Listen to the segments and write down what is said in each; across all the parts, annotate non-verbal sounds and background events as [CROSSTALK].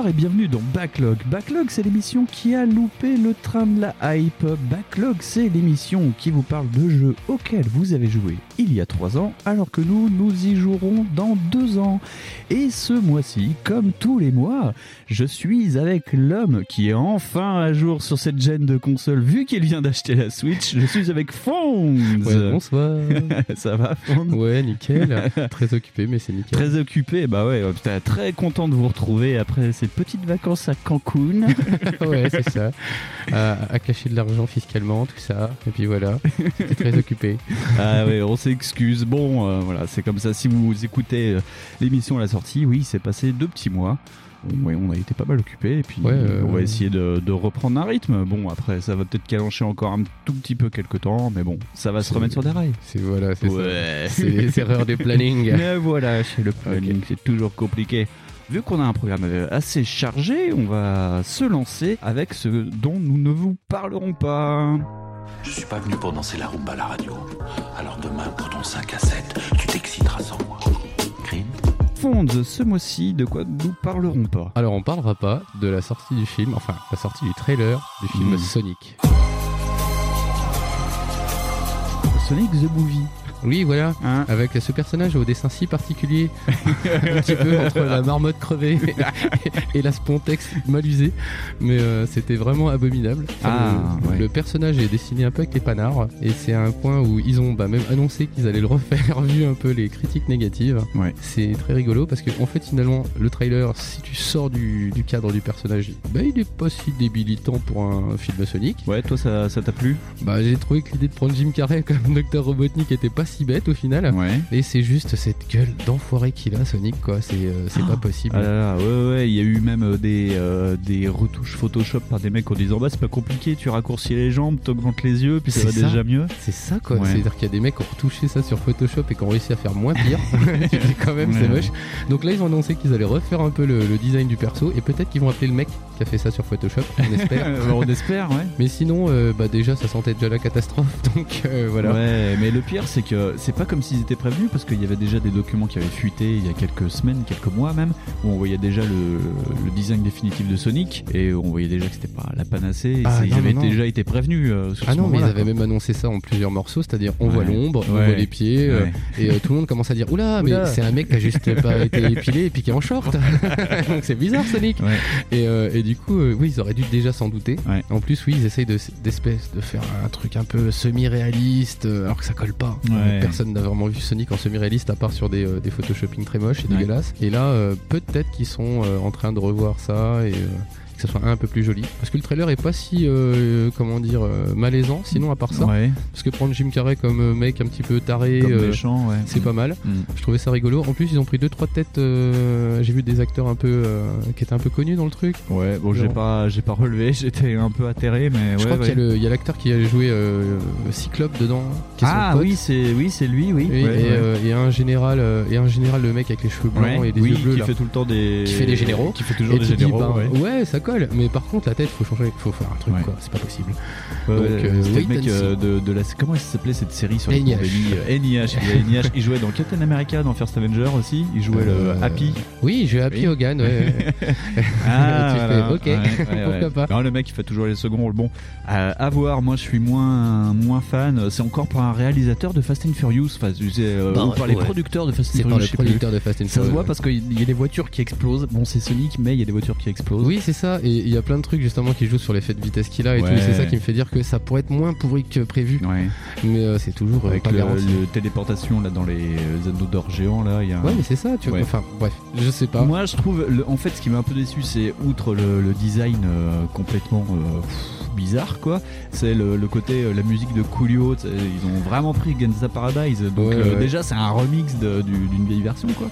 Bonsoir et bienvenue dans Backlog. Backlog, c'est l'émission qui a loupé le train de la hype. Backlog, c'est l'émission qui vous parle de jeux auxquels vous avez joué il y a trois ans, alors que nous, nous y jouerons dans deux ans. Et ce mois-ci, comme tous les mois, je suis avec l'homme qui est enfin à jour sur cette gêne de console, vu qu'il vient d'acheter la Switch. Je suis avec Fonz. Ouais, bonsoir. [LAUGHS] Ça va, Fonz? Ouais, nickel. [LAUGHS] Très occupé, mais c'est nickel. Très occupé, bah ouais, putain, très content de vous retrouver après ces petites vacances à Cancun. [LAUGHS] ouais, c'est ça. À, à cacher de l'argent fiscalement, tout ça. Et puis voilà, j'étais très occupé. ah ouais, on s'excuse. Bon, euh, voilà, c'est comme ça. Si vous écoutez euh, l'émission à la sortie, oui, c'est passé deux petits mois. Ouais, on a été pas mal occupé et puis Ouais, euh, on va essayer de, de reprendre un rythme. Bon, après, ça va peut-être calancher encore un tout petit peu quelques temps, mais bon, ça va se remettre sur des rails. C'est voilà, c'est ça. Ouais. C'est les erreurs de planning. [LAUGHS] Mais voilà, chez le planning, c'est toujours compliqué. Vu qu'on a un programme assez chargé, on va se lancer avec ce dont nous ne vous parlerons pas. Je suis pas venu pour danser la rumba à la radio. Alors demain, pour ton 5 à 7, tu t'exciteras sans moi. Green Fonds, ce mois-ci, de quoi nous parlerons pas? Alors, on parlera pas de la sortie du film, enfin, la sortie du trailer du film Mm. Sonic. Sonic the Movie. Oui, voilà. Hein Avec ce personnage au dessin si particulier, un petit peu entre la marmotte crevée et la spontex mal usée, mais euh, c'était vraiment abominable. Ah, le, ouais. le personnage est dessiné un peu avec les panards, et c'est un point où ils ont bah, même annoncé qu'ils allaient le refaire [LAUGHS] vu un peu les critiques négatives. Ouais. C'est très rigolo parce que en fait finalement le trailer, si tu sors du, du cadre du personnage, bah, il est pas si débilitant pour un film Sonic. Ouais, toi, ça ça t'a plu? Bah j'ai trouvé que l'idée de prendre Jim Carrey comme [LAUGHS] Dr Robotnik était pas si bête au final. Ouais. Et c'est juste cette gueule d'enfoiré qu'il a, Sonic, quoi. C'est euh, c'est pas possible. Ah là là, ouais, ouais, il y a eu même euh, des, euh, des retouches Photoshop par des mecs en disant bah c'est pas compliqué, tu raccourcis les jambes, t'augmentes les yeux, puis ça va ça. déjà mieux. C'est ça, quoi. Ouais. C'est-à-dire qu'il y a des mecs qui ont retouché ça sur Photoshop et qui ont réussi à faire moins pire. [LAUGHS] [LAUGHS] Quand même, c'est moche. Donc là, ils ont annoncé qu'ils allaient refaire un peu le, le design du perso et peut-être qu'ils vont appeler le mec qui a fait ça sur Photoshop, on [LAUGHS] espère. Bah, on espère, ouais. Mais sinon, euh, bah déjà, ça sentait déjà la catastrophe. [LAUGHS] Donc euh, voilà. Ouais, mais le pire c'est que c'est pas comme s'ils étaient prévenus parce qu'il y avait déjà des documents qui avaient fuité il y a quelques semaines, quelques mois même, où on voyait déjà le, le design définitif de Sonic et on voyait déjà que c'était pas la panacée. et Ah, ils non, avaient non, déjà été prévenus. euh, Ah ce non, mais ils avaient même annoncé ça en plusieurs morceaux, c'est-à-dire on Ouais. voit l'ombre, on voit les pieds, euh, Ouais. et euh, tout le monde commence à dire Oula, mais c'est un mec qui a juste pas [LAUGHS] été épilé et est en short. Donc c'est bizarre, Sonic. Et, euh, et du coup, euh, oui, ils auraient dû déjà s'en douter. Ouais. En plus, oui, ils essayent de- d'espèce de faire un truc un peu semi-réaliste, euh, alors que ça colle pas. Ouais. Personne n'a vraiment vu Sonic en semi-réaliste à part sur des, euh, des photoshopping très moches et dégueulasses. Et là, euh, peut-être qu'ils sont euh, en train de revoir ça et. Euh, que ça soit un peu plus joli parce que le trailer est pas si euh, comment dire euh, malaisant sinon à part ça Ouais, parce que prendre Jim Carrey comme euh, mec un petit peu taré comme euh, méchant, ouais. c'est pas mal Mm. je trouvais ça rigolo en plus ils ont pris deux trois têtes euh, j'ai vu des acteurs un peu euh, qui étaient un peu connus dans le truc Ouais, bon, j'ai pas, j'ai pas relevé, [LAUGHS] j'étais un peu atterré, mais je ouais, crois qu'il y a l'acteur qui a joué euh, Cyclope dedans qui Ah oui, c'est, oui, c'est lui, oui. Et, euh, un général euh, et un général le mec avec les cheveux blancs et des oui, yeux bleus qui là. fait tout le temps des, Qui fait des généraux. qui fait toujours et des généraux. ben, ouais. ouais. ça colle mais par contre la tête faut changer faut faire un truc Ouais. quoi c'est pas possible Ouais, Donc, euh, le mec euh, de, de la. Comment il s'appelait cette série sur NIH. les euh, NIH. Il, jouait NIH. il jouait dans Captain America, dans First Avenger aussi. Il jouait Euh, le Happy. oui j'ai Happy Oui. Hogan ouais. [LAUGHS] [LAUGHS] Tu fais, ok, pourquoi pas. Non, le mec il fait toujours les seconds rôles. Bon, à voir. Moi, je suis moins moins fan. C'est encore par un réalisateur de Fast and Furious. Enfin, euh, ou par les producteurs de Fast and c'est Furious. par le je sais plus. producteur de Fast and Ça se Furious, voit parce qu'il y a des voitures qui explosent. Bon, c'est Sonic, mais il y a des voitures qui explosent. Oui, c'est ça. Et il y a plein de trucs justement qui jouent sur l'effet de vitesse qu'il a et Ouais. tout. Et C'est ça qui me fait dire que ça pourrait être moins pourri que prévu. Ouais. Mais euh, c'est toujours euh, Avec pas le, garanti. le téléportation là dans les euh, anneaux d'or géants là, il y a. un- Ouais, mais c'est ça. Tu vois. Ouais. Enfin, bref, je sais pas. Moi, je trouve, le- en fait, ce qui m'a un peu déçu, c'est outre le, le design euh, complètement euh, pff, bizarre, quoi. C'est le, le côté, euh, la musique de Coolio, ils ont vraiment pris Guns Paradise. Donc Ouais, euh, ouais. déjà, c'est un remix d'une vieille version, quoi.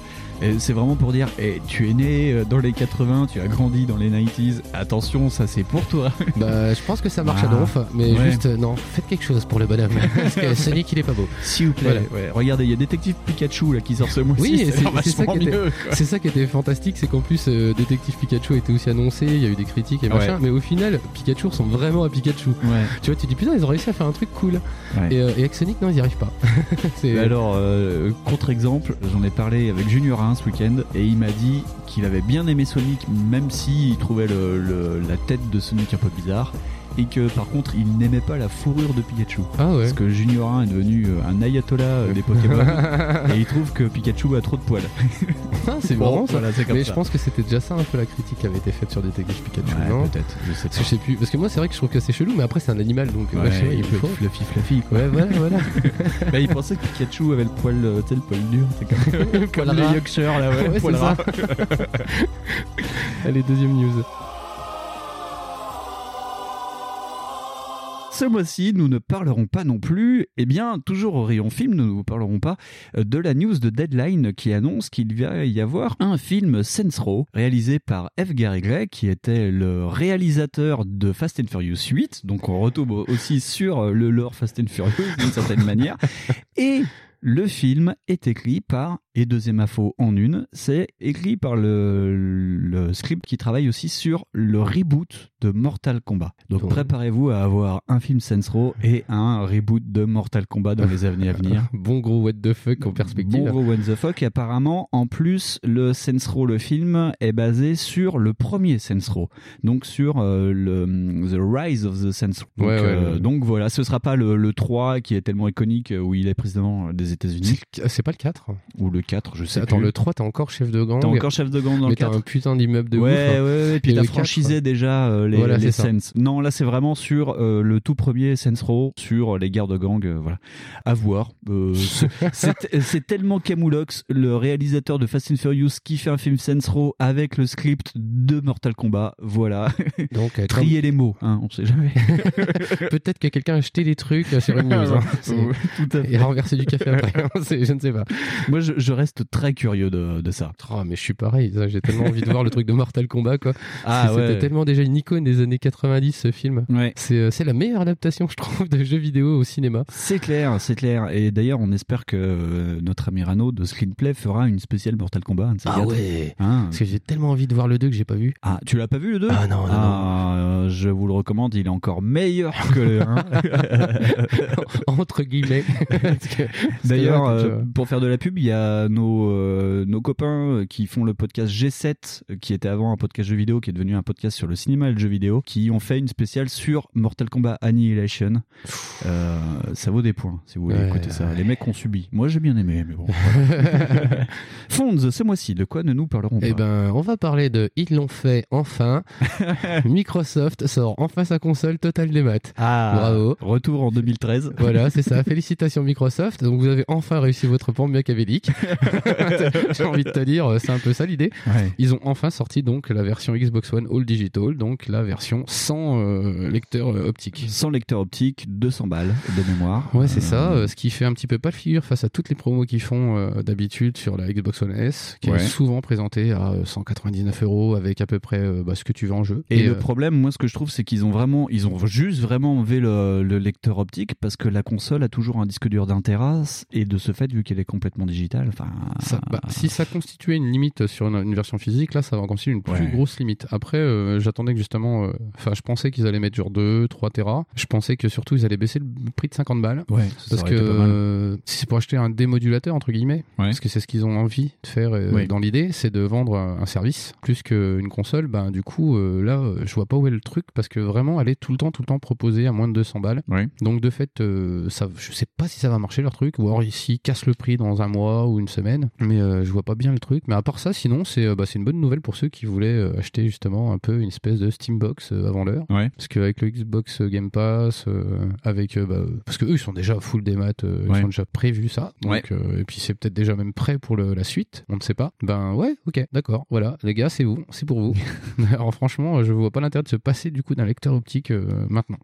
C'est vraiment pour dire, eh, tu es né euh, dans les 80, tu as grandi dans les 90s. Attention, ça c'est pour toi. Bah, je pense que ça marche Ah, à donf, mais ouais. juste, euh, non, faites quelque chose pour le bonhomme. Parce que Sonic, il est pas beau. S'il vous plaît. Voilà. Ouais, regardez, il y a Détective Pikachu là qui sort ce mois-ci. Oui, c'est ça était- ça qui était fantastique, c'est qu'en plus, euh, Détective Pikachu a été aussi annoncé, il y a eu des critiques et machin, Ouais. mais au final, Pikachu ressemble vraiment à Pikachu. Tu vois, tu dis putain, ils ont réussi à faire un truc cool. Et, euh, et avec Sonic, non, ils y arrivent pas. [LAUGHS] Mais alors, euh, contre-exemple, j'en ai parlé avec Junior ce week-end et il m'a dit qu'il avait bien aimé Sonic, même s'il trouvait la tête de Sonic un peu bizarre. Et que par contre, il n'aimait pas la fourrure de Pikachu. Ah ouais. Parce que Junior 1 est devenu euh, un ayatollah euh, des Pokémon [LAUGHS] et il trouve que Pikachu a trop de poils. [LAUGHS] Ah, c'est Bon, marrant ça. voilà, Mais ça. je pense que c'était déjà ça un peu la critique qui avait été faite sur Détective Pikachu, Ouais, non peut-être, je sais Parce que je sais plus. Parce que moi, c'est vrai que je trouve que c'est chelou, mais après, c'est un animal donc. ouais, Ouais, il il peut être fluffy fluffy quoi. Ouais, voilà, [LAUGHS] voilà. Bah, il pensait que Pikachu avait le poil, euh, tu sais, le poil dur. C'est comme, comme ras. Yorkshire là, ouais, Ouais, poil c'est ras. Allez, deuxième news. Ce mois-ci, nous ne parlerons pas non plus, eh bien, toujours au rayon film, nous ne vous parlerons pas euh, de la news de Deadline qui annonce qu'il va y avoir un film Sense Row réalisé par F. Gary Gray qui était le réalisateur de Fast and Furious 8. Donc on retombe aussi sur euh, le lore Fast and Furious d'une certaine [LAUGHS] manière. Et le film est écrit par, et deuxième info en une, c'est écrit par le, le script qui travaille aussi sur le reboot de Mortal Kombat. Donc préparez-vous à avoir un film Saints Row et un reboot de Mortal Kombat dans les années à venir. [LAUGHS] Bon gros what the fuck en perspective. Bon gros what the fuck. Et apparemment, en plus, le Saints Row, le film, est basé sur le premier Saints Row. Donc sur euh, le The Rise of the. Donc, Ouais, ouais, euh, donc voilà, ce sera pas le, le 3 qui est tellement iconique euh, où il est président des États-Unis. C'est c'est pas le 4 Ou le 4, je sais Attends, plus. le 3, t'es encore chef de gang. T'es encore chef de gang dans mais le t'as 4 un putain d'immeuble de ouais, ouf. ouais, hein. ouais, et puis t'as franchisé déjà euh, les, Voilà, les c'est. Saints. Non, là c'est vraiment sur euh, le tout premier Saints Row, sur les guerres de gang, euh, voilà. À voir. Euh, [LAUGHS] c'est- c'est c'est tellement Camoulox, le réalisateur de Fast and Furious, qui fait un film Saints Row avec le script de Mortal Kombat. Voilà. Donc, euh, Trier les mots, hein, on sait jamais. [LAUGHS] peut-être que quelqu'un a acheté les trucs euh, sur une news. hein. C'est- [LAUGHS] tout à fait. Et a renversé du café après. C'est- je ne sais pas. Moi, je, je reste très curieux de, de ça. Oh, mais je suis pareil. J'ai tellement envie de voir le truc de Mortal Kombat, quoi. Ah C'était ouais. tellement déjà une icône des années 90, ce film. Ouais. C'est euh, c'est la meilleure adaptation, je trouve, de jeux vidéo au cinéma. C'est clair, c'est clair. Et d'ailleurs, on espère que euh, notre ami Rano de Screenplay fera une spéciale Mortal Kombat. ces Ah ouais Hein Parce que j'ai tellement envie de voir le 2 que j'ai pas vu. Ah, tu l'as pas vu le 2 Ah non, non, Ah, euh, je vous le recommande, il est encore meilleur que le 1. [LAUGHS] Entre guillemets. [LAUGHS] Parce que- D'ailleurs, euh, pour faire de la pub, il y a nos, euh, nos copains qui font le podcast G7, euh, qui était avant un podcast jeu vidéo, qui est devenu un podcast sur le cinéma et le jeu vidéo, qui ont fait une spéciale sur Mortal Kombat Annihilation. Euh, ça vaut des points, si vous voulez Ouais, écouter ça. ouais. Les mecs ont subi. Moi, j'ai bien aimé, mais bon. voilà. [LAUGHS] Fonds, ce mois-ci, de quoi ne nous parlerons Eh ben, on va parler de Ils l'ont fait enfin. [LAUGHS] Microsoft sort enfin sa console Total des maths. Ah, Bravo. Retour en 2013. Voilà, c'est ça. Félicitations Microsoft. Donc vous avez enfin réussi votre plan machiavélique. [LAUGHS] J'ai envie de te dire, c'est un peu ça l'idée. Ouais. Ils ont enfin sorti donc la version Xbox One All Digital, donc la version sans euh, lecteur euh, optique. Sans lecteur optique, 200 balles de mémoire. Ouais, c'est Euh, ça. euh, Ce qui fait un petit peu pas le figure face à toutes les promos qu'ils font euh, d'habitude sur la Xbox One S, qui Ouais. est souvent présentée à euh, 199 euros avec à peu près euh, bah, ce que tu veux en jeu. Et, le euh, problème, moi, ce que je trouve, c'est qu'ils ont vraiment, ils ont juste vraiment enlevé le, le lecteur optique parce que la console a toujours un disque dur d'un Tera et de ce fait, vu qu'elle est complètement digitale, enfin. Ça- bah, si ça constituait une limite sur une, une version physique, là, ça va constituer une plus Ouais. grosse limite. Après, euh, j'attendais que justement, euh, enfin, je pensais qu'ils allaient mettre genre 2, 3 Tera. Je pensais que surtout ils allaient baisser le prix de 50 balles. Ouais, Parce que euh, si c'est pour acheter un démodulateur entre guillemets, parce que c'est ce qu'ils ont envie de faire euh, Oui. dans l'idée, c'est de vendre un un service plus qu'une console. Ben du coup euh, là, euh, je vois pas où est le truc parce que vraiment elle est tout le temps, tout le temps proposée à moins de 200 balles. Donc de fait, euh, ça, je sais pas si ça va marcher leur truc ou alors s'ils cassent le prix dans un mois ou une une semaine, mais euh, je vois pas bien le truc. Mais à part ça, sinon, c'est euh, bah, une bonne nouvelle pour ceux qui voulaient euh, acheter justement un peu une espèce de Steambox euh, avant l'heure. Ouais. Parce qu'avec le Xbox Game Pass, avec bah, parce que eux ils sont déjà full des maths, ils Ouais. ont déjà prévu ça. Donc, Ouais. et puis c'est peut-être déjà même prêt pour le- la suite. On ne sait pas. Ben ouais, ok, d'accord. Voilà, les gars, c'est vous, c'est pour vous. [LAUGHS] [LAUGHS] Alors franchement, je vois pas l'intérêt de se passer du coup d'un lecteur optique euh, maintenant.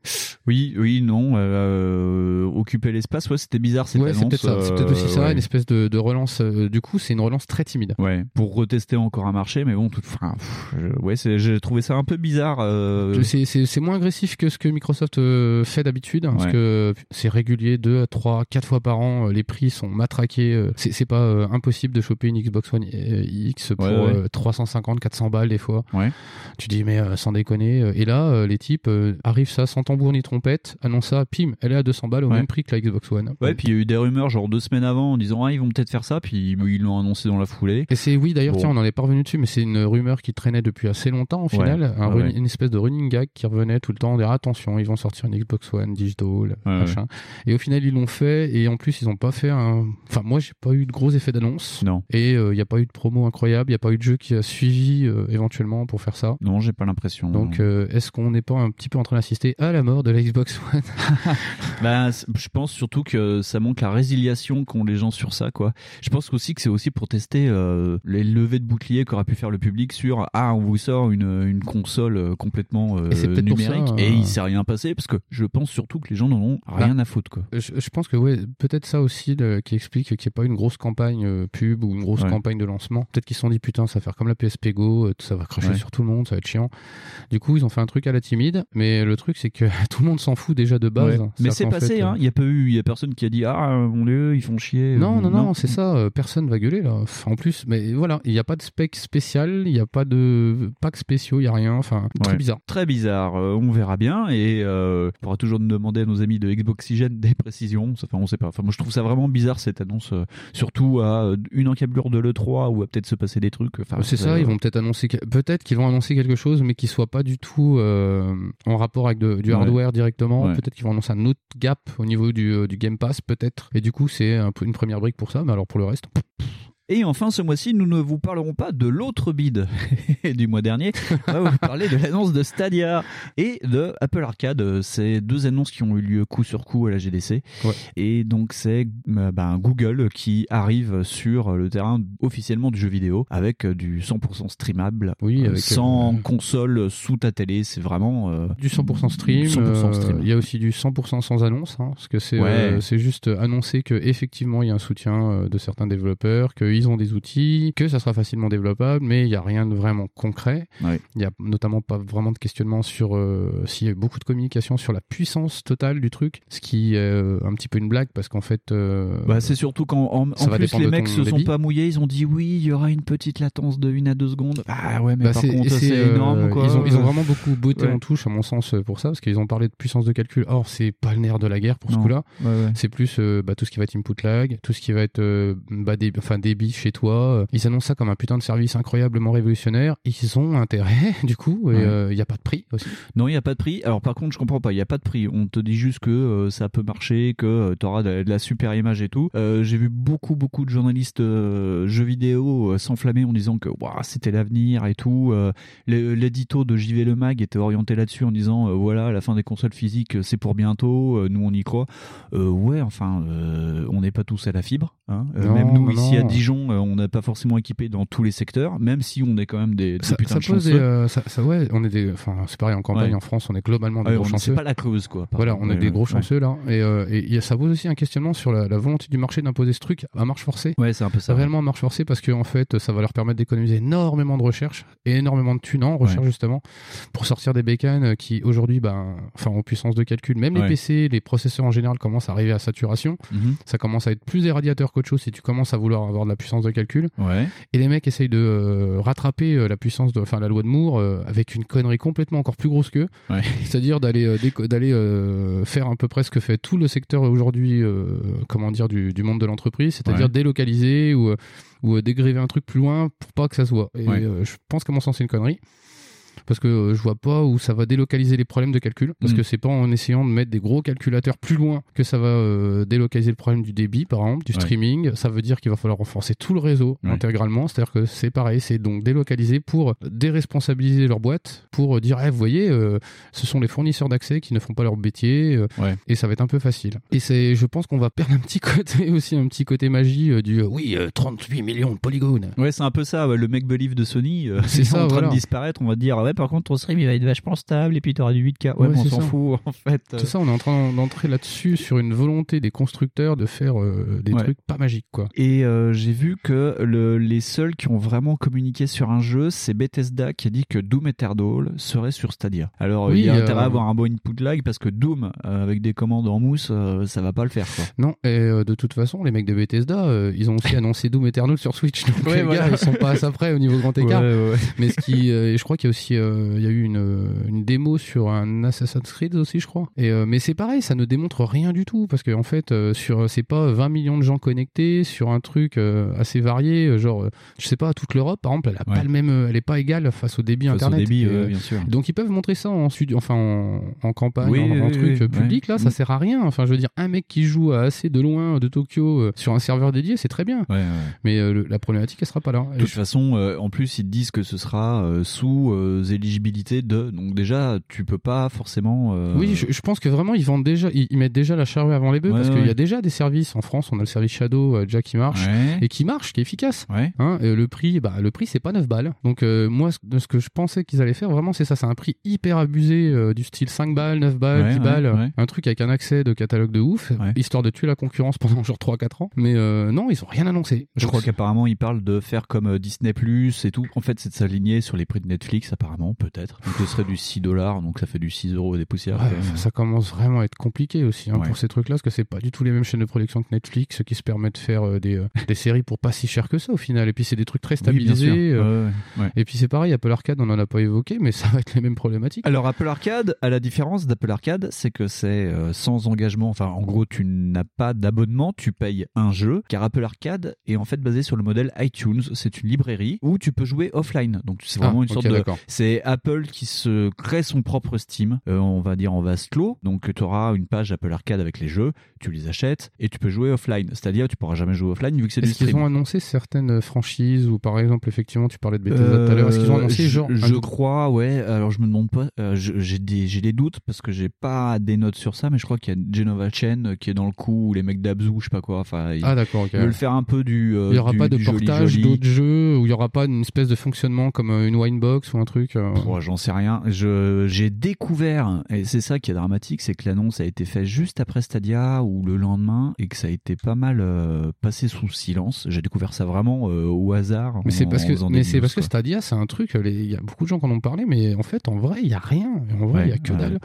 Oui, oui, non. euh, occuper l'espace, ouais, c'était bizarre cette ouais, c'est peut-être ça. C'est peut-être aussi ça, ouais. une espèce de, de relance. Euh, du coup, c'est une relance très timide. Ouais, pour retester encore un marché, mais bon, tout, enfin, pff, je- ouais, j'ai trouvé ça un peu bizarre. euh, C'est- moins agressif que ce que Microsoft euh, fait d'habitude, hein, parce que c'est régulier, 2 à 3, 4 fois par an, les prix sont matraqués. C'est pas impossible de choper une Xbox One X pour Ouais, ouais. euh, 350, 400 balles des fois. Ouais. Tu dis, mais sans déconner. Et là, les types arrivent ça sans tambour ni trompette, annoncent ça, pim, elle est à 200 balles au même prix que la Xbox One. Ouais, puis il y a eu des rumeurs genre deux semaines avant en disant ah ils vont peut-être faire ça, puis ils l'ont annoncé dans la foulée. Et c'est oui d'ailleurs Bon. tiens on en est pas revenu dessus mais c'est une rumeur qui traînait depuis assez longtemps au final Ouais. un Ouais, run- ouais. une espèce de running gag qui revenait tout le temps dire attention ils vont sortir une Xbox One digital machin et au final ils l'ont fait et en plus ils ont pas fait un enfin moi j'ai pas eu de gros effets d'annonce Non, et il n'y a pas eu de promo incroyable il y a pas eu de jeu qui a suivi euh, éventuellement pour faire ça non, j'ai pas l'impression. donc euh, est-ce qu'on n'est pas un petit peu en train d'assister à la mort de la Xbox One [LAUGHS] c- je pense surtout que ça manque la résiliation qu'ont les gens sur ça, quoi. Je pense aussi que c'est aussi pour tester euh, les levées de boucliers qu'aurait pu faire le public sur ah on vous sort une, une console euh, complètement euh, Et numérique ça, et il s'est rien passé parce que je pense surtout que les gens n'en ont rien à foutre, quoi. Je, je pense que ouais, peut-être ça aussi le- qui explique qu'il n'y ait pas une grosse campagne pub ou une grosse Ouais. campagne de lancement. Peut-être qu'ils se sont dit putain, ça va faire comme la PSP Go, ça va cracher Ouais. sur tout le monde, ça va être chiant. Du coup, ils ont fait un truc à la timide, mais le truc c'est que [LAUGHS] tout le monde s'en fout déjà de base. Ouais. Mais c'est passé, hein. Il y a pas eu, il y a personne qui a dit ah mon dieu ils font chier. Non, non, non, c'est ça. Euh, Personne va gueuler là. Enfin, en plus, mais voilà, il n'y a pas de spec spécial, il n'y a pas de packs spéciaux, il n'y a rien. Enfin, très Ouais. bizarre. Très bizarre, euh, on verra bien et euh, on pourra toujours demander à nos amis de Xboxygène des précisions. Enfin, on sait pas. Enfin, moi je trouve ça vraiment bizarre cette annonce, euh, surtout à une encablure de l'E3 où va peut-être se passer des trucs. Enfin, c'est ça, ils vont peut-être annoncer, que- peut-être qu'ils vont annoncer quelque chose, mais qui soit pas du tout en rapport avec de- du Ouais. hardware directement. Ouais. Peut-être qu'ils vont annoncer un autre gap au niveau du, du Game Pass, peut-être. Et du coup, c'est un peu une première brique pour ça. Mais alors pour le reste, weißt du. Et enfin, ce mois-ci, nous ne vous parlerons pas de l'autre bid [LAUGHS] du mois dernier. On va vous parler de l'annonce de Stadia et de Apple Arcade. C'est deux annonces qui ont eu lieu coup sur coup à la GDC. Ouais. Et donc, c'est euh, ben, Google qui arrive sur le terrain officiellement du jeu vidéo avec euh, du 100% streamable. Oui, euh, avec, sans euh, console sous ta télé. C'est vraiment. euh, du 100% stream. 100% euh, stream. Il y a aussi du 100% sans annonce, hein, parce que c'est Ouais. juste annoncer que effectivement il y a un soutien de certains développeurs, qu'ils ont des outils, que ça sera facilement développable, mais il n'y a rien de vraiment concret. Il y a notamment pas vraiment de questionnement sur euh, s'il y a eu beaucoup de communication sur la puissance totale du truc, ce qui est euh, un petit peu une blague parce qu'en fait. euh, Bah, c'est surtout qu'en en, plus les mecs se sont pas mouillés, ils ont dit oui, il y aura une petite latence de 1 à 2 secondes. Ah ouais, mais Bah, par contre c'est, énorme quoi. Ils ont, ils ont vraiment beaucoup botté Ouais. en touche, à mon sens, pour ça, parce qu'ils ont parlé de puissance de calcul. Or, c'est pas le nerf de la guerre pour ce coup-là. Ouais, ouais. C'est plus bah, tout ce qui va être input lag, tout ce qui va être bah, enfin, débit chez toi. Ils annoncent ça comme un putain de service incroyablement révolutionnaire. Ils ont intérêt, [LAUGHS] du coup, et il Ouais. n'y a pas de prix aussi. Non, il n'y a pas de prix. Alors par contre, je comprends pas, il n'y a pas de prix. On te dit juste que euh, ça peut marcher, que tu auras de, de la super image et tout. Euh, J'ai vu beaucoup, beaucoup de journalistes euh, jeux vidéo euh, s'enflammer en disant que c'était l'avenir et tout. Euh, L'édito de JV Le Mag était orienté là-dessus en disant euh, voilà, la fin des consoles physiques, c'est pour bientôt, euh, nous on y croit. Euh, ouais, enfin, euh, on n'est pas tous à la fibre. hein. Euh, Non, même nous non, ici à. Dijon, euh, on n'est pas forcément équipé dans tous les secteurs, même si on est quand même des, des Ça, putains ça de pose des, euh, ça, ça- ouais, on est des, enfin, c'est pareil en campagne, Ouais. en France, on est globalement des Ouais, gros on- chanceux. c'est pas la cause quoi. Voilà, on est des gros ouais. chanceux là. Et, euh, et il y a- ça pose aussi un questionnement sur la, la volonté du marché d'imposer ce truc à marche forcée. Ouais, c'est un peu ça. Réellement à marche forcée parce que en fait, ça va leur permettre d'économiser énormément de recherche et énormément de thunes en recherche justement pour sortir des bécanes qui aujourd'hui, ben, enfin, en puissance de calcul, même les. PC, les processeurs en général commencent à arriver à saturation. Mhm. Ça commence à être plus des radiateurs qu'autre chose si tu commences à vouloir avoir de la puissance de calcul. Ouais. Et les mecs essayent de euh, rattraper euh, la puissance de, enfin, la loi de Moore euh, avec une connerie complètement encore plus grosse qu'eux. Ouais. [LAUGHS] C'est-à-dire d'aller d'aller faire un peu près ce que fait tout le secteur aujourd'hui, comment dire, du, du monde de l'entreprise, c'est-à-dire Ouais. délocaliser ou, ou dégréver un truc plus loin pour pas que ça se voit. Et je pense qu'à mon sens, c'est une connerie. Parce que euh, je vois pas où ça va délocaliser les problèmes de calcul, parce Mm. que c'est pas en essayant de mettre des gros calculateurs plus loin que ça va euh, délocaliser le problème du débit, par exemple, du Ouais. streaming. Ça veut dire qu'il va falloir renforcer tout le réseau Ouais. intégralement, c'est-à-dire que c'est pareil, c'est donc délocaliser pour déresponsabiliser leur boîte, pour dire, eh, vous voyez, euh, ce sont les fournisseurs d'accès qui ne font pas leur métier, euh, Ouais. et ça va être un peu facile. Et c'est, je pense qu'on va perdre un petit côté [LAUGHS] aussi, un petit côté magie euh, du, euh, oui, euh, 38 millions de polygones. Ouais, c'est un peu ça, le make believe de Sony. euh, C'est [LAUGHS] en train voilà. de disparaître. On va dire, ouais, par contre, ton stream il va être vachement stable et puis tu auras du 8K. Ouais, Ouais, mais on s'en fout [LAUGHS] en fait. C'est ça, on est en train d'entrer là-dessus sur une volonté des constructeurs de faire euh, des Ouais. trucs pas magiques, quoi. Et euh, j'ai vu que le- les seuls qui ont vraiment communiqué sur un jeu, c'est Bethesda qui a dit que Doom Eternal serait sur Stadia. Alors Oui, il y a euh, intérêt à avoir un bon input lag parce que Doom euh, avec des commandes en mousse, euh, ça va pas le faire. Quoi. Non, et euh, de toute façon, les mecs de Bethesda, euh, ils ont aussi [LAUGHS] annoncé Doom Eternal sur Switch. Donc Ouais, les voilà. gars, ils sont pas à ça près au niveau grand écart. Mais ce qui, euh, et je crois qu'il y a aussi, euh, il y a eu une, euh, une, démo sur un Assassin's Creed aussi, je crois. Euh, mais c'est pareil, ça ne démontre rien du tout parce qu'en en fait, sur c'est pas 20 millions de gens connectés sur un truc assez varié, genre je sais pas toute l'Europe par exemple, elle a ouais. pas égale face au débit internet. Donc ils peuvent montrer ça en studio, enfin en, campagne, oui, en, truc public là, ça mm. sert à rien. Enfin je veux dire, un mec qui joue à assez de loin de Tokyo sur un serveur dédié, c'est très bien. Mais la problématique elle sera pas là. De toute façon, en plus ils disent que ce sera sous éligibilité de. Donc déjà, tu peux pas forcément. Euh, oui, je, pense que vraiment ils vendent déjà, ils, mettent déjà la charrue avant les bœufs parce qu'il y a déjà des services en France. On a le service Shadow euh, déjà qui marche et qui marche, qui est efficace. Hein, le prix, bah le prix c'est pas 9 balles. Donc euh, moi de ce que je pensais qu'ils allaient faire vraiment c'est ça, c'est un prix hyper abusé du style 5 balles, 9 balles, 10 balles, un truc avec un accès de catalogue de ouf, histoire de tuer la concurrence pendant genre 3-4 ans. Mais non, ils ont rien annoncé. Je crois qu'apparemment ils parlent de faire comme Disney Plus et tout. En fait, c'est de s'aligner sur les prix de Netflix apparemment peut-être. Donc ce serait du 6 dollars, donc ça fait du 6 euros des poussières. Ouais, ça commence vraiment à être compliqué aussi hein, Ouais. pour ces trucs-là, parce que c'est pas du tout les mêmes chaînes de production que Netflix qui se permettent de faire euh, des, euh, des séries pour pas si cher que ça au final. Et puis c'est des trucs très Oui, stabilisés. euh, Ouais, ouais, ouais. Et puis c'est pareil, Apple Arcade, on en a pas évoqué, mais ça va être les mêmes problématiques. Alors Apple Arcade, à la différence d'Apple Arcade, c'est que c'est euh, sans engagement. Enfin, en gros, tu n'as pas d'abonnement, tu payes un jeu. Car Apple Arcade est en fait basé sur le modèle iTunes. C'est une librairie où tu peux jouer offline. Donc c'est vraiment Ah, une sorte de. C'est Apple qui se crée son propre Steam. euh, on va dire en vase clos. Donc tu auras une page Apple Arcade avec les jeux, tu les achètes et tu peux jouer offline. C'est-à-dire tu pourras jamais jouer offline vu que c'est du Est-ce qu'ils ont annoncé certaines franchises ou par exemple, effectivement, tu parlais de Bethesda tout à l'heure, est-ce qu'ils ont Euh, annoncé je, genre je double- crois, ouais. Alors je me demande pas. euh, je- j'ai des doutes parce que j'ai pas des notes sur ça, mais je crois qu'il y a Genova Chen euh, qui est dans le coup ou les mecs d'Abzu, je sais pas quoi. Enfin, ils Ah d'accord, ok. veulent faire un peu du. euh, Il y aura du- pas de portage d'autres jeux où il y aura pas une espèce de fonctionnement comme euh, une Winebox ou un truc. Euh, Ouais, J'en sais rien. Je j'ai découvert et c'est ça qui est dramatique, c'est que l'annonce a été faite juste après Stadia ou le lendemain et que ça a été pas mal euh, passé sous silence. J'ai découvert ça vraiment euh, au hasard. Mais c'est parce que, mais c'est. Stadia, c'est un truc. Il y a beaucoup de gens qui en ont parlé, mais en fait, en vrai, il y a rien. En vrai, il y a que ouais. dalle.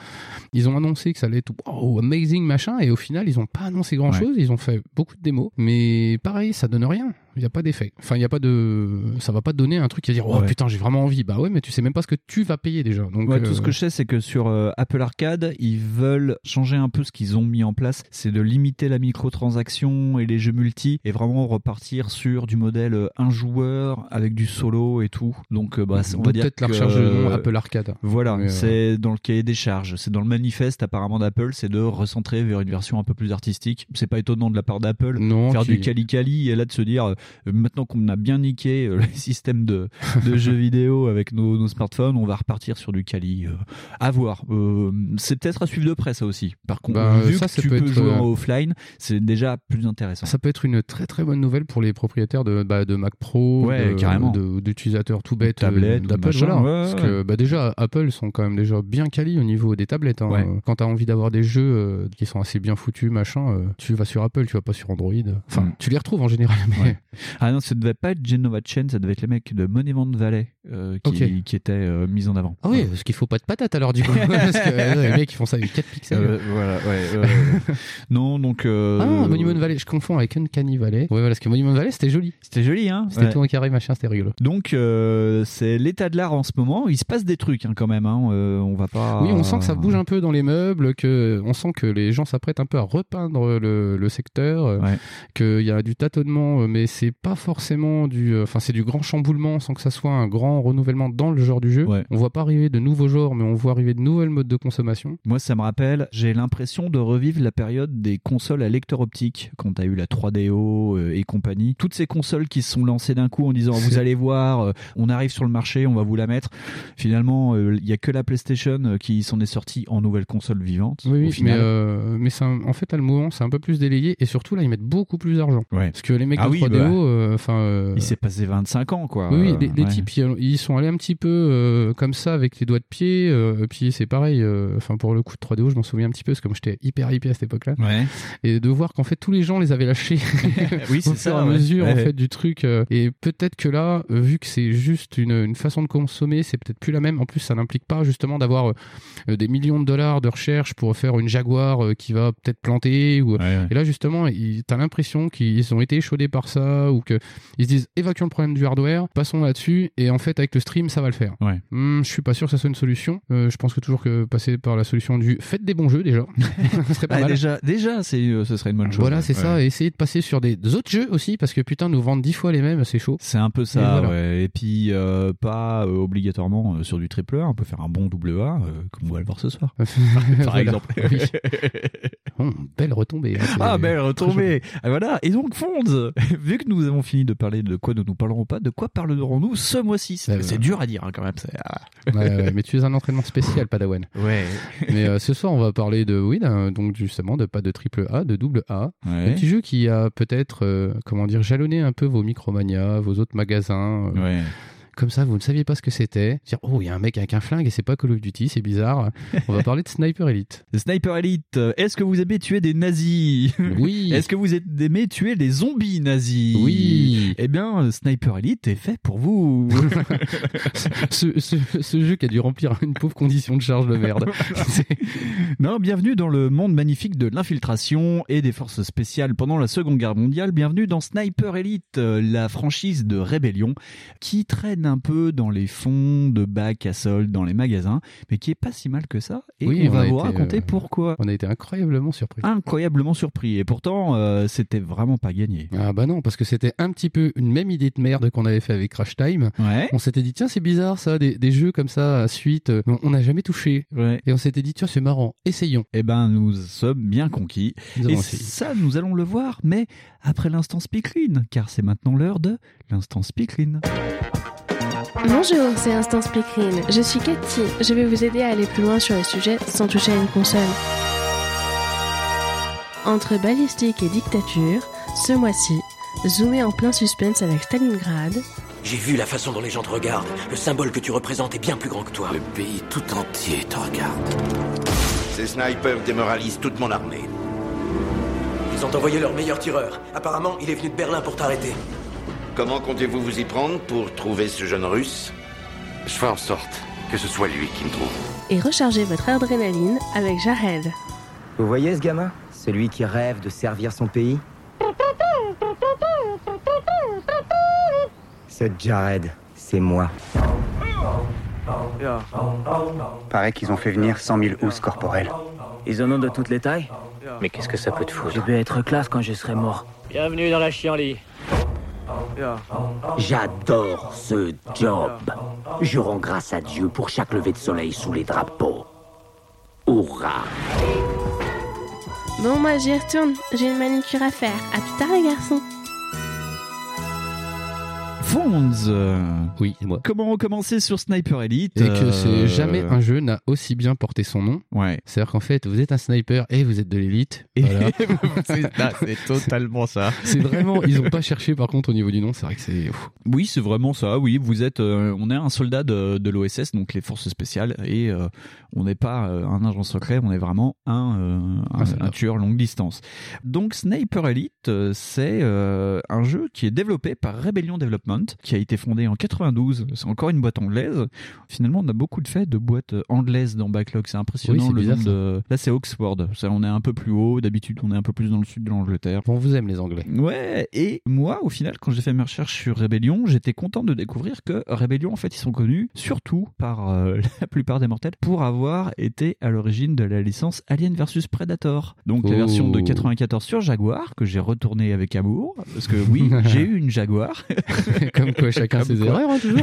Ils ont annoncé que ça allait être wow, amazing machin, et au final, ils ont pas annoncé grand chose. Ils ont fait beaucoup de démos, mais pareil, ça donne rien. Il y a pas d'effet. Enfin, il y a pas de, ça va pas te donner un truc qui va dire oh Ouais. putain, j'ai vraiment envie. Bah ouais, mais tu sais même pas ce que tu vas payer déjà. Donc Ouais, tout euh, ce que je sais, c'est que sur euh, Apple Arcade, ils veulent changer un peu ce qu'ils ont mis en place. C'est de limiter la microtransaction et les jeux multi et vraiment repartir sur du modèle euh, un joueur avec du solo et tout. Donc, euh, bah, on va dire peut-être la recherche de nom euh, Apple Arcade. Voilà, euh, c'est dans le cahier des charges, c'est dans le manifeste apparemment d'Apple, c'est de recentrer vers une version un peu plus artistique. C'est pas étonnant de la part d'Apple Non, faire qui- du cali cali et là de se dire euh, maintenant qu'on a bien niqué euh, [LAUGHS] les systèmes de, de jeux [LAUGHS] vidéo avec nos, nos smartphones, on va repartir sur du cali. euh, à voir. Euh, c'est peut-être à suivre de près ça aussi. Par contre, Bah, vu ça, que ça tu peut peux être, jouer euh, en offline, c'est déjà plus intéressant. Ça peut être une très très bonne nouvelle pour les propriétaires de, bah, de Mac Pro, Ouais, d'utilisateurs tout bêtes, euh, d'Apple. machin, Voilà. ouais, Parce que bah, déjà, Apple sont quand même déjà bien quali au niveau des tablettes. hein. Quand tu as envie d'avoir des jeux euh, qui sont assez bien foutus, machin, euh, tu vas sur Apple, tu vas pas sur Android. Enfin, Mm. tu les retrouves en général. [LAUGHS] Mais... Ah non, ça devait pas être Genova Chen, ça devait être les mecs de Monument Valley euh, qui, étaient euh, mis en avant. Ah oui, parce qu'il faut pas de patates alors du coup. [LAUGHS] parce que euh, les mecs ils font ça avec 4 pixels. Euh, voilà, ouais. [LAUGHS] non, donc. euh, Ah, Monument Valley, je confonds avec Uncanny Valley. Ouais, voilà, parce que Monument Valley c'était joli. C'était joli, hein C'était Ouais. tout un carré, machin, c'était rigolo. Donc c'est l'état de l'art en ce moment. Il se passe des trucs hein, quand même. Hein. On va pas. Oui, on sent que ça bouge un peu dans les meubles, que on sent que les gens s'apprêtent un peu à repeindre le, le secteur, Ouais. qu'il y a du tâtonnement, mais c'est pas forcément du, euh, enfin c'est du grand chamboulement sans que ça soit un grand renouvellement dans le genre du jeu. Ouais. On voit pas arriver de nouveaux genres, mais on voit arriver de nouvelles modes de consommation. Moi, ça me rappelle, j'ai l'impression de revivre la période des consoles à lecteur optique, quand t'as eu la 3DO euh, et compagnie. Toutes ces consoles qui se sont lancées d'un coup en disant, vous allez voir, euh, on arrive sur le marché, on va vous la mettre. Finalement, il y a que la PlayStation qui s'en est sortie en nouvelle console vivante. Oui, oui, mais, euh, mais c'est un- en fait, à le moment, c'est un peu plus délayé et surtout là, ils mettent beaucoup plus d'argent. Ouais. Parce que les mecs Ah de oui, 3DO, bah, euh, enfin. euh, Il s'est passé 25 ans, quoi. Oui, oui, Euh, les, les ouais. types, ils, ils sont allés un petit peu euh, comme ça avec les doigts de pied. euh, puis c'est pareil, euh, enfin pour le coup de 3DO, je m'en souviens un petit peu, parce que comme j'étais hyper hyper à cette époque-là. Ouais. Et de voir qu'en fait tous les gens les avaient lâchés [LAUGHS] oui, [LAUGHS] au c'est fur ça. et à ouais. mesure en fait du truc. euh, et peut-être que là, vu que c'est juste une, une façon de consommer, c'est peut-être plus la même. En plus, ça n'implique pas justement d'avoir euh, des millions de dollars de recherche pour faire une Jaguar euh, qui va peut-être planter. Ou... Ouais, ouais. Et là, justement, t'as l'impression qu'ils ont été échaudés par ça ou que ils se disent évacuons le problème du hardware, passons là-dessus. Et en fait, avec le stream, ça va le faire. Ouais. Hmm, je suis pas sûr que ça soit une solution. Euh, je pense que toujours que passer par la solution du faites des bons jeux déjà, [LAUGHS] ça serait pas Ah, mal. déjà, déjà, c'est, euh, ce serait une bonne chose. Voilà, ouais. c'est ça. Et essayer de passer sur des autres jeux aussi, parce que putain, nous vendre dix fois les mêmes, c'est chaud. C'est un peu ça, Et voilà. ouais. Et puis, euh, pas euh, obligatoirement euh, sur du triple A. On peut faire un bon double A, euh, comme on va le voir ce soir. [LAUGHS] Par Voilà. exemple. Oui. Oh, belle retombée. hein, Ah, belle retombée Ah, Voilà. Et donc, Fonds, [LAUGHS] vu que nous avons fini de parler de quoi nous ne parlerons pas, de quoi parlerons-nous ce mois-ci C'est dur à dire, hein, quand même. ah. Ouais, ouais, mais tu es un entraînement spécial, Padawan. [LAUGHS] Ouais. Mais euh, ce soir, on va parler de, oui, d'un- donc justement, de pas de triple A, de double A. Un Ouais. petit jeu qui a peut-être, euh, comment dire, jalonné un peu vos Micromania, vos autres magasins. euh. Comme ça, vous ne saviez pas ce que c'était. Dire, oh, il y a un mec avec un flingue et c'est pas Call of Duty, c'est bizarre. On va parler de Sniper Elite. [LAUGHS] Sniper Elite, euh, est-ce que vous aimez tuer des nazis [LAUGHS] Oui. Est-ce que vous aimez tuer des zombies nazis Oui. Eh bien, Sniper Elite est fait pour vous. [LAUGHS] ce, ce, ce jeu qui a dû remplir une pauvre condition de charge de merde. Non, bienvenue dans le monde magnifique de l'infiltration et des forces spéciales pendant la Seconde Guerre mondiale. Bienvenue dans Sniper Elite, euh, la franchise de Rébellion qui traîne un peu dans les fonds de bacs à soldes dans les magasins, mais qui est pas si mal que ça. Et Oui, on on va vous été, raconter euh, pourquoi. On a été incroyablement surpris. Incroyablement surpris. Et pourtant, euh, c'était vraiment pas gagné. Ah bah non, parce que c'était un petit peu une même idée de merde qu'on avait fait avec Crash Time. Ouais. On s'était dit, tiens, c'est bizarre ça, des, des jeux comme ça à suite, euh, on n'a jamais touché. Ouais. Et on s'était dit, tiens, c'est marrant, essayons. Eh ben, nous sommes bien conquis. Nous Et ça, nous allons le voir, mais après l'instant Speaklin, car c'est maintenant l'heure de l'instant Speaklin. Bonjour, c'est Instant Speakerine. Je suis Cathy. Je vais vous aider à aller plus loin sur le sujet sans toucher à une console. Entre balistique et dictature, ce mois-ci, zoomé en plein suspense avec Stalingrad, J'ai vu la façon dont les gens te regardent. Le symbole que tu représentes est bien plus grand que toi. Le pays tout entier te regarde. Ces snipers démoralisent toute mon armée. Ils ont envoyé leur meilleur tireur. Apparemment, il est venu de Berlin pour t'arrêter. Comment comptez-vous vous y prendre pour trouver ce jeune russe? Je ferai en sorte que ce soit lui qui me trouve. et rechargez votre adrénaline avec Jared. Vous voyez ce gamin? Celui qui rêve de servir son pays? Ce Jared, c'est moi. Paraît qu'ils ont fait venir 100 000 housses corporelles. Ils en ont de toutes les tailles? Mais qu'est-ce que ça peut te foutre? Je vais être classe quand je serai mort. Bienvenue dans la chienlit. J'adore ce job. Je rends grâce à Dieu pour chaque lever de soleil sous les drapeaux. Hurrah Bon, moi j'y retourne. J'ai une manicure à faire. À plus tard, les garçons. Fonds, Oui, moi. comment recommencer sur Sniper Elite Et que euh, c'est jamais un jeu n'a aussi bien porté son nom. Ouais. C'est-à-dire qu'en fait, vous êtes un sniper et vous êtes de l'élite. Et Voilà. [LAUGHS] c'est [LAUGHS] totalement ça. c'est vraiment, ils ont pas cherché par contre au niveau du nom. C'est vrai que c'est. Oui, c'est vraiment ça. Oui, vous êtes, euh, on est un soldat de, de l'OSS, donc les forces spéciales, et euh, on n'est pas euh, un agent secret, on est vraiment un, un, tueur longue distance. Donc Sniper Elite, c'est un jeu qui est développé par Rebellion Development, Qui a été fondée en 92. C'est encore une boîte anglaise. Finalement, on a beaucoup de faits de boîtes anglaises dans Backlog. C'est impressionnant Oui, le bizarre, de. Là, c'est Oxford. Ça, on est un peu plus haut. D'habitude, on est un peu plus dans le sud de l'Angleterre. On vous aime les Anglais. Ouais, et moi, au final, quand j'ai fait mes recherches sur Rebellion, j'étais content de découvrir que Rebellion, en fait, ils sont connus surtout par euh, [LAUGHS] la plupart des mortels pour avoir été à l'origine de la licence Alien vs Predator. Donc la version de 94 sur Jaguar, que j'ai retourné avec amour, parce que oui, [LAUGHS] j'ai eu une Jaguar. [LAUGHS] [LAUGHS] Comme quoi, chacun Comme ses quoi. erreurs, hein, toujours.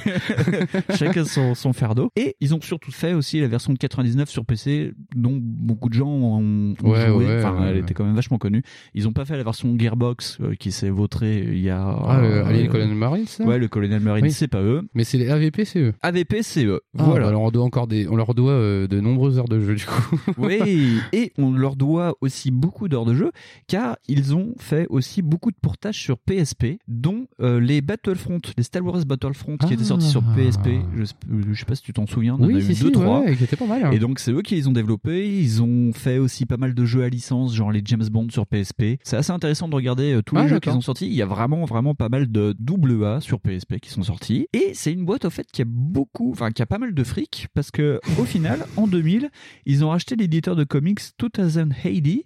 [LAUGHS] Chacun son, son fardeau. Et ils ont surtout fait aussi la version de 99 sur PC, dont beaucoup de gens ont, ont Ouais, joué. ouais, enfin, ouais, elle était quand même vachement connue. Ils ont pas fait la version Gearbox euh, qui s'est vautrée il y a. Ah, le Alien Colonel Marine, ça Ouais, le Colonel Marine, Oui. c'est pas eux. Mais c'est les AVP, c'est eux. AVP, c'est eux. Ah, voilà. bah, alors on doit encore des, on leur doit euh, de nombreuses heures de jeu du coup. [LAUGHS] Oui, et on leur doit aussi beaucoup d'heures de jeu, car ils ont fait aussi beaucoup de portages sur PSP, dont euh, les Battlefront, les Star Wars Battlefront qui étaient sortis sur PSP. Je, sais- je sais pas si tu t'en souviens, on en oui, a si, eu si, deux, trois. ouais, pas mal. hein. Et donc c'est eux qui les ont développés. Ils ont fait aussi pas mal de jeux à licence, genre les James Bond sur PSP. C'est assez intéressant de regarder euh, tous les Ah, jeux qu'ils ont sortis. Il y a vraiment vraiment pas mal de double A sur PSP qui sont sortis. Et c'est une boîte au fait qui a beaucoup, enfin qui a pas mal de fric parce que au final, en 2000, ils ont racheté l'éditeur de comics 2000 Heidi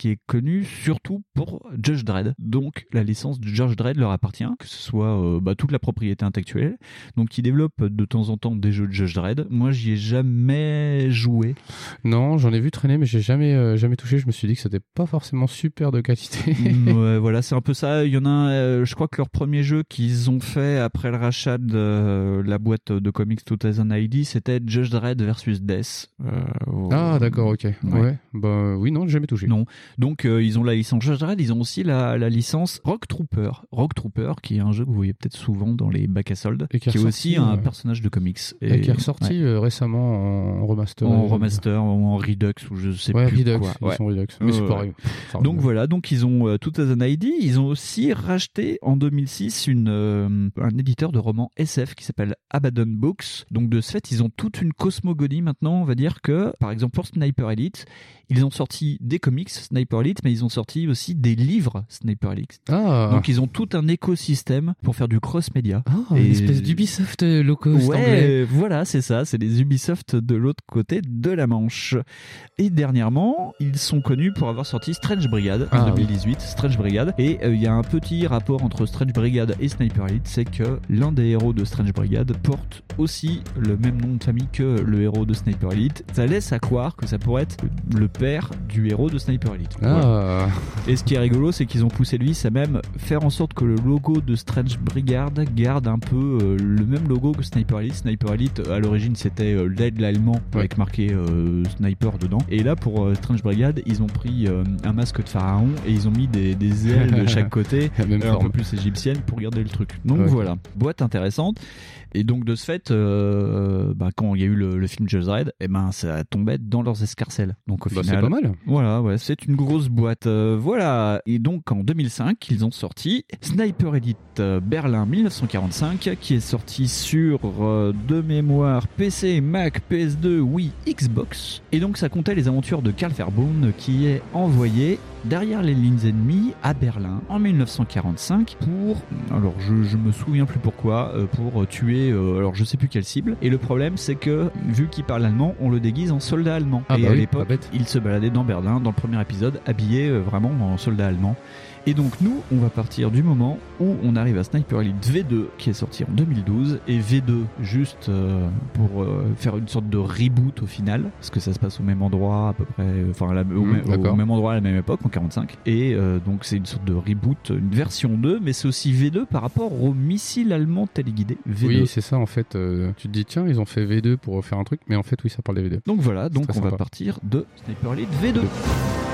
qui est connu surtout pour Judge Dredd. Donc la licence de Judge Dredd leur appartient, que ce soit euh, bah, toute la propriété intellectuelle. Donc ils développent de temps en temps des jeux de Judge Dredd. Moi j'y ai jamais joué. Non, j'en ai vu traîner, mais j'ai jamais, euh, jamais touché. Je me suis dit que c'était pas forcément super de qualité. [LAUGHS] ouais, voilà, c'est un peu ça. Il y en a, euh, je crois que leur premier jeu qu'ils ont fait après le rachat de la boîte de comics 2000 ID, c'était Judge Dredd versus Death. Ah, d'accord, ok. Ouais. Ouais. Bah oui, non, jamais touché. Non. Donc euh, ils ont la licence Judge Dredd, ils ont aussi la, la licence Rock Trooper. Rock Trooper, qui est un jeu que vous voyez peut-être souvent dans les bacs à soldes, Et qui qui est ressorti, aussi un euh, personnage de comics. Et, qui est ressorti ouais. euh, récemment en remaster. en remaster ou en Redux ou je sais Ouais, plus Redux, quoi. ils Ouais. sont Redux. Mais c'est pareil. Donc voilà, donc ils ont euh, tout as an ID. Ils ont aussi racheté en 2006 une, euh, un éditeur de romans SF qui s'appelle Abaddon Books. Donc de ce fait, ils ont toute une cosmogonie maintenant. On va dire que, par exemple, pour Sniper Elite, ils ont sorti des comics Sniper Elite, mais ils ont sorti aussi des livres Sniper Elite. Ah, Donc ils ont tout un écosystème pour faire du cross-média. Ah, une espèce d'Ubisoft euh, low cost Ouais, anglais. voilà, c'est ça, c'est les Ubisoft de l'autre côté de la Manche. Et dernièrement, ils sont connus pour avoir sorti Strange Brigade en Ah, 2018, Strange Brigade. Et euh, il y a un petit rapport entre Strange Brigade et Sniper Elite, c'est que l'un des héros de Strange Brigade porte aussi le même nom de famille que le héros de Sniper Elite. Ça laisse à croire que ça pourrait être le père du héros de Sniper Elite. Ah, Et ce qui est rigolo, c'est qu'ils ont poussé lui à même faire en sorte que le logo de Strange Brigade garde un peu euh, le même logo que Sniper Elite. Sniper Elite, à l'origine, c'était euh, l'aide l'allemand avec marqué euh, Sniper dedans. Et là, pour euh, Strange Brigade, ils ont pris euh, un masque de pharaon et ils ont mis des, des ailes de [LAUGHS] chaque côté, même euh, un peu plus égyptienne pour garder le truc. Donc Ouais. voilà, boîte intéressante. Et donc de ce fait, euh, bah, quand il y a eu le, le film Judge Dredd, eh ben ça tombait dans leurs escarcelles. Donc au Bah, final, c'est pas mal. voilà, ouais, c'est une grosse boîte. euh, voilà. Et donc en 2005, ils ont sorti Sniper Elite euh, Berlin 1945, qui est sorti sur euh, de mémoire PC, Mac, PS2, Wii, Xbox. Et donc ça comptait les aventures de Carl Verboon, qui est envoyé derrière les lignes ennemies à Berlin en 1945 pour, alors je, je me souviens plus pourquoi, euh, pour tuer, euh, alors je sais plus quelle cible. Et le problème c'est que vu qu'il parle allemand, on le déguise en soldat allemand. Ah et bah à oui, l'époque, il se baladait dans Berlin dans le premier épisode, habillé euh, vraiment en soldat allemand. Et donc nous, on va partir du moment où on arrive à Sniper Elite V2 qui est sorti en 2012 et V2 juste euh, pour euh, faire une sorte de reboot au final parce que ça se passe au même endroit à peu près, euh, enfin au, mmh, même endroit à la même époque en 45 et donc c'est une sorte de reboot, une version 2 mais c'est aussi V2 par rapport au missile allemand téléguidé V2. Oui c'est ça en fait, tu te dis tiens ils ont fait V2 pour faire un truc mais en fait oui ça parle des V2. Donc voilà, donc on va partir de Sniper Elite V2.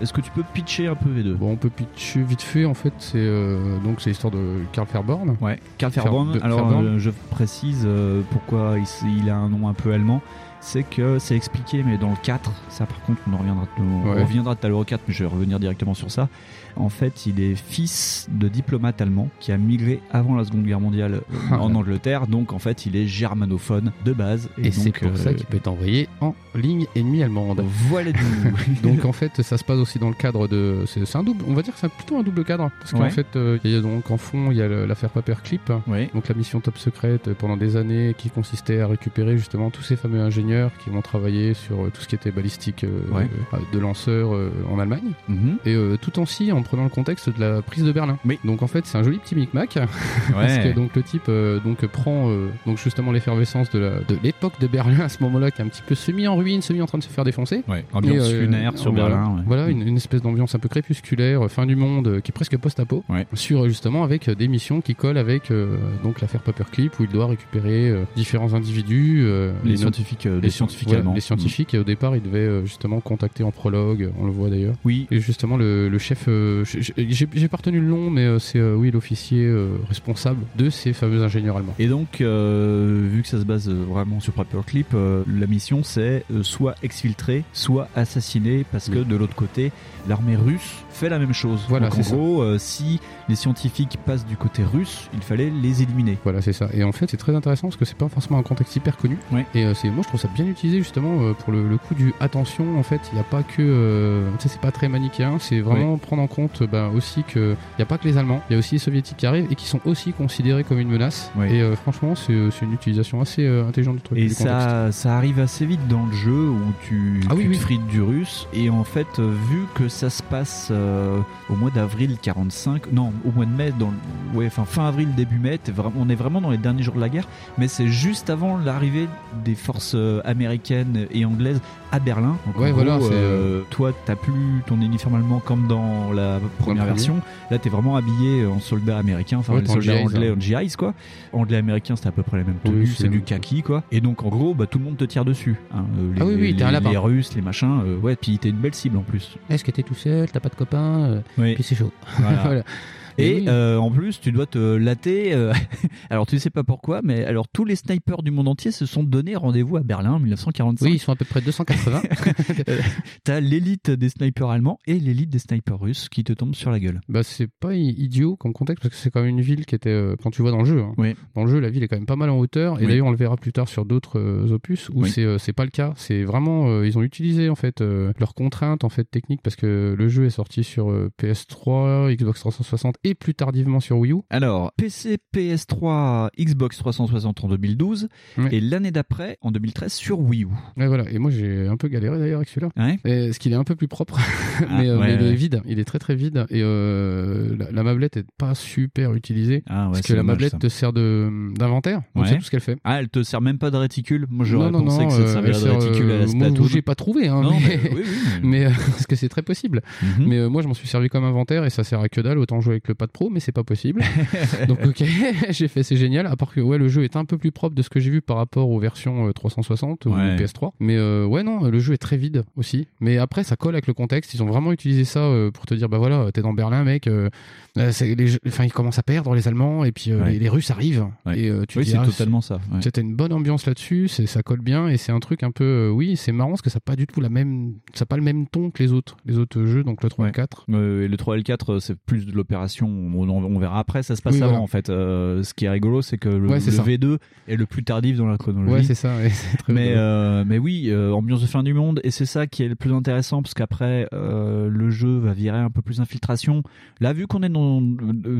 Est-ce que tu peux pitcher un peu V2 Bon, on peut pitcher vite fait. En fait, c'est euh, donc c'est l'histoire de Carl Fairborn. Ouais, Carl Fairborn. Alors, Fairborn. euh, je précise euh, pourquoi il, a un nom un peu allemand. C'est que c'est expliqué, mais dans le 4, ça par contre, on en reviendra, on Ouais. reviendra tout à l'heure au 4, mais je vais revenir directement sur ça. En fait, il est fils de diplomate allemand qui a migré avant la Seconde Guerre mondiale euh, Ah, en. Angleterre, donc en fait, il est germanophone de base. Et, c'est pour ça euh, qu'il peut être envoyé en ligne ennemie allemande. Voilà du. [LAUGHS] donc en fait, ça se passe aussi dans le cadre de. C'est un double. On va dire que c'est plutôt un double cadre. Parce qu'en Ouais. fait, euh, il y a donc en fond, il y a l'affaire Paperclip. Ouais. Donc la mission top secrète pendant des années qui consistait à récupérer justement tous ces fameux ingénieurs qui vont travailler sur tout ce qui était balistique euh, Ouais. de lanceurs en Allemagne. Mhm. Et tout en si en prenant le contexte de la prise de Berlin. Oui. Donc en fait, c'est un joli petit micmac. [LAUGHS] Parce que donc le type euh, donc prend euh, donc justement l'effervescence de l'époque de Berlin à ce moment-là qui est un petit peu semi en ruine, semi en train de se faire défoncer. Ouais, ambiance Et, euh, lunaire sur voilà. Berlin. ouais. Voilà, une, une espèce d'ambiance un peu crépusculaire, fin du monde, qui est presque post-apo, Ouais. sur justement avec des missions qui collent avec donc l'affaire Paperclip où il doit récupérer différents individus, Les scientifiques, les les scientifiques allemands. les scientifiques. Et au départ, il devait justement contacter en prologue, on le voit d'ailleurs. Oui. Et justement, le, le chef, euh, j'ai- pas retenu le nom, mais euh, c'est euh, oui l'officier euh, responsable de ces fameux ingénieurs allemands. Et donc, vu que ça se base vraiment sur Paperclip, la mission c'est soit exfiltrer, soit assassiner, parce que de l'autre côté, l'armée russe fait la même chose. Voilà, donc en gros, euh, si les scientifiques passent du côté russe, il fallait les éliminer. Voilà, c'est ça. Et en fait, c'est très intéressant parce que c'est pas forcément un contexte hyper connu. Ouais. Et euh, c'est, moi, je trouve ça bien utilisé justement euh, pour le, le coup du attention. En fait, il n'y a pas que, tu sais, c'est pas très manichéen. C'est vraiment prendre en compte, ben, aussi que il n'y a pas que les Allemands. Il y a aussi les Soviétiques qui arrivent et qui sont aussi considérés comme une menace. Ouais. Et franchement, c'est, une utilisation assez intelligente du truc. Et du ça, ça arrive assez vite dans le jeu où tu, Ah oui, tu oui. te frites du russe. Et en fait, vu que ça se passe euh, au mois d'avril 45, non, au mois de mai, dans, ouais, enfin fin avril, début mai, on est vraiment dans les derniers jours de la guerre, mais c'est juste avant l'arrivée des forces euh, américaines et anglaises à Berlin. Donc, en Ouais, gros, voilà, c'est, euh, toi, t'as plus ton uniforme allemand comme dans la première version. Là, t'es vraiment habillé en soldat américain, enfin, Ouais, en soldats GIs, anglais hein. en GIs, quoi. Anglais américain, c'était à peu près la même Oui, tenue, c'est- c'est du kaki, quoi. Et donc, en gros, bah, tout le monde te tire dessus. hein. Euh, Les, Ah oui, oui, les- t'es un lapin. les Russes, les machins, euh, ouais, puis t'es une belle cible en plus. Est-ce que t'es tout seul T'as pas de copains euh, Oui. Puis c'est chaud. Voilà. [LAUGHS] Voilà. Et oui. euh, en plus, tu dois te latter. euh, [LAUGHS] alors, tu sais pas pourquoi, mais alors tous les snipers du monde entier se sont donné rendez-vous à Berlin en 1945. Oui, ils sont à peu près 280. [LAUGHS] Euh, T'as l'élite des snipers allemands et l'élite des snipers russes qui te tombent sur la gueule. Bah c'est pas idiot comme contexte parce que c'est quand même une ville qui était euh, quand tu vois dans le jeu. hein. Oui. Dans le jeu, la ville est quand même pas mal en hauteur et Oui. d'ailleurs on le verra plus tard sur d'autres opus où c'est pas le cas. C'est vraiment ils ont utilisé en fait leurs contraintes en fait techniques parce que le jeu est sorti sur euh, PS3, Xbox 360 et plus tardivement sur Wii U. Alors, PC, PS3, Xbox 360 en 2012 Ouais. et l'année d'après, en 2013, sur Wii U. Ouais, voilà. Et moi j'ai un peu galéré d'ailleurs avec celui-là. Ouais. Et, parce qu'il est un peu plus propre, [LAUGHS] Ah, mais, euh, ouais, mais il est vide. Il est très très vide et euh, la, la mablette est pas super utilisée Ah parce que la dommage, mablette ça. te sert d'inventaire. Donc c'est tout ce qu'elle fait. Ah, elle te sert même pas de réticule Moi, j'aurais non, non, pensé non, que ça euh, servirait elle de réticule à la euh, moi, Splatoon. j'ai pas trouvé, hein, Non, mais, mais oui, oui, mais- [LAUGHS] mais, euh, parce que c'est très possible. Mhm. Mais euh, moi, je m'en suis servi comme inventaire et ça sert à que dalle. Autant jouer avec le pad pro, mais c'est pas possible. [LAUGHS] Donc, ok, [LAUGHS] j'ai fait, c'est génial. À part que ouais, le jeu est un peu plus propre de ce que j'ai vu par rapport aux versions euh, 360 ou Ouais. PS3. Mais euh, ouais, non, le jeu est très vide aussi. Mais après, ça colle avec le contexte. Ils ont vraiment utilisé ça euh, pour te dire, bah voilà, t'es dans Berlin, mec. euh, euh, c'est les, enfin, ils commencent à perdre les Allemands et puis euh, Ouais. les, les Russes arrivent. Ouais. Et euh, tu oui, c'est ah, totalement ça. c'était une bonne ambiance là-dessus, ça colle bien et c'est un truc un peu euh, oui, c'est marrant parce que ça n'a pas du tout la même ça a pas le même ton que les autres les autres jeux donc le 3 et le 4. Euh, et le 3 et le 4, euh, c'est plus de l'opération. On, on- on verra après, ça se passe Oui, avant voilà. en fait. Euh, ce qui est rigolo, c'est que le, Ouais, le ça. V2 est le plus tardif dans la chronologie. Ouais, c'est ça, ouais, [LAUGHS] mais, euh, mais oui, euh, ambiance de fin du monde, et c'est ça qui est le plus intéressant, parce qu'après, le jeu va virer un peu plus infiltration. Là, vu qu'on est dans...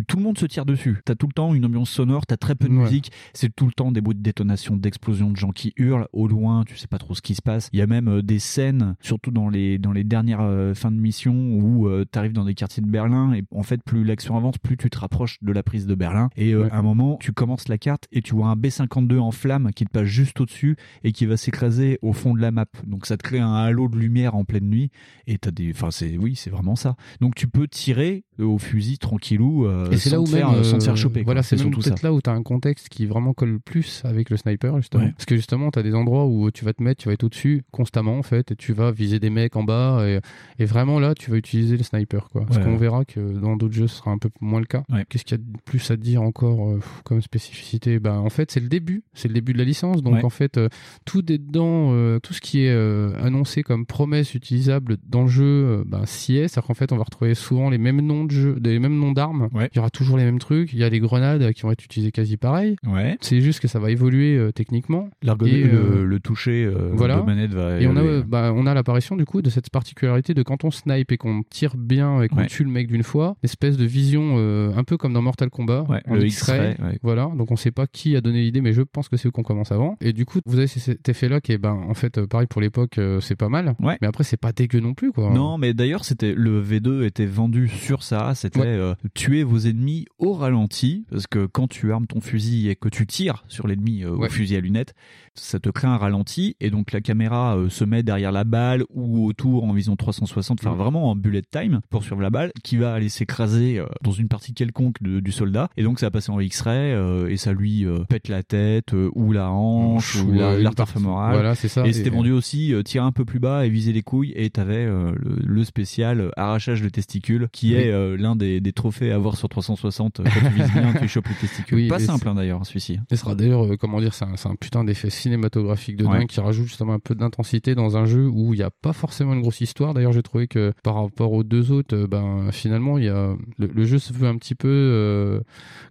tout le monde se tire dessus. T'as tout le temps une ambiance sonore, t'as très peu de musique, c'est tout le temps des bruits de détonation, d'explosion, de gens qui hurlent au loin, tu sais pas trop ce qui se passe. Il y a même des scènes, surtout dans les, dans les dernières fins de mission, où t'arrives dans des quartiers de Berlin, et en fait, plus l'action avance, plus tu te rapproches de la prise de Berlin. Et euh, à un moment, tu commences la carte et tu vois un B-52 en flamme qui te passe juste au-dessus et qui va s'écraser au fond de la map. Donc ça te crée un halo de lumière en pleine nuit et t'as des, enfin c'est, oui, c'est vraiment ça. Donc tu peux tirer au fusil tranquillou euh, Et c'est sans, là où te faire, même, sans te faire euh, choper. Voilà, c'est même surtout peut-être là où tu as un contexte qui vraiment colle plus avec le sniper, justement. Ouais. Parce que justement, tu as des endroits où tu vas te mettre, tu vas être au-dessus constamment, en fait, et tu vas viser des mecs en bas. Et, et vraiment, là, tu vas utiliser le sniper, quoi. Parce Ouais. qu'on verra que dans d'autres jeux, ce sera un peu moins le cas. Qu'est-ce qu'il y a de plus à dire encore euh, comme spécificité? Bah, En fait, c'est le début. C'est le début de la licence. Donc, Ouais. en fait, euh, tout est dedans, euh, tout ce qui est annoncé comme promesse utilisable dans le jeu, bah, s'y est. C'est-à-dire qu'en fait, on va retrouver souvent les mêmes noms de jeux, les mêmes noms d'armes. Il y aura toujours les mêmes trucs. Il y a les grenades qui vont être utilisées quasi pareil. C'est juste que ça va évoluer techniquement. Et, le, le toucher voilà. de manette va. Et on a, évoluer. bah, on a l'apparition du coup de cette particularité de quand on snipe et qu'on tire bien et qu'on tue le mec d'une fois, espèce de vision euh, un peu comme dans Mortal Kombat, Ouais, en le X-ray. Ouais. Voilà, donc on sait pas qui a donné l'idée, mais je pense que c'est eux qu'on commence avant. Et du coup, vous avez cet effet-là qui est, ben, en fait, euh, pareil pour l'époque, euh, c'est pas mal. Mais après, c'est pas dégueu non plus, quoi. Non, mais d'ailleurs, c'était le V2 était vendu sur ça. C'était euh, tuer vos ennemis au ralenti, parce que quand tu armes ton fusil et que tu tires sur l'ennemi au fusil à lunettes, ça te crée un ralenti et donc la caméra se met derrière la balle ou autour en vision 360, enfin vraiment en bullet time pour suivre la balle qui va aller s'écraser dans une partie quelconque de- du soldat et donc ça va passer en X-ray euh, et ça lui euh, pète la tête euh, ou la hanche Ou l'artère fémorale. Voilà, c'est ça. Et Et- c'était vendu aussi tirer un peu plus bas et viser les couilles et t'avais le, le spécial arrachage de testicules qui Oui. est l'un des, des trophées à avoir sur 360 euh, quand tu vises bien [LAUGHS] tu chopes les testicules Oui, pas et simple hein, d'ailleurs celui-ci Ce sera d'ailleurs, comment dire, c'est un, putain d'effet cinématographique de Ouais. dingue qui rajoute justement un peu d'intensité dans un jeu où il n'y a pas forcément une grosse histoire. D'ailleurs, j'ai trouvé que par rapport aux deux autres, ben finalement, il y a le, le jeu se veut un petit peu, euh,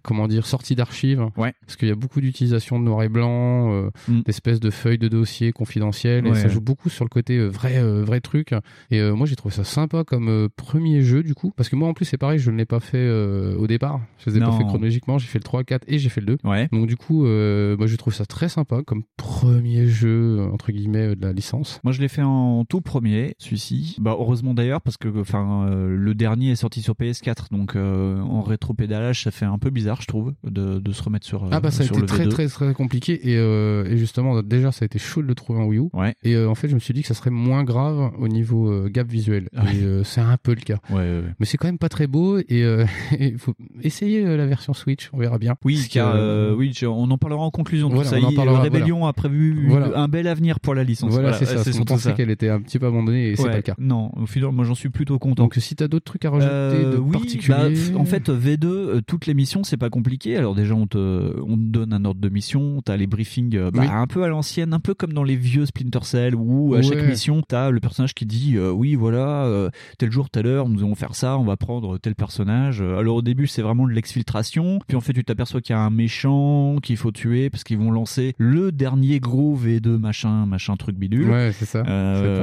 comment dire, sorti d'archives. Parce qu'il y a beaucoup d'utilisation de noir et blanc, euh, d'espèces de feuilles de dossiers confidentielles, et Mm. Ouais. ça joue beaucoup sur le côté euh, vrai, euh, vrai truc. Et euh, moi, j'ai trouvé ça sympa comme premier jeu du coup, parce que moi, en plus, c'est pareil, je ne l'ai pas fait au départ. Je ne les ai pas fait chronologiquement. J'ai fait le 3, 4 et j'ai fait le 2. Ouais. Donc du coup, moi je trouve ça très sympa comme premier jeu entre guillemets de la licence. moi je l'ai fait en tout premier celui-ci bah heureusement d'ailleurs parce que enfin euh, le dernier est sorti sur PS4 donc euh, en rétropédalage ça fait un peu bizarre je trouve de, de se remettre sur euh, Ah bah ça a été très V2. très très compliqué et, euh, et justement déjà ça a été chaud de le trouver en Wii U et euh, en fait je me suis dit que ça serait moins grave au niveau euh, gap visuel Ouais. et euh, c'est un peu le cas. Ouais. Mais c'est quand même pas très beau et euh, [LAUGHS] il faut essayer euh, la version Switch, on verra bien. Oui, car euh, euh, oui, on en parlera en conclusion. Voilà, tout ça. on en Il- parlera, Rebellion a prévu Voilà. un bel avenir pour la licence. Voilà, c'est ça. on pensait qu'elle était un petit peu abandonnée et c'est pas le cas. Non, au final, moi j'en suis plutôt content. Donc si t'as d'autres trucs à rajouter Euh, de oui, particulier, en fait, V2, euh, toutes les missions, c'est pas compliqué. Alors déjà, on te, on te donne un ordre de mission, t'as les briefings euh, bah, Oui. un peu à l'ancienne, un peu comme dans les vieux Splinter Cell, où à chaque mission, t'as le personnage qui dit, euh, oui, voilà, euh, tel jour, telle heure, nous allons faire ça, on va prendre tel personnage. Euh, Alors au début, c'est vraiment de l'exfiltration, puis en fait, tu t'aperçois qu'il y a un méchant qu'il faut tuer parce qu'ils vont lancer le dernier gros V2 machin, machin truc bidule. Ouais, c'est ça. C'est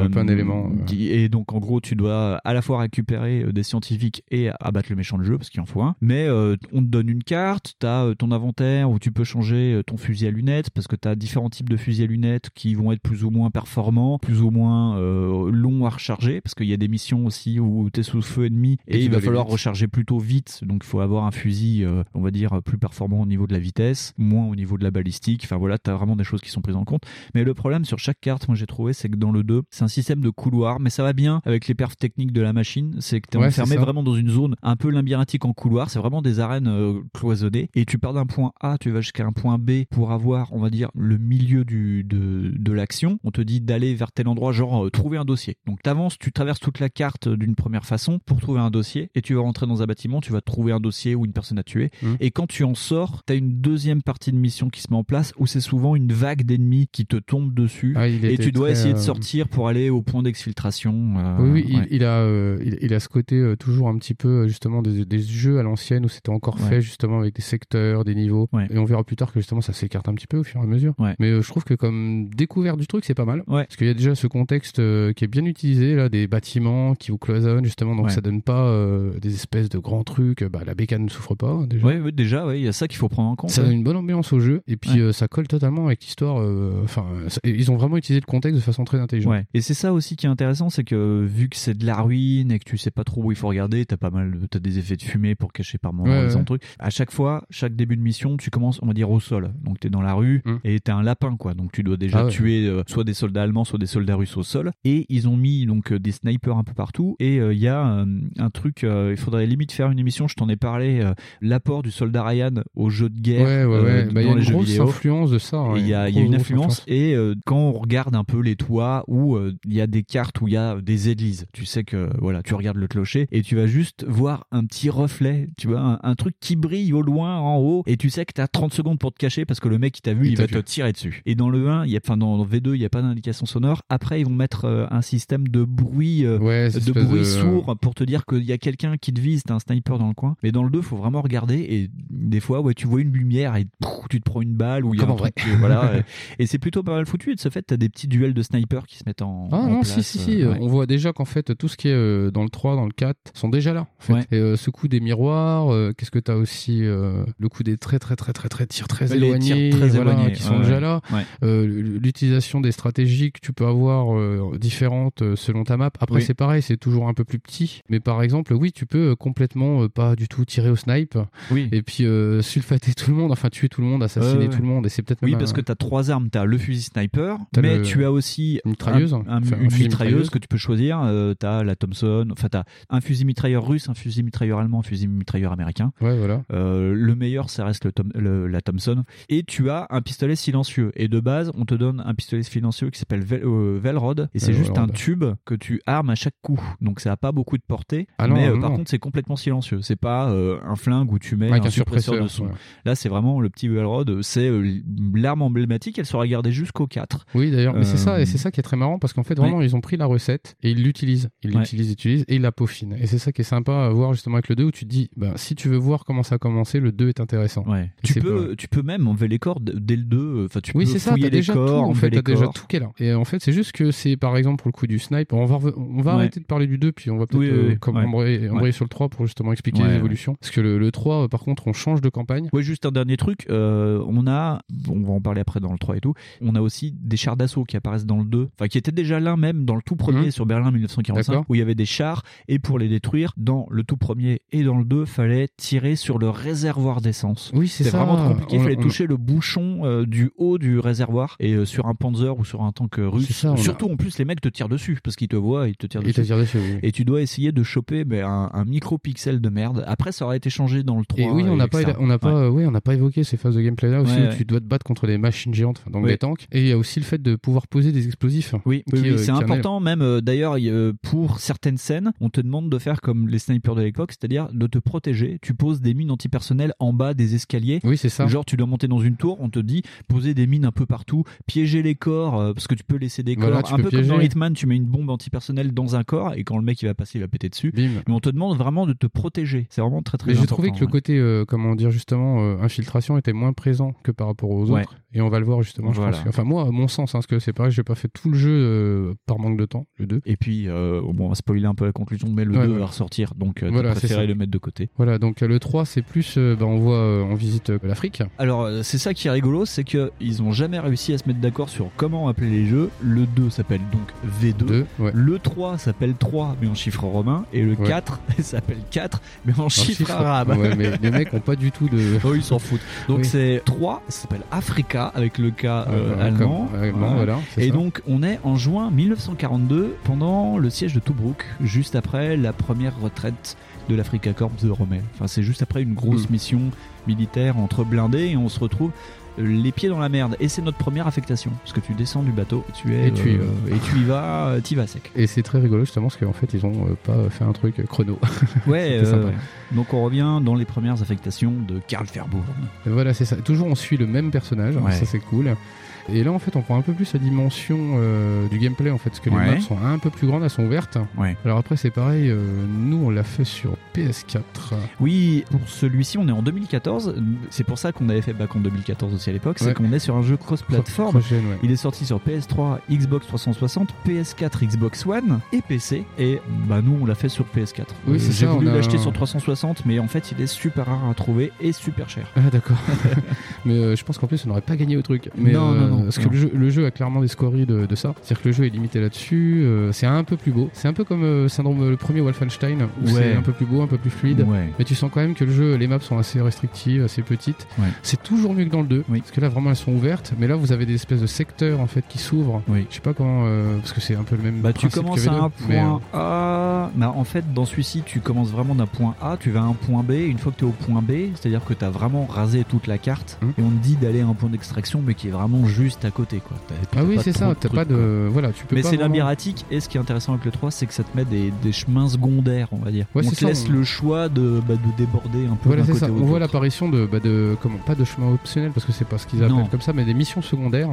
un peu un élément, euh. qui- Et donc, en gros, tu dois à la fois récupérer euh, des scientifiques et abattre le méchant de jeu, parce qu'il en faut un. Mais euh, on te donne une carte, tu as ton inventaire où tu peux changer euh, ton fusil à lunettes, parce que tu as différents types de fusils à lunettes qui vont être plus ou moins performants, plus ou moins euh, longs à recharger, parce qu'il y a des missions aussi où tu es sous feu ennemi Et il va falloir vite. recharger plutôt vite. Donc, il faut avoir un fusil, euh, on va dire, plus performant au niveau de la vitesse, moins au niveau de la balistique. Enfin voilà, tu as vraiment des choses qui sont prises en compte. Mais le problème sur chaque carte, moi j'ai trouvé, c'est que dans le 2, c'est un système de couloir, mais ça va bien avec les perfs techniques de la machine. C'est que tu es Ouais, enfermé vraiment dans une zone un peu labyrinthique en couloir. C'est vraiment des arènes euh, cloisonnées. Et tu pars d'un point A, tu vas jusqu'à un point B pour avoir, on va dire, le milieu du, de, de l'action. On te dit d'aller vers tel endroit, genre euh, trouver un dossier. Donc tu avances, tu traverses toute la carte d'une première façon pour trouver un dossier. Et tu vas rentrer dans un bâtiment, tu vas trouver un dossier ou une personne à tuer. Mmh. Et quand tu en sors, tu as une deuxième partie de mission qui se met en place où c'est souvent une vague d'ennemis qui te tombe dessus. Ah, et tu dois essayer de euh, sortir pour aller au point d'exfiltration. euh, Oui, oui, il- ouais. il, a, euh, il, il a ce côté euh, toujours un petit peu euh, justement des, des jeux à l'ancienne où c'était encore Ouais. fait justement avec des secteurs, des niveaux. Ouais. Et on verra plus tard que justement ça s'écarte un petit peu au fur et à mesure. Ouais. Mais euh, je trouve que comme découverte du truc, c'est pas mal. Parce qu'il y a déjà ce contexte euh, qui est bien utilisé là, des bâtiments qui vous cloisonnent justement, donc ça donne pas euh, des espèces de grands trucs. Bah, la bécane ne souffre pas déjà. Ouais, déjà, il y a ça qu'il faut prendre en compte. Ça donne une bonne ambiance au jeu et puis ça colle totalement avec l'histoire. Enfin, ils ont vraiment utilisé le contexte de façon très intelligente. Et c'est ça aussi qui est intéressant, c'est que vu que c'est de la ruine et que tu sais pas trop où il faut regarder, t'as pas mal, t'as des effets de fumée pour cacher par moments Ouais, ouais. trucs. À chaque fois, chaque début de mission, tu commences, on va dire, au sol. Donc t'es dans la rue et t'es un lapin, quoi. Donc tu dois déjà Mm. Ah ouais. tuer euh, soit des soldats allemands, soit des soldats russes au sol. Et ils ont mis donc euh, des snipers un peu partout. Et euh, il y a un truc, euh, il faudrait limite faire une émission. Je t'en ai parlé, l'apport du soldat Ryan au jeu de guerre. Bah, il y a une jeux grosse vidéo. influence de ça. Il y a, y une influence. Et quand on regarde un peu les toits où il y a des cartes où il y a des églises, tu sais que voilà, tu regardes le clocher et tu vas juste voir un petit reflet, tu vois, un, un truc qui brille au loin en haut et tu sais que tu as 30 secondes pour te cacher parce que le mec qui t'a vu, Il va vu. te tirer dessus. Et dans le 1, il y a enfin dans V2, il y a pas d'indication sonore. Après, ils vont mettre euh, un système de bruit euh, Ouais, de bruit de- sourd pour te dire qu'il y a quelqu'un qui te vise, t'as un sniper dans le coin. Mais dans le 2, faut vraiment regarder et des fois, ouais, tu vois une lumière et pouf, tu te prends une balle ou il y a Comme un vrai. truc, voilà. et et c'est plutôt pas mal foutu. Et de ce fait, t'as des petits duels de snipers qui se mettent en. Ah en non, place, si, si, si. euh, ouais. On voit déjà qu'en fait, tout ce qui est dans le 3, dans le 4, sont déjà là. En fait. Ouais. Et euh, ce coup des miroirs, euh, qu'est-ce que t'as aussi euh, Le coup des très, très, très, très, très tirs très Les éloignés, tirs très voilà, éloignés, qui sont ouais, déjà ouais. là. Ouais. Euh, L'utilisation des stratégies que tu peux avoir différentes selon ta map. Après, Oui. c'est pareil, c'est toujours un peu plus petit. Mais par exemple, oui, tu peux complètement pas du tout tirer au snipe. Oui. Et puis sulfater tout le monde, enfin tuer tout le monde, assassiner tout le monde. Et c'est peut-être Oui, parce un- que tu as trois armes. Tu as le fusil sniper, mais le- tu as aussi une mitrailleuse, un- un- enfin, un une mitrailleuse mitrailleuse. que tu peux choisir. tu as la Thompson, enfin, tu as un fusil mitrailleur russe, un fusil mitrailleur allemand, un fusil mitrailleur américain. Ouais, voilà. Euh, le meilleur, ça reste le Tom- le- la Thompson. Et tu as un pistolet silencieux. Et de base, on te donne un pistolet silencieux qui s'appelle Vel- euh, Velrod. Et c'est Ouais, juste un tube que tu armes à chaque coup. Donc ça a pas beaucoup de portée. Ah non, mais euh, non, par non. contre, c'est complètement silencieux. C'est pas euh, un flingue où tu mets un un suppresseur, de son. ouais. Là, c'est vraiment le petit Velrod. C'est l'arme emblématique. Elle sera gardée jusqu'au 4. Oui, d'ailleurs, mais c'est ça, et c'est ça qui est très marrant parce qu'en fait, vraiment, ils ont pris la recette et ils l'utilisent, ils Ouais. l'utilisent, ils l'utilisent et ils la peaufinent. Et c'est ça qui est sympa à voir justement avec le 2 où tu te dis, ben, si tu veux voir comment ça a commencé, le 2 est intéressant. Ouais. Tu peux, tu peux même enlever les corps dès le 2. Enfin, tu oui, peux c'est ça, fouiller t'as les déjà corps, tout, en fait, déjà tout qui est là. Et en fait, c'est juste que c'est, par exemple, pour le coup du snipe, on va, on va Ouais. arrêter de parler du 2, puis on va peut-être Oui, euh, oui, comme embrayer, sur le 3 pour justement expliquer les évolutions. Parce que le, le 3, euh, par contre, on change de campagne. Ouais, juste un dernier truc. euh, on a, on va en parler après dans le 3 et tout. On a aussi des chars d'assaut qui apparaissent dans le 2. Enfin, qui étaient déjà là même dans le tout premier Mhm. sur Berlin 1945, D'accord. où il y avait des chars. Et pour les détruire, dans le tout premier et dans le 2, fallait tirer sur le réservoir d'essence. Oui, c'est ça. vraiment compliqué. Il fallait on- toucher le bouchon euh, du haut du réservoir. Et euh, sur un Panzer ou sur un tank euh, russe. Ça, a- Surtout en plus, les mecs te tirent dessus parce qu'ils te voient et ils te tirent Ils dessus. te tirent dessus, oui. Et tu dois essayer de choper ben, un, un micro-pixel de merde. Après, ça aurait été changé dans le 3. Et oui, on n'a pas, on n'a pas, Ouais. euh, oui, on n'a pas évoqué ces phases de gameplay là aussi Ouais, où ouais. tu dois te battre contre des machines géantes, donc Oui. des tanks. Et il y a aussi le fait de pouvoir poser des explosifs. Oui, oui, oui, c'est important même. D'ailleurs, il, pour certaines scènes, on te demande de faire comme les snipers de l'époque, c'est-à-dire de te protéger. Tu poses des mines antipersonnelles en bas des escaliers. Oui, c'est ça. Genre, tu dois monter dans une tour, on te dit poser des mines un peu partout, piéger les corps euh, parce que tu peux laisser des Voilà, corps. tu un peux peu comme dans. Hitman, tu mets une bombe antipersonnelle dans un corps et quand le mec il va passer, il va péter dessus. Bim. Mais on te demande vraiment de te protéger. C'est vraiment très très Mais j'ai trouvé que le côté, euh, comment dire justement, euh, infiltration était moins présent que par rapport aux Ouais. autres. Et on va le voir justement. Je Voilà. pense que- enfin moi, à mon sens, hein, parce que c'est pareil, j'ai pas fait tout le jeu par manque de temps, le 2. Et puis, bon, on va spoiler un peu la conclusion, mais le Ouais, 2 ouais. va ressortir, donc Voilà, préféré le mettre de côté. Voilà, donc euh, le 3, c'est plus, euh, bah, on voit, euh, on visite euh, l'Afrique. Alors, c'est ça qui est rigolo, c'est que ils ont jamais réussi à se mettre d'accord sur comment appeler les jeux. Le 2 s'appelle donc V2. Deux, ouais. Le 3 s'appelle 3, mais en chiffre romain. Et le Ouais. 4 [LAUGHS] s'appelle 4, mais en chiffre, arabe. Ouais, mais les mecs ont pas du tout de. [LAUGHS] Oh, ils s'en foutent. Donc Oui. c'est 3, ça s'appelle Africa avec le K euh, Euh, allemand. comme- allemand, voilà, c'est Et ça. donc on est en juin 1942 pendant le siège de Tobruk, juste après la première retraite de l'Africa Corps de Rommel. Enfin c'est juste après une grosse Hmm. mission militaire entre blindés et on se retrouve euh, les pieds dans la merde et c'est notre première affectation parce que tu descends du bateau tu es Et tu y euh, et tu y vas euh, t'y vas sec Et c'est très rigolo justement parce qu'en fait ils ont pas fait un truc chrono. [LAUGHS] ouais euh, sympa. donc on revient dans les premières affectations de Karl Verbourg Et voilà, c'est ça. Toujours on suit le même personnage, Ouais. ça c'est cool. Et là en fait on prend un peu plus la dimension euh, du gameplay en fait, parce que les maps sont un peu plus grandes, elles sont ouvertes. Ouais. Alors après c'est pareil, euh, nous on l'a fait sur PS4. Oui, pour celui-ci, on est en 2014. C'est pour ça qu'on avait fait back en 2014 aussi à l'époque. C'est qu'on est sur un jeu cross-platform. Il est sorti sur PS3, Xbox 360, PS4, Xbox One et PC. Et bah nous, on l'a fait sur PS4. Oui, c'est J'ai voulu on a l'acheter sur 360, mais en fait, il est super rare à trouver et super cher. Ah d'accord. [LAUGHS] mais euh, je pense qu'en plus on n'aurait pas gagné au truc. Mais, non, non, non. Non, parce que le jeu, le jeu a clairement des scories de, de ça. C'est-à-dire que le jeu est limité là-dessus. euh, c'est un peu plus beau. C'est un peu comme euh, syndrome le premier Wolfenstein où Ouais. c'est un peu plus beau, un peu plus fluide. Ouais. Mais tu sens quand même que le jeu, les maps sont assez restrictives, assez petites. Ouais. C'est toujours mieux que dans le 2. Parce que là, vraiment, elles sont ouvertes. Mais là, vous avez des espèces de secteurs en fait qui s'ouvrent. Oui. Je sais pas comment. euh, parce que c'est un peu le même. Bah, tu commences que à V2, un mais, point A. Bah, en fait, dans celui-ci, tu commences vraiment d'un point A, tu vas à un point B. Une fois que tu es au point B, c'est-à-dire que tu as vraiment rasé toute la carte Hum. et on te dit d'aller à un point d'extraction, mais qui est vraiment juste à côté. Quoi. Ah oui, c'est ça. T'as pas quoi. de. Voilà, tu peux Mais c'est labyrinthique et ce qui est intéressant avec le 3 c'est que ça te met des, des chemins secondaires on va dire. Ouais, on te ça, laisse on- le choix de, bah, de déborder un peu Voilà, c'est ça. On voit l'apparition de, bah, de comment pas de chemin optionnel parce que c'est pas ce qu'ils appellent Non. comme ça, mais des missions secondaires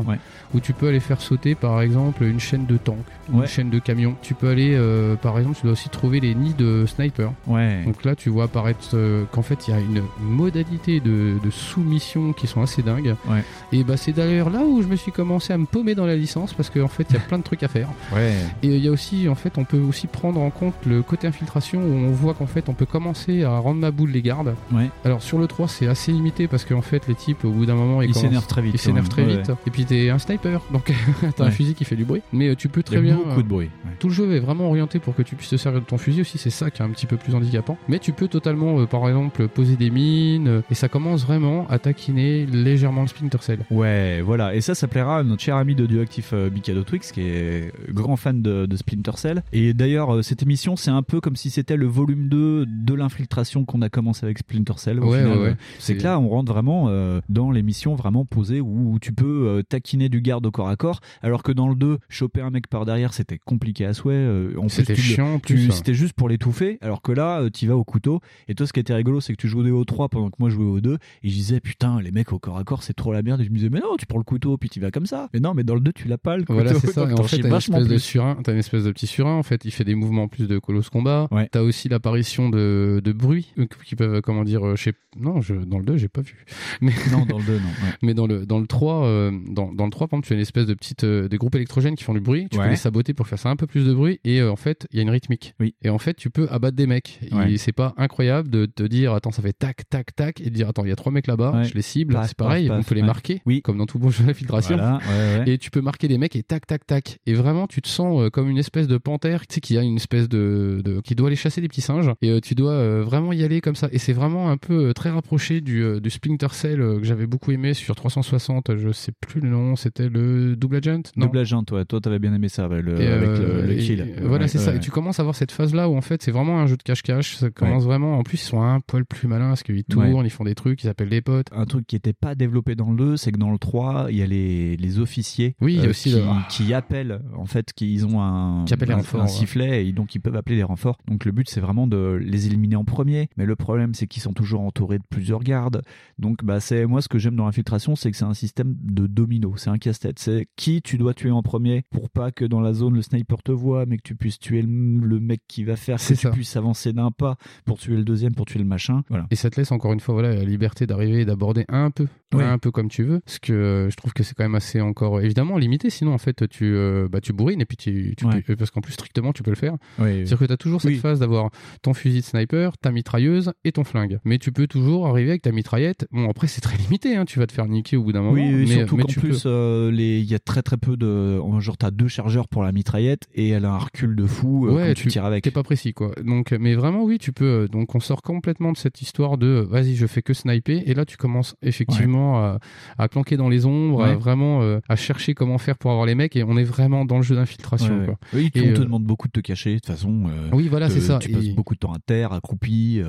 où tu peux aller faire sauter par exemple une chaîne de tanks, Ouais. une chaîne de camions. Tu peux aller euh, par exemple, tu dois aussi trouver les nids de snipers. Ouais. Donc là, tu vois apparaître euh, qu'en fait il y a une modalité de, de sous-missions qui sont assez dingues. Ouais. Et bah c'est d'ailleurs là où je me suis commencé à me paumer dans la licence parce qu'en fait il y a plein de trucs à faire. Ouais. Et euh, il y a aussi, en fait, on peut aussi prendre en compte le côté infiltration où on voit qu'en fait, on peut commencer à rendre ma boule les gardes. Ouais. Alors sur le 3, c'est assez limité parce qu'en fait, les types, au bout d'un moment, ils, s'énervent très vite, Ils s'énervent très vite. Et puis t'es un sniper, donc [LAUGHS] t'as un fusil qui fait du bruit. Mais euh, tu peux très Il y a bien. beaucoup de bruit. Tout le jeu est vraiment orienté pour que tu puisses te servir de ton fusil aussi. C'est ça qui est un petit peu plus handicapant. Mais tu peux totalement, euh, par exemple, poser des mines et ça commence vraiment à taquiner légèrement le Splinter Cell. Ouais, voilà. Et ça, ça plaira à notre cher ami de Duactif euh, Mikado Twix, qui est grand fan de, de Splinter Cell. Et d'ailleurs, euh, cette émission, c'est un peu comme si c'était le volume 2 de l'infiltration qu'on a commencé avec Splinter Cell. Au Ouais, final, ouais, ouais. C'est que là, on rentre vraiment euh, dans l'émission vraiment posée où, où tu peux euh, taquiner du garde au corps à corps, alors que dans le 2, choper un mec par derrière, c'était compliqué à souhait. en C'était tu chiant, tu- plus. C'était juste pour l'étouffer, alors que là, tu vas au couteau. Et toi, ce qui était rigolo, c'est que tu jouais au 3 pendant que moi je jouais au 2. Et je disais, putain, les mecs au corps à corps, c'est trop la merde. Et je me disais, mais non, tu prends le couteau, puis tu vas comme ça. Mais non, mais dans le 2, tu l'as pas, le couteau. Voilà, c'est ça. en fait, t'as une espèce de surin, t'as une espèce de petit surin. En fait, il fait des mouvements plus de colosse combat. T'as aussi l'apparition de, de bruits euh, qui peuvent, comment dire, euh, je sais, non, je, dans le 2, j'ai pas vu. [LAUGHS] Mais Non, dans le 2, non. ouais. [LAUGHS] Mais dans le dans le 3, euh, dans, dans le 3, par exemple, tu as une espèce de petite euh, des groupes électrogènes qui font du bruit. Tu Ouais. peux les saboter pour faire ça un peu plus de bruit. Et euh, en fait, il y a une rythmique. Oui. Et en fait, tu peux abattre des mecs. Ouais. Et c'est pas incroyable de te dire, attends, ça fait tac, tac, tac, et de dire, attends, il y a trois mecs là-bas, Ouais. je les cible. C'est pareil, paf, on peut les ouais. marquer. Oui. Comme dans tout bon jeu Voilà, ouais, ouais. Et tu peux marquer les mecs et tac, tac, tac. Et vraiment, tu te sens euh, comme une espèce de panthère, tu sais, qui a une espèce de, de- qui doit aller chasser des petits singes. Et euh, tu dois euh, vraiment y aller comme ça. Et c'est vraiment un peu très rapproché du, du Splinter Cell que j'avais beaucoup aimé sur 360. Je sais plus le nom, c'était le Double Agent Non? Double agent, toi, toi, t'avais bien aimé ça, ouais, le, avec le, kill. et voilà, Ouais, c'est ça. ouais. Et tu commences à avoir cette phase-là où en fait c'est vraiment un jeu de cache-cache. Ça commence vraiment. En plus, ils sont un poil plus malins parce qu'ils tournent, Ouais. ils font des trucs, ils appellent des potes. Un truc qui était pas développé dans le 2, c'est que dans le 3, il y a les, les officiers Oui, euh, aussi qui, le- qui appellent, en fait, qui ils ont un, Qui les un- renforts, un ouais. sifflet et donc ils peuvent appeler des renforts. Donc le but, c'est vraiment de les éliminer en premier. Mais le problème, c'est qu'ils sont toujours entourés de plusieurs gardes. Donc bah, c'est moi ce que j'aime dans l'infiltration, c'est que c'est un système de domino. C'est un casse-tête. C'est qui tu dois tuer en premier pour pas que dans la zone le sniper te voit, mais que tu puisses tuer le, le mec qui va faire que C'est tu ça. puisses avancer d'un pas pour tuer le deuxième, pour tuer le machin. Voilà. Et ça te laisse encore une fois voilà la liberté d'arriver et d'aborder un peu, Ouais. un peu comme tu veux. Parce que euh, je trouve que c'est quand même assez encore évidemment limité. Sinon en fait tu euh, bah tu bourrines et puis tu, tu Ouais. peux- parce qu'en plus strictement tu peux le faire. Oui, C'est-à-dire que tu as toujours cette Oui. phase d'avoir ton fusil de sniper, ta mitrailleuse et ton flingue. Mais tu peux toujours arriver avec ta mitraillette. Bon après c'est très limité. Hein. Tu vas te faire niquer au bout d'un moment. Oui, mais, surtout mais qu'en tu plus, euh, il y a très très peu de. Genre, t'as deux chargeurs pour la mitraillette et elle a un recul de fou euh, ouais, quand tu, tires avec. T'es pas précis quoi. Donc, mais vraiment oui, tu peux. Donc on sort complètement de cette histoire de vas-y, je fais que sniper. Et là, tu commences effectivement à, à planquer dans les ombres, Ouais. vraiment euh, à chercher comment faire pour avoir les mecs. Et on est vraiment dans le jeu d'infiltration. Ouais, quoi. Oui, Et, on te euh, demande beaucoup de te cacher, de toute façon. euh, Oui, voilà, c'est ça. Tu passes Et- beaucoup de temps à terre, accroupi.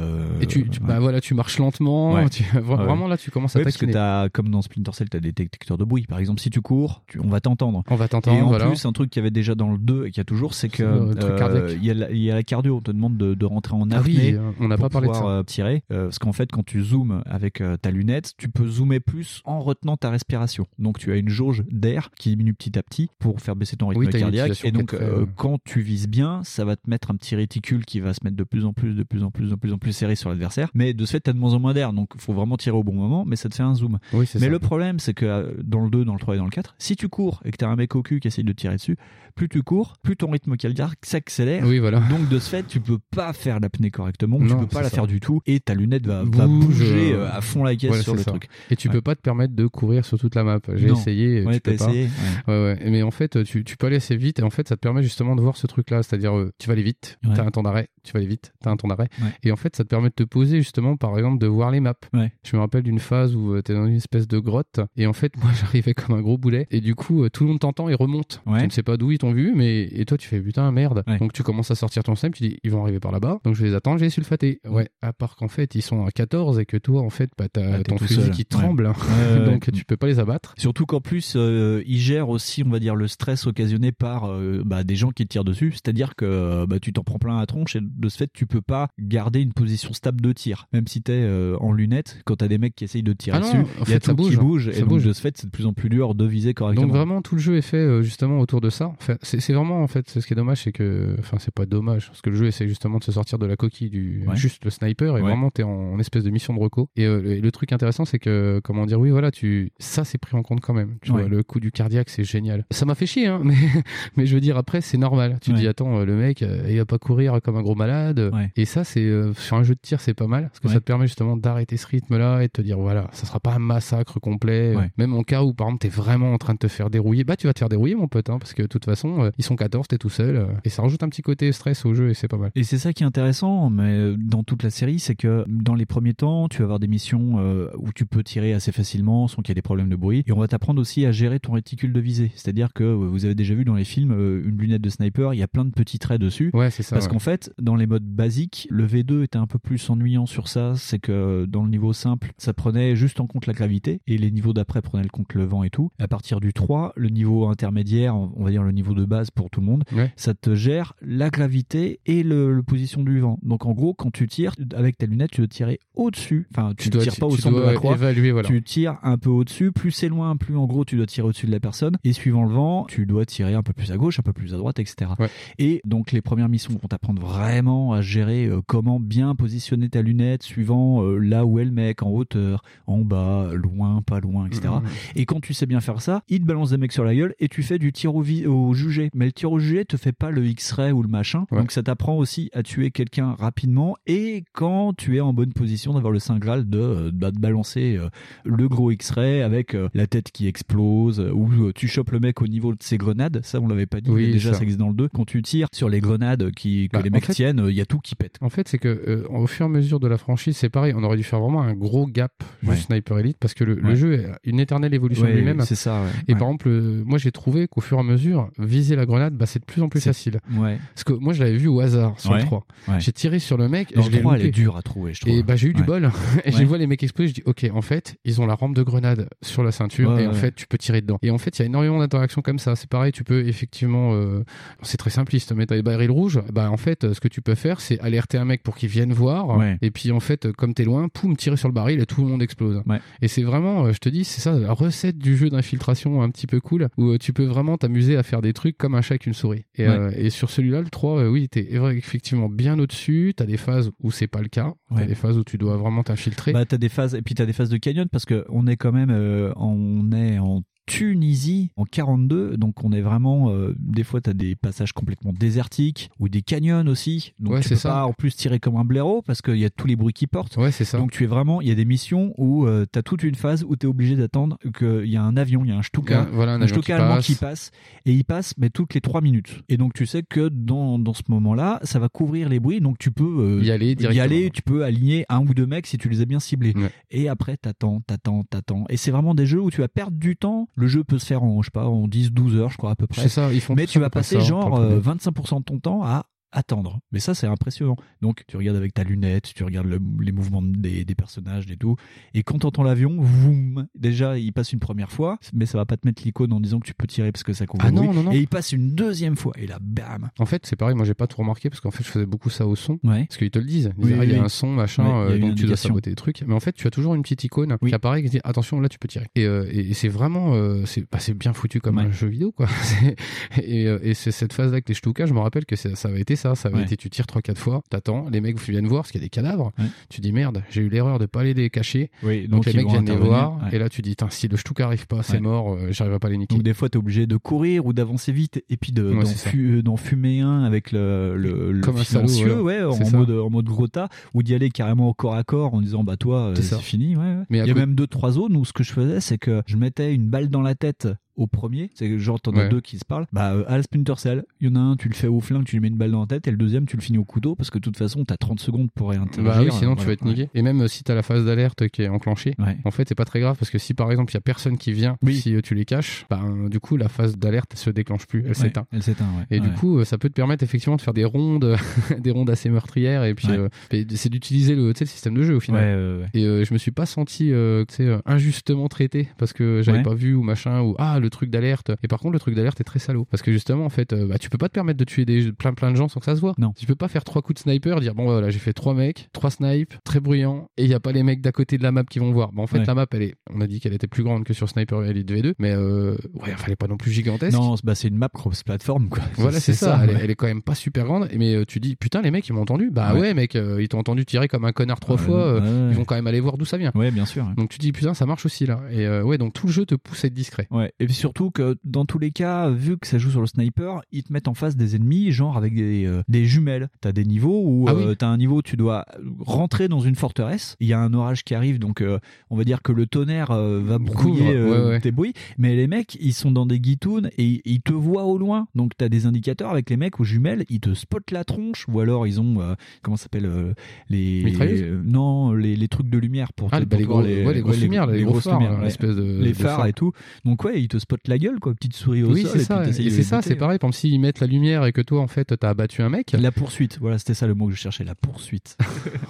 Et tu, tu- bah voilà, tu marches lentement. [LAUGHS] Tu-. Vraiment là, tu commences à parce que t'as, comme dans Splinter Cell, t'as des détecteurs de bruit. Par exemple, si tu cours, tu- on va t'entendre. On va t'entendre, Et en voilà. plus, un truc qu'il y avait déjà dans le 2 et qu'il y a toujours, c'est que il y, a la- il y a la cardio. On te demande de, de rentrer en Ah oui, apnée. euh, on n'a pas parlé de ça. tirer. Parce qu'en fait, quand tu zoomes avec ta lunette, tu peux zoomer plus en retenant ta respiration. Donc, tu as une jauge d'air qui diminue petit à petit pour faire baisser ton rythme Oui, cardiaque. Et donc, euh, euh, quand tu vises bien, ça va te mettre un petit réticule qui va se mettre de plus en plus, de plus en plus, de plus en plus serré sur l'adversaire. Mais de ce fait, t'as de moins en moins d'air. Donc, il faut vraiment tirer au bon moment, mais ça te fait un zoom. Oui, mais ça. le problème, c'est que euh, dans le 2, dans le 3 et dans le 4, si tu cours et que t'as un mec au cul qui essaye de tirer dessus, plus tu cours, plus ton rythme cardiaque s'accélère. Oui, voilà. Donc de ce fait, tu peux pas faire l'apnée correctement, tu Non, peux pas la ça. faire du tout, et ta lunette va, va Bouge, bouger euh, euh, à fond la caisse voilà, sur le ça. truc. Et tu Ouais. peux pas te permettre de courir sur toute la map. J'ai essayé. Ouais, tu peux pas. essayé, Ouais. Mais en fait, tu, tu peux aller assez vite et en fait, ça te permet justement de voir ce truc-là. C'est-à-dire, euh, tu vas aller vite, Ouais. t'as un temps d'arrêt, tu vas aller vite, t'as un temps d'arrêt. Et en fait, ça te permet de te poser justement, par exemple, de voir les maps. Je me rappelle d'une phase où tu t'es dans une espèce de grotte et en fait, [LAUGHS] moi, j'arrivais comme un gros boulet et du coup, tout le monde t'entend et remonte. Tu ne sais pas d'où ils t'ont vu, mais et toi, tu fais putain, merde. Ouais. Donc, tu commences à sortir ton snipe, tu dis, ils vont arriver par là-bas. Donc, je vais les attendre, j'ai sulfaté. Ouais. À part qu'en fait, ils sont à 14 et que toi, en fait, bah, t'as Ah, ton fusil seul. qui tremble. Ouais, [LAUGHS] ouais, Donc, tu peux pas les abattre. Surtout qu'en plus, euh, il gère aussi, on va dire, le stress occasionné par euh, bah, des gens qui te tirent dessus. C'est-à-dire que euh, bah, tu t'en prends plein la tronche et de ce fait, tu peux pas garder une position stable de tir. Même si t'es euh, en lunettes, quand t'as des mecs qui essayent de tirer Ah dessus, en il y a fait, tout ça qui bouge. Ça et donc, bouge. de ce fait, c'est de plus en plus dur de viser correctement. Donc vraiment tout le jeu est fait justement autour de ça. Enfin, c'est c'est vraiment en fait c'est ce qui est dommage c'est que enfin c'est pas dommage parce que le jeu essaie justement de se sortir de la coquille du Ouais. juste le sniper et Ouais. vraiment t'es en, en espèce de mission de reco. Et euh, le, le truc intéressant c'est que comment dire oui voilà tu ça c'est pris en compte quand même. Tu Ouais. vois le coup du cardiaque c'est génial. Ça m'a fait chier hein [LAUGHS] mais mais je veux dire après c'est normal. Tu te dis attends euh, le mec euh, il va pas courir comme un gros malade. Et ça c'est euh, sur un jeu de tir c'est pas mal parce que ça te permet justement d'arrêter ce rythme là et de te dire voilà ça sera pas un massacre complet. Même en cas où par exemple t'es vraiment en train de te faire dérouiller, bah tu vas te faire dérouiller mon pote, hein, parce que de toute façon euh, ils sont 14, t'es tout seul, euh, et ça rajoute un petit côté stress au jeu et c'est pas mal. Et c'est ça qui est intéressant, mais euh, dans toute la série, c'est que dans les premiers temps, tu vas avoir des missions où tu peux tirer assez facilement sans qu'il y ait des problèmes de bruit. Et on va t'apprendre aussi à gérer ton réticule de visée. C'est-à-dire que vous avez déjà vu dans les films une lunette de sniper, il y a plein de petits traits dessus. Ouais, c'est ça. Parce ouais. qu'en fait, dans les modes basiques, le V2 était un peu plus ennuyant sur ça. C'est que dans le niveau simple, ça prenait juste en compte la gravité et les niveaux d'après prenaient le compte le vent et tout. À partir du 3, le niveau intermédiaire, on va dire le niveau de base pour tout le monde, Ouais. ça te gère la gravité et le, le position du vent. Donc en gros, quand tu tires avec ta lunette, tu dois tirer au-dessus. Enfin, tu, dois- tires pas au centre de la croix. évaluer, voilà. Tu tires un peu au-dessus. Plus c'est loin, plus en gros tu dois tirer au-dessus de la personne. Et suivant le vent, tu dois tirer un peu plus à gauche, un peu plus à droite, etc. Ouais. Et donc les premières missions vont t'apprendre vraiment à gérer euh, comment bien positionner ta lunette suivant euh, là où est le mec, en hauteur, en bas, loin, pas loin, etc. Mhm. Et quand tu sais bien faire ça, il te balance des mecs sur la gueule et tu fais du tir au, au jugé. Mais le tir au jugé te fait pas le X-ray ou le machin. Ouais. Donc ça t'apprend aussi à tuer quelqu'un rapidement et quand tu es en bonne position d'avoir le Saint Graal de, euh, bah, de balancer euh, le gros X-ray avec euh, la tête qui explose ou euh, tu chopes le mec au niveau de ses grenades. Ça, on l'avait pas dit. Oui, mais déjà, ça. ça. existe dans le 2. Quand tu tires sur les grenades qui, que Bah, les mecs fait- tiennent, il y a tout qui pète. En fait, c'est que au fur et à mesure de la franchise, c'est pareil. On aurait dû faire vraiment un gros gap Ouais. Sniper Elite parce que le, le jeu est une éternelle évolution lui-même. c'est ça. Et par exemple, moi j'ai trouvé qu'au fur et à mesure, viser la grenade, bah, c'est de plus en plus facile. Ouais. Parce que moi je l'avais vu au hasard sur Ouais. le 3. Ouais. J'ai tiré sur le mec et je le l'ai 3, elle est dure à trouver, je trouve. Et bah j'ai eu du bol. [LAUGHS] et je vois les mecs exploser, je dis ok, en fait, ils ont la rampe de grenade sur la ceinture et en fait, tu peux tirer dedans. Et en fait, il y a énormément d'interactions comme ça. C'est pareil, tu peux effectivement, euh, c'est très simpliste, mais t'as les barils rouges, bah en fait, ce que tu peux faire, c'est alerter un mec pour qu'il vienne voir. Et puis en fait, comme t'es loin, poum, tirer sur le baril et tout le monde explose. Et c'est vraiment, euh, je te dis, c'est ça la recette du jeu d'infiltration un petit peu cool où euh, tu peux vraiment t'amuser à faire des trucs comme un chat avec une souris. Et, Ouais. euh, et sur celui-là, le 3, euh, oui, t'es effectivement bien au-dessus. T'as des phases où c'est pas le cas. T'as Ouais. des phases où tu dois vraiment t'infiltrer. Bah, t'as des phases, et puis t'as des phases de canyon parce que on est quand même, euh, on est en Tunisie en 42, donc on est vraiment, euh, des fois t'as des passages complètement désertiques ou des canyons aussi, donc Ouais, tu peux ça. pas en plus tirer comme un blaireau parce qu'il y a tous les bruits qui portent. Ouais, c'est ça. Donc tu es vraiment, il y a des missions où euh, t'as toute une phase où t'es obligé d'attendre qu'il y a un avion, il y a un Stuka, Un- voilà, un avion Stuka qui allemand passe. qui passe et il passe mais toutes les trois minutes. Et donc tu sais que dans, dans ce moment-là, ça va couvrir les bruits, donc tu peux euh, Y aller y aller, tu peux aligner un ou deux mecs si tu les as bien ciblés. Ouais. Et après t'attends, t'attends, t'attends. Et c'est vraiment des jeux où tu vas perdre du temps. Le jeu peut se faire en je sais pas en 10-12 heures je crois à peu près. C'est ça, ils font Mais tu vas passer pour genre le euh, premier. 25% de ton temps à attendre. Mais ça, c'est impressionnant. Donc, tu regardes avec ta lunette, tu regardes le- les mouvements des, des personnages et tout. Et quand t'entends l'avion, voum, déjà, il passe une première fois, mais ça va pas te mettre l'icône en disant que tu peux tirer parce que ça couvre Ah non, non, non. Et il passe une deuxième fois. Et là, bam. En fait, c'est pareil, moi j'ai pas tout remarqué parce qu'en fait je faisais beaucoup ça au son. Ouais. Parce qu'ils te le disent. Ils Oui, disent, ah, oui, il y a un son, machin, Ouais, euh, donc tu dois saboter les trucs. Mais en fait, tu as toujours une petite icône Oui. qui apparaît qui dit attention, là tu peux tirer. Et, euh, et, et c'est vraiment, euh, c'est bah, c'est bien foutu comme Ouais. un jeu vidéo quoi. [LAUGHS] Et et c'est cette phase là avec les Stuka, je me rappelle que ça, ça avait été ça. ça, avait Ouais. été tu tires 3-4 fois, t'attends, les mecs viennent voir parce qu'il y a des cadavres. Ouais. Tu dis merde, j'ai eu l'erreur de pas les cacher. Oui, Donc, donc les mecs viennent les voir ouais. et là tu dis si le shtouk arrive pas, c'est mort, euh, j'arriverai pas à les niquer. Donc des fois, t'es obligé de courir ou d'avancer vite et puis de, d'en, fu- euh, d'en fumer un avec le, le, le Comme ouais, en mode, en mode gros tas, ou d'y aller carrément au corps à corps en disant bah toi, euh, C'est ça. fini. Mais Il y a même deux trois zones où ce que je faisais, c'est que je mettais une balle dans la tête au premier, c'est genre t'en as Ouais. deux qui se parlent. Bah euh, à la Splinter Cell, il y en a un, tu le fais au flingue, tu lui mets une balle dans la tête, et le deuxième, tu le finis au couteau parce que de toute façon, t'as 30 secondes pour réinteragir. Bah oui, sinon tu vas être niqué. Et même euh, si t'as la phase d'alerte qui est enclenchée, Ouais. en fait c'est pas très grave parce que si par exemple il y a personne qui vient, Oui. si euh, tu les caches, bah euh, du coup la phase d'alerte se déclenche plus, elle s'éteint. Elle s'éteint. Et du coup, euh, ça peut te permettre effectivement de faire des rondes, [LAUGHS] des rondes assez meurtrières, et puis euh, c'est d'utiliser le, le système de jeu au final. Et euh, je me suis pas senti, euh, tu sais, euh, injustement traité parce que j'avais pas vu ou machin ou ah le truc d'alerte. Et par contre, le truc d'alerte est très salaud parce que justement, en fait, euh, bah, tu peux pas te permettre de tuer des plein plein de gens sans que ça se voit. Non. Tu peux pas faire trois coups de sniper, dire bon voilà, j'ai fait trois mecs, trois snipes, très bruyants, et il y a pas les mecs d'à côté de la map qui vont voir. Bon, en fait, Ouais. la map, elle est, on a dit qu'elle était plus grande que sur Sniper Elite V2, mais euh, ouais, enfin, elle est pas non plus gigantesque. Non, c'est- bah, c'est une map cross-platform, quoi. Voilà, c'est ça. elle, est, ouais. elle est quand même pas super grande. Mais euh, tu dis, putain, les mecs, ils m'ont entendu. Bah Ouais. mec, euh, ils t'ont entendu tirer comme un connard trois fois. Ils vont quand même aller voir d'où ça vient. Ouais, bien sûr. Donc tu dis, putain, ça marche aussi là. Et ouais, donc tout le jeu te pousse à être discret. Ouais, et puis surtout que dans tous les cas, vu que ça joue sur le sniper, ils te mettent en face des ennemis, genre avec des, euh, des jumelles. T'as des niveaux où Ah oui. euh, t'as un niveau où tu dois rentrer dans une forteresse. Il y a un orage qui arrive, donc euh, on va dire que le tonnerre euh, va brouiller ouais, ouais. tes bruits. Mais les mecs, ils sont dans des guitounes et ils- te voient au loin. Donc t'as des indicateurs avec les mecs aux jumelles, ils te spotent la tronche, ou alors ils ont comment ça s'appelle les non les, les trucs de lumière pour Ah, te- bah, pour les ouais, grosses lumières, les gros grosses phares, lumières, hein, ouais. espèce de- les phares. et tout. Donc ouais, ils te spotent la gueule, quoi, petite souris au Oui, sol. c'est et ça. Et c'est ça, c'est pareil. Par exemple, s'ils mettent la lumière et que toi, en fait, t'as abattu un mec. La poursuite, voilà, c'était ça le mot que je cherchais, la poursuite. [LAUGHS]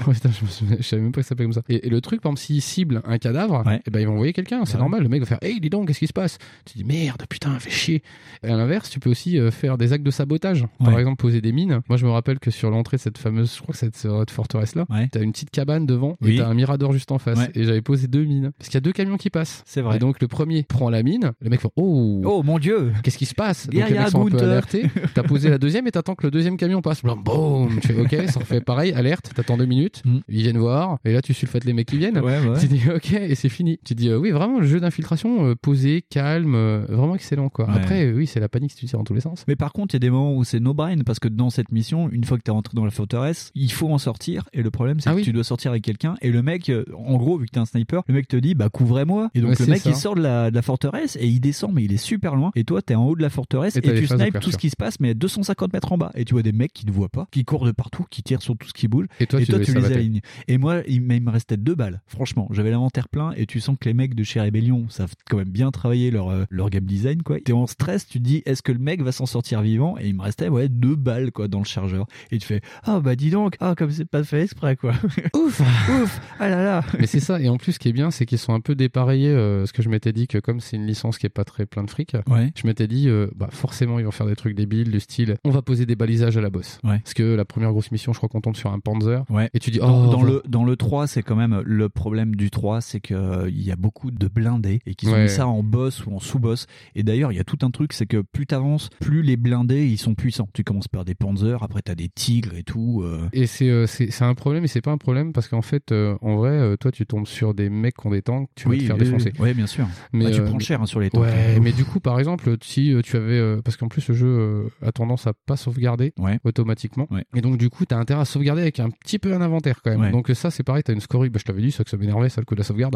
Oh, putain, je, me souvenais- je savais même pas que ça s'appelait comme ça. Et, et le truc, par exemple, s'ils ciblent un cadavre, Ouais. eh ben, ils vont envoyer quelqu'un. C'est Ouais. normal. Le mec va faire Hey, dis donc, qu'est-ce qui se passe? Tu dis Merde, putain, fais chier. Et à l'inverse, tu peux aussi euh, faire des actes de sabotage. Par Ouais. exemple, poser des mines. Moi, je me rappelle que sur l'entrée de cette fameuse, je crois que c'est cette forteresse-là, t'as une petite cabane devant Oui. et t'as un mirador juste en face. Et j'avais posé deux mines. Parce qu'il y a deux camions qui passent. C'est vrai. Et donc, le premier prend la mine. Le mec fait Oh, Oh mon dieu Qu'est-ce qui se passe Donc les mecs sont un peu alertés. T'as posé la deuxième et t'attends que le deuxième camion passe. Blam, boum Tu fais OK, [LAUGHS] ça refait pareil, alerte, t'attends deux minutes. Mm. Ils viennent voir. Et là, tu sulfates les mecs qui viennent. Ouais, ouais. Tu dis OK et c'est fini. Tu dis euh, oui, vraiment, le jeu d'infiltration euh, posé, calme, euh, vraiment excellent quoi. Ouais. Après, euh, oui, c'est la panique si tu tires dans tous les sens. Mais par contre, il y a des moments où c'est no brain parce que dans cette mission, une fois que t'es rentré dans la forteresse, il faut en sortir. Et le problème, c'est Ah que oui. tu dois sortir avec quelqu'un. Et le mec, euh, en gros, vu que t'es un sniper, le mec te dit, bah couvrez-moi. Et donc le mec, ça. il sort de la, de la forteresse et il descend, mais il est super loin. Et toi, t'es en haut de la forteresse Et tu snipes tout ce qui se passe, mais à 250 mètres en bas. Et tu vois des mecs qui te voient pas, qui courent de partout, qui tirent sur tout ce qui bouge. Et toi, et tu toi, devais tu les alignes. Et moi, il, me restait deux balles. Franchement, j'avais l'inventaire plein et tu sens que les mecs de chez Rebellion savent quand même bien travailler leur, euh, leur game design, quoi. T'es en stress, tu te dis, est-ce que le mec va s'en sortir vivant? Et il me restait, ouais, deux balles, quoi, dans le chargeur. Et tu fais, ah, bah, dis donc, ah, comme c'est pas fait exprès, quoi. [LAUGHS] Ouf Ouf, ah là là. Mais c'est ça. Et en plus, ce qui est bien, c'est qu'ils sont un peu dépareillés. euh, ce que je m'étais dit que comme c'est une licence qui est pas très plein de fric, Ouais. je m'étais dit, euh, bah forcément, ils vont faire des trucs débiles du style, on va poser des balisages à la bosse. Ouais. Parce que la première grosse mission, je crois qu'on tombe sur un Panzer. Ouais. Et tu dis, Dans, oh, dans bon. le, dans le 3, c'est quand même le problème du 3, c'est que euh, il y a beaucoup de blindés et qu'ils ont mis ça en boss ou en sous-boss. Et d'ailleurs, il y a tout un truc, c'est que plus t'avances, plus les blindés, ils sont puissants. Tu commences par des panzers, après t'as des tigres et tout. euh. Et c'est euh, c'est c'est un problème et c'est pas un problème parce qu'en fait, en vrai, toi, tu tombes sur des mecs qui ont des tanks, tu vas te faire défoncer. Oui, bien sûr. Mais Bah, tu prends cher hein, sur les tanks. Ouais, hein. mais du coup, par exemple, si euh, tu avais. euh, parce qu'en plus, le jeu euh, a tendance à pas sauvegarder Ouais. automatiquement. Ouais. Et donc, du coup, t'as intérêt à sauvegarder avec un petit peu un inventaire quand même. Ouais. Donc, ça, c'est pareil, t'as une scorie. Bah, je t'avais dit, ça que ça m'énervait, ça, le coup de la sauvegarde.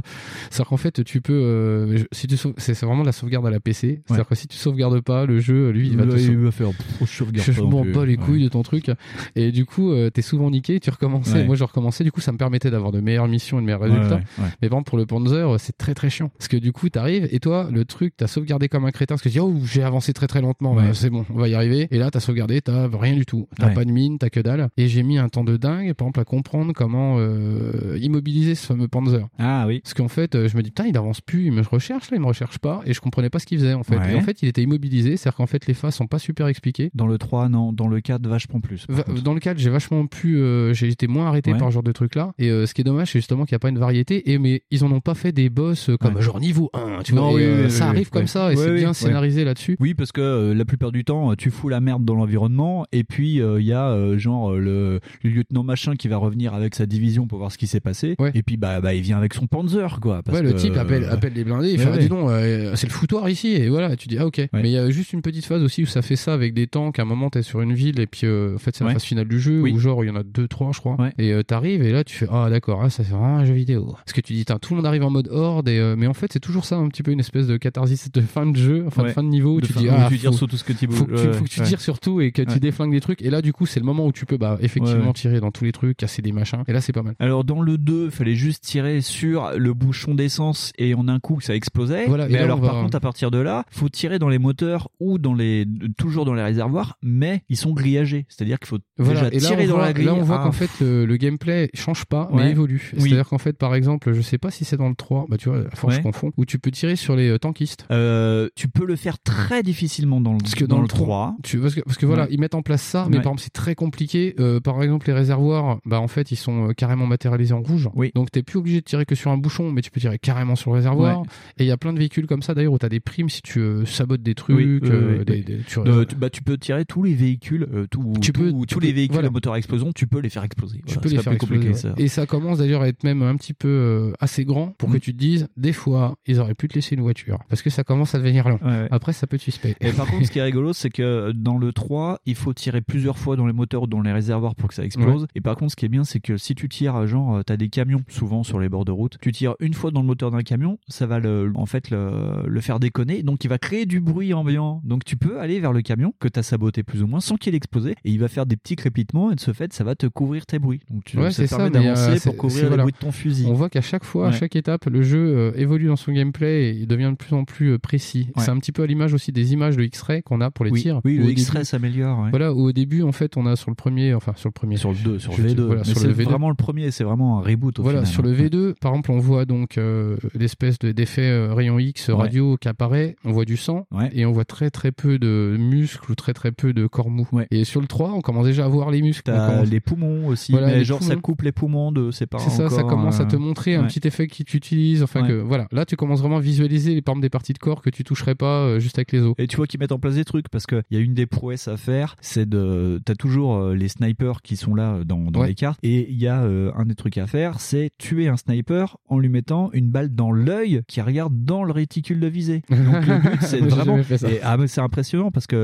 C'est-à-dire qu'en fait, tu peux. euh, si tu sauves- c'est vraiment de la sauvegarde à la PC. C'est-à-dire que si tu sauvegardes pas, le jeu, lui, il va te il va faire. je sauvegarde Je pas m'en bats les couilles de ton truc. Et du coup, euh, t'es souvent niqué, tu recommençais. Moi, je recommençais. Du coup, ça me permettait d'avoir de meilleures missions et de meilleurs résultats. Mais par exemple, pour le Panzer, euh, c'est très très chiant. Parce que du coup, t'arrives et toi, le truc, t'as sauvegardé comme un crétin. Parce que tu dis, oh, j'ai avancé très très lentement. Ouais. Bah, c'est bon, on va y arriver. Et là, t'as sauvegardé, t'as rien du tout. T'as Ouais. pas de mine, t'as que dalle. Et j'ai mis un temps de dingue, par exemple, à comprendre comment euh, immobiliser ce fameux Panzer. Ah oui. Parce qu'en fait, euh, je me dis, putain, il avance plus, il me recherche là, il me recherche pas. Et je comprenais pas ce qu'il faisait en fait. Ouais. Et en fait, il était immobilisé. C'est-à-dire qu'en fait, les phases sont pas super expliquées. Dans le 3, non. Dans le 4, vachement plus. par Va- contre. Dans le cadre, j'ai vachement pu, euh, j'ai été moins arrêté Ouais. par ce genre de truc là. Et euh, ce qui est dommage, c'est justement qu'il n'y a pas une variété. Et mais ils en ont pas fait des boss comme Ouais. genre niveau 1. Tu Non, vois, et, oui, oui, ça oui, arrive arrive comme ça et Ouais, c'est bien scénarisé là-dessus. Oui, parce que euh, la plupart du temps, tu fous la merde dans l'environnement, et puis il y a euh, genre euh, le, le lieutenant machin qui va revenir avec sa division pour voir ce qui s'est passé, et puis bah, bah il vient avec son Panzer quoi. Parce ouais, le que, type appelle, euh, appelle les blindés, il fait ah, dis donc, euh, c'est le foutoir ici, et voilà, tu dis ah ok. Mais il y a juste une petite phase aussi où ça fait ça avec des tanks. À un moment, t'es sur une ville, et puis euh, en fait, c'est la phase finale du jeu, Oui. où genre il y en a deux, trois, je crois. Et euh, t'arrives, et là tu fais ah d'accord, ah, ça c'est vraiment un jeu vidéo. Parce que tu dis, tout le monde arrive en mode horde, et, euh, mais en fait, c'est toujours ça, un petit peu une espèce de catharsis de fin de jeu, enfin de fin de niveau, où De tu fin- dis où ah, tu tires sur tout ce que tu faut que tu, faut que tu tires sur tout et que tu déflingues des trucs. Et là, du coup, c'est le moment où tu peux bah, effectivement tirer dans tous les trucs, casser des machins. Et là, c'est pas mal. Alors dans le 2, il fallait juste tirer sur le bouchon d'essence et en un coup ça explosait. Voilà, et mais là, alors va- par contre à partir de là, faut tirer dans les moteurs ou dans les toujours dans les réservoirs, mais ils sont grillagés, c'est-à-dire qu'il faut Voilà, déjà et là tirer dans voit, la grille. là on voit Ah. qu'en fait le, le gameplay change pas Ouais. mais évolue. Oui. C'est-à-dire qu'en fait par exemple, je sais pas si c'est dans le 3, bah tu vois, à force Ouais. je confonds, où tu peux tirer sur les euh, tankistes. Euh, tu peux le faire très difficilement dans le, Parce que dans dans, le le 3, 3. tu, parce que, parce que voilà, Ouais. ils mettent en place ça, mais Ouais. par exemple c'est très compliqué. Euh, par exemple les réservoirs, bah en fait ils sont euh, carrément matérialisés en rouge. Oui. Donc t'es plus obligé de tirer que sur un bouchon, mais tu peux tirer carrément sur le réservoir. Ouais. Et il y a plein de véhicules comme ça d'ailleurs où t'as des primes si tu euh, sabotes des trucs. Oui, des- des- tu- tu, bah, tu peux tirer tous les véhicules, tout- Tu tout- peux- tous tu les peux- véhicules voilà. à moteur à explosion, tu peux les faire exploser. tu Voilà, peux les faire exploser. ça. Et ça commence d'ailleurs à être même un petit peu assez grand pour que Mm. tu te dises, des fois, ils auraient pu te laisser une voiture. Parce que ça commence à devenir. Ouais, ouais. Après, ça peut te suspect. Et par contre, ce qui est rigolo, c'est que dans le 3, il faut tirer plusieurs fois dans les moteurs ou dans les réservoirs pour que ça explose. Ouais. Et par contre, ce qui est bien, c'est que si tu tires, genre, euh, t'as des camions souvent sur les bords de route, tu tires une fois dans le moteur d'un camion, ça va le, en fait le, le faire déconner. Donc, il va créer du bruit ambiant. Donc, tu peux aller vers le camion que t'as saboté plus ou moins sans qu'il explose et il va faire des petits crépitements et de ce fait, ça va te couvrir tes bruits. Donc, tu, Ouais, ça te permet ça, euh, d'avancer pour couvrir les voilà. bruits de ton fusil. On voit qu'à chaque fois, à chaque étape, le jeu euh, évolue dans son gameplay et il devient de plus en plus euh, précis. Ouais. C'est un petit peu à l'image aussi des images de X-Ray qu'on a pour les Oui, tirs. oui, le X-Ray s'améliore. ouais. Voilà, où au début, en fait, on a sur le premier, enfin sur le premier, Sur le 2, sur Je le dis- V2. voilà, Mais sur c'est le V2. vraiment le premier, c'est vraiment un reboot au Voilà, final. sur le V2, par exemple, on voit donc euh, l'espèce de- d'effet euh, rayon X Ouais. radio qui apparaît, on voit du sang et on voit très très peu de muscles ou très très peu de corps mou. Et sur le 3, on commence déjà à voir les muscles. Commence- les poumons aussi, Voilà, mais les genre ça coupe les poumons de c'est pas C'est ça, ça commence à te montrer un petit effet qui tu utilises. Enfin que voilà, là tu commences vraiment à visualiser les exemple, des parties de corps que tu toucherais pas euh, juste avec les os. Et tu vois qu'ils mettent en place des trucs parce qu'il y a une des prouesses à faire, c'est de. T'as toujours euh, les snipers qui sont là euh, dans, dans Ouais. les cartes, et il y a euh, un des trucs à faire, c'est tuer un sniper en lui mettant une balle dans l'œil qui regarde dans le réticule de visée. [LAUGHS] Donc le but, c'est vraiment. Et, ah, mais c'est impressionnant parce que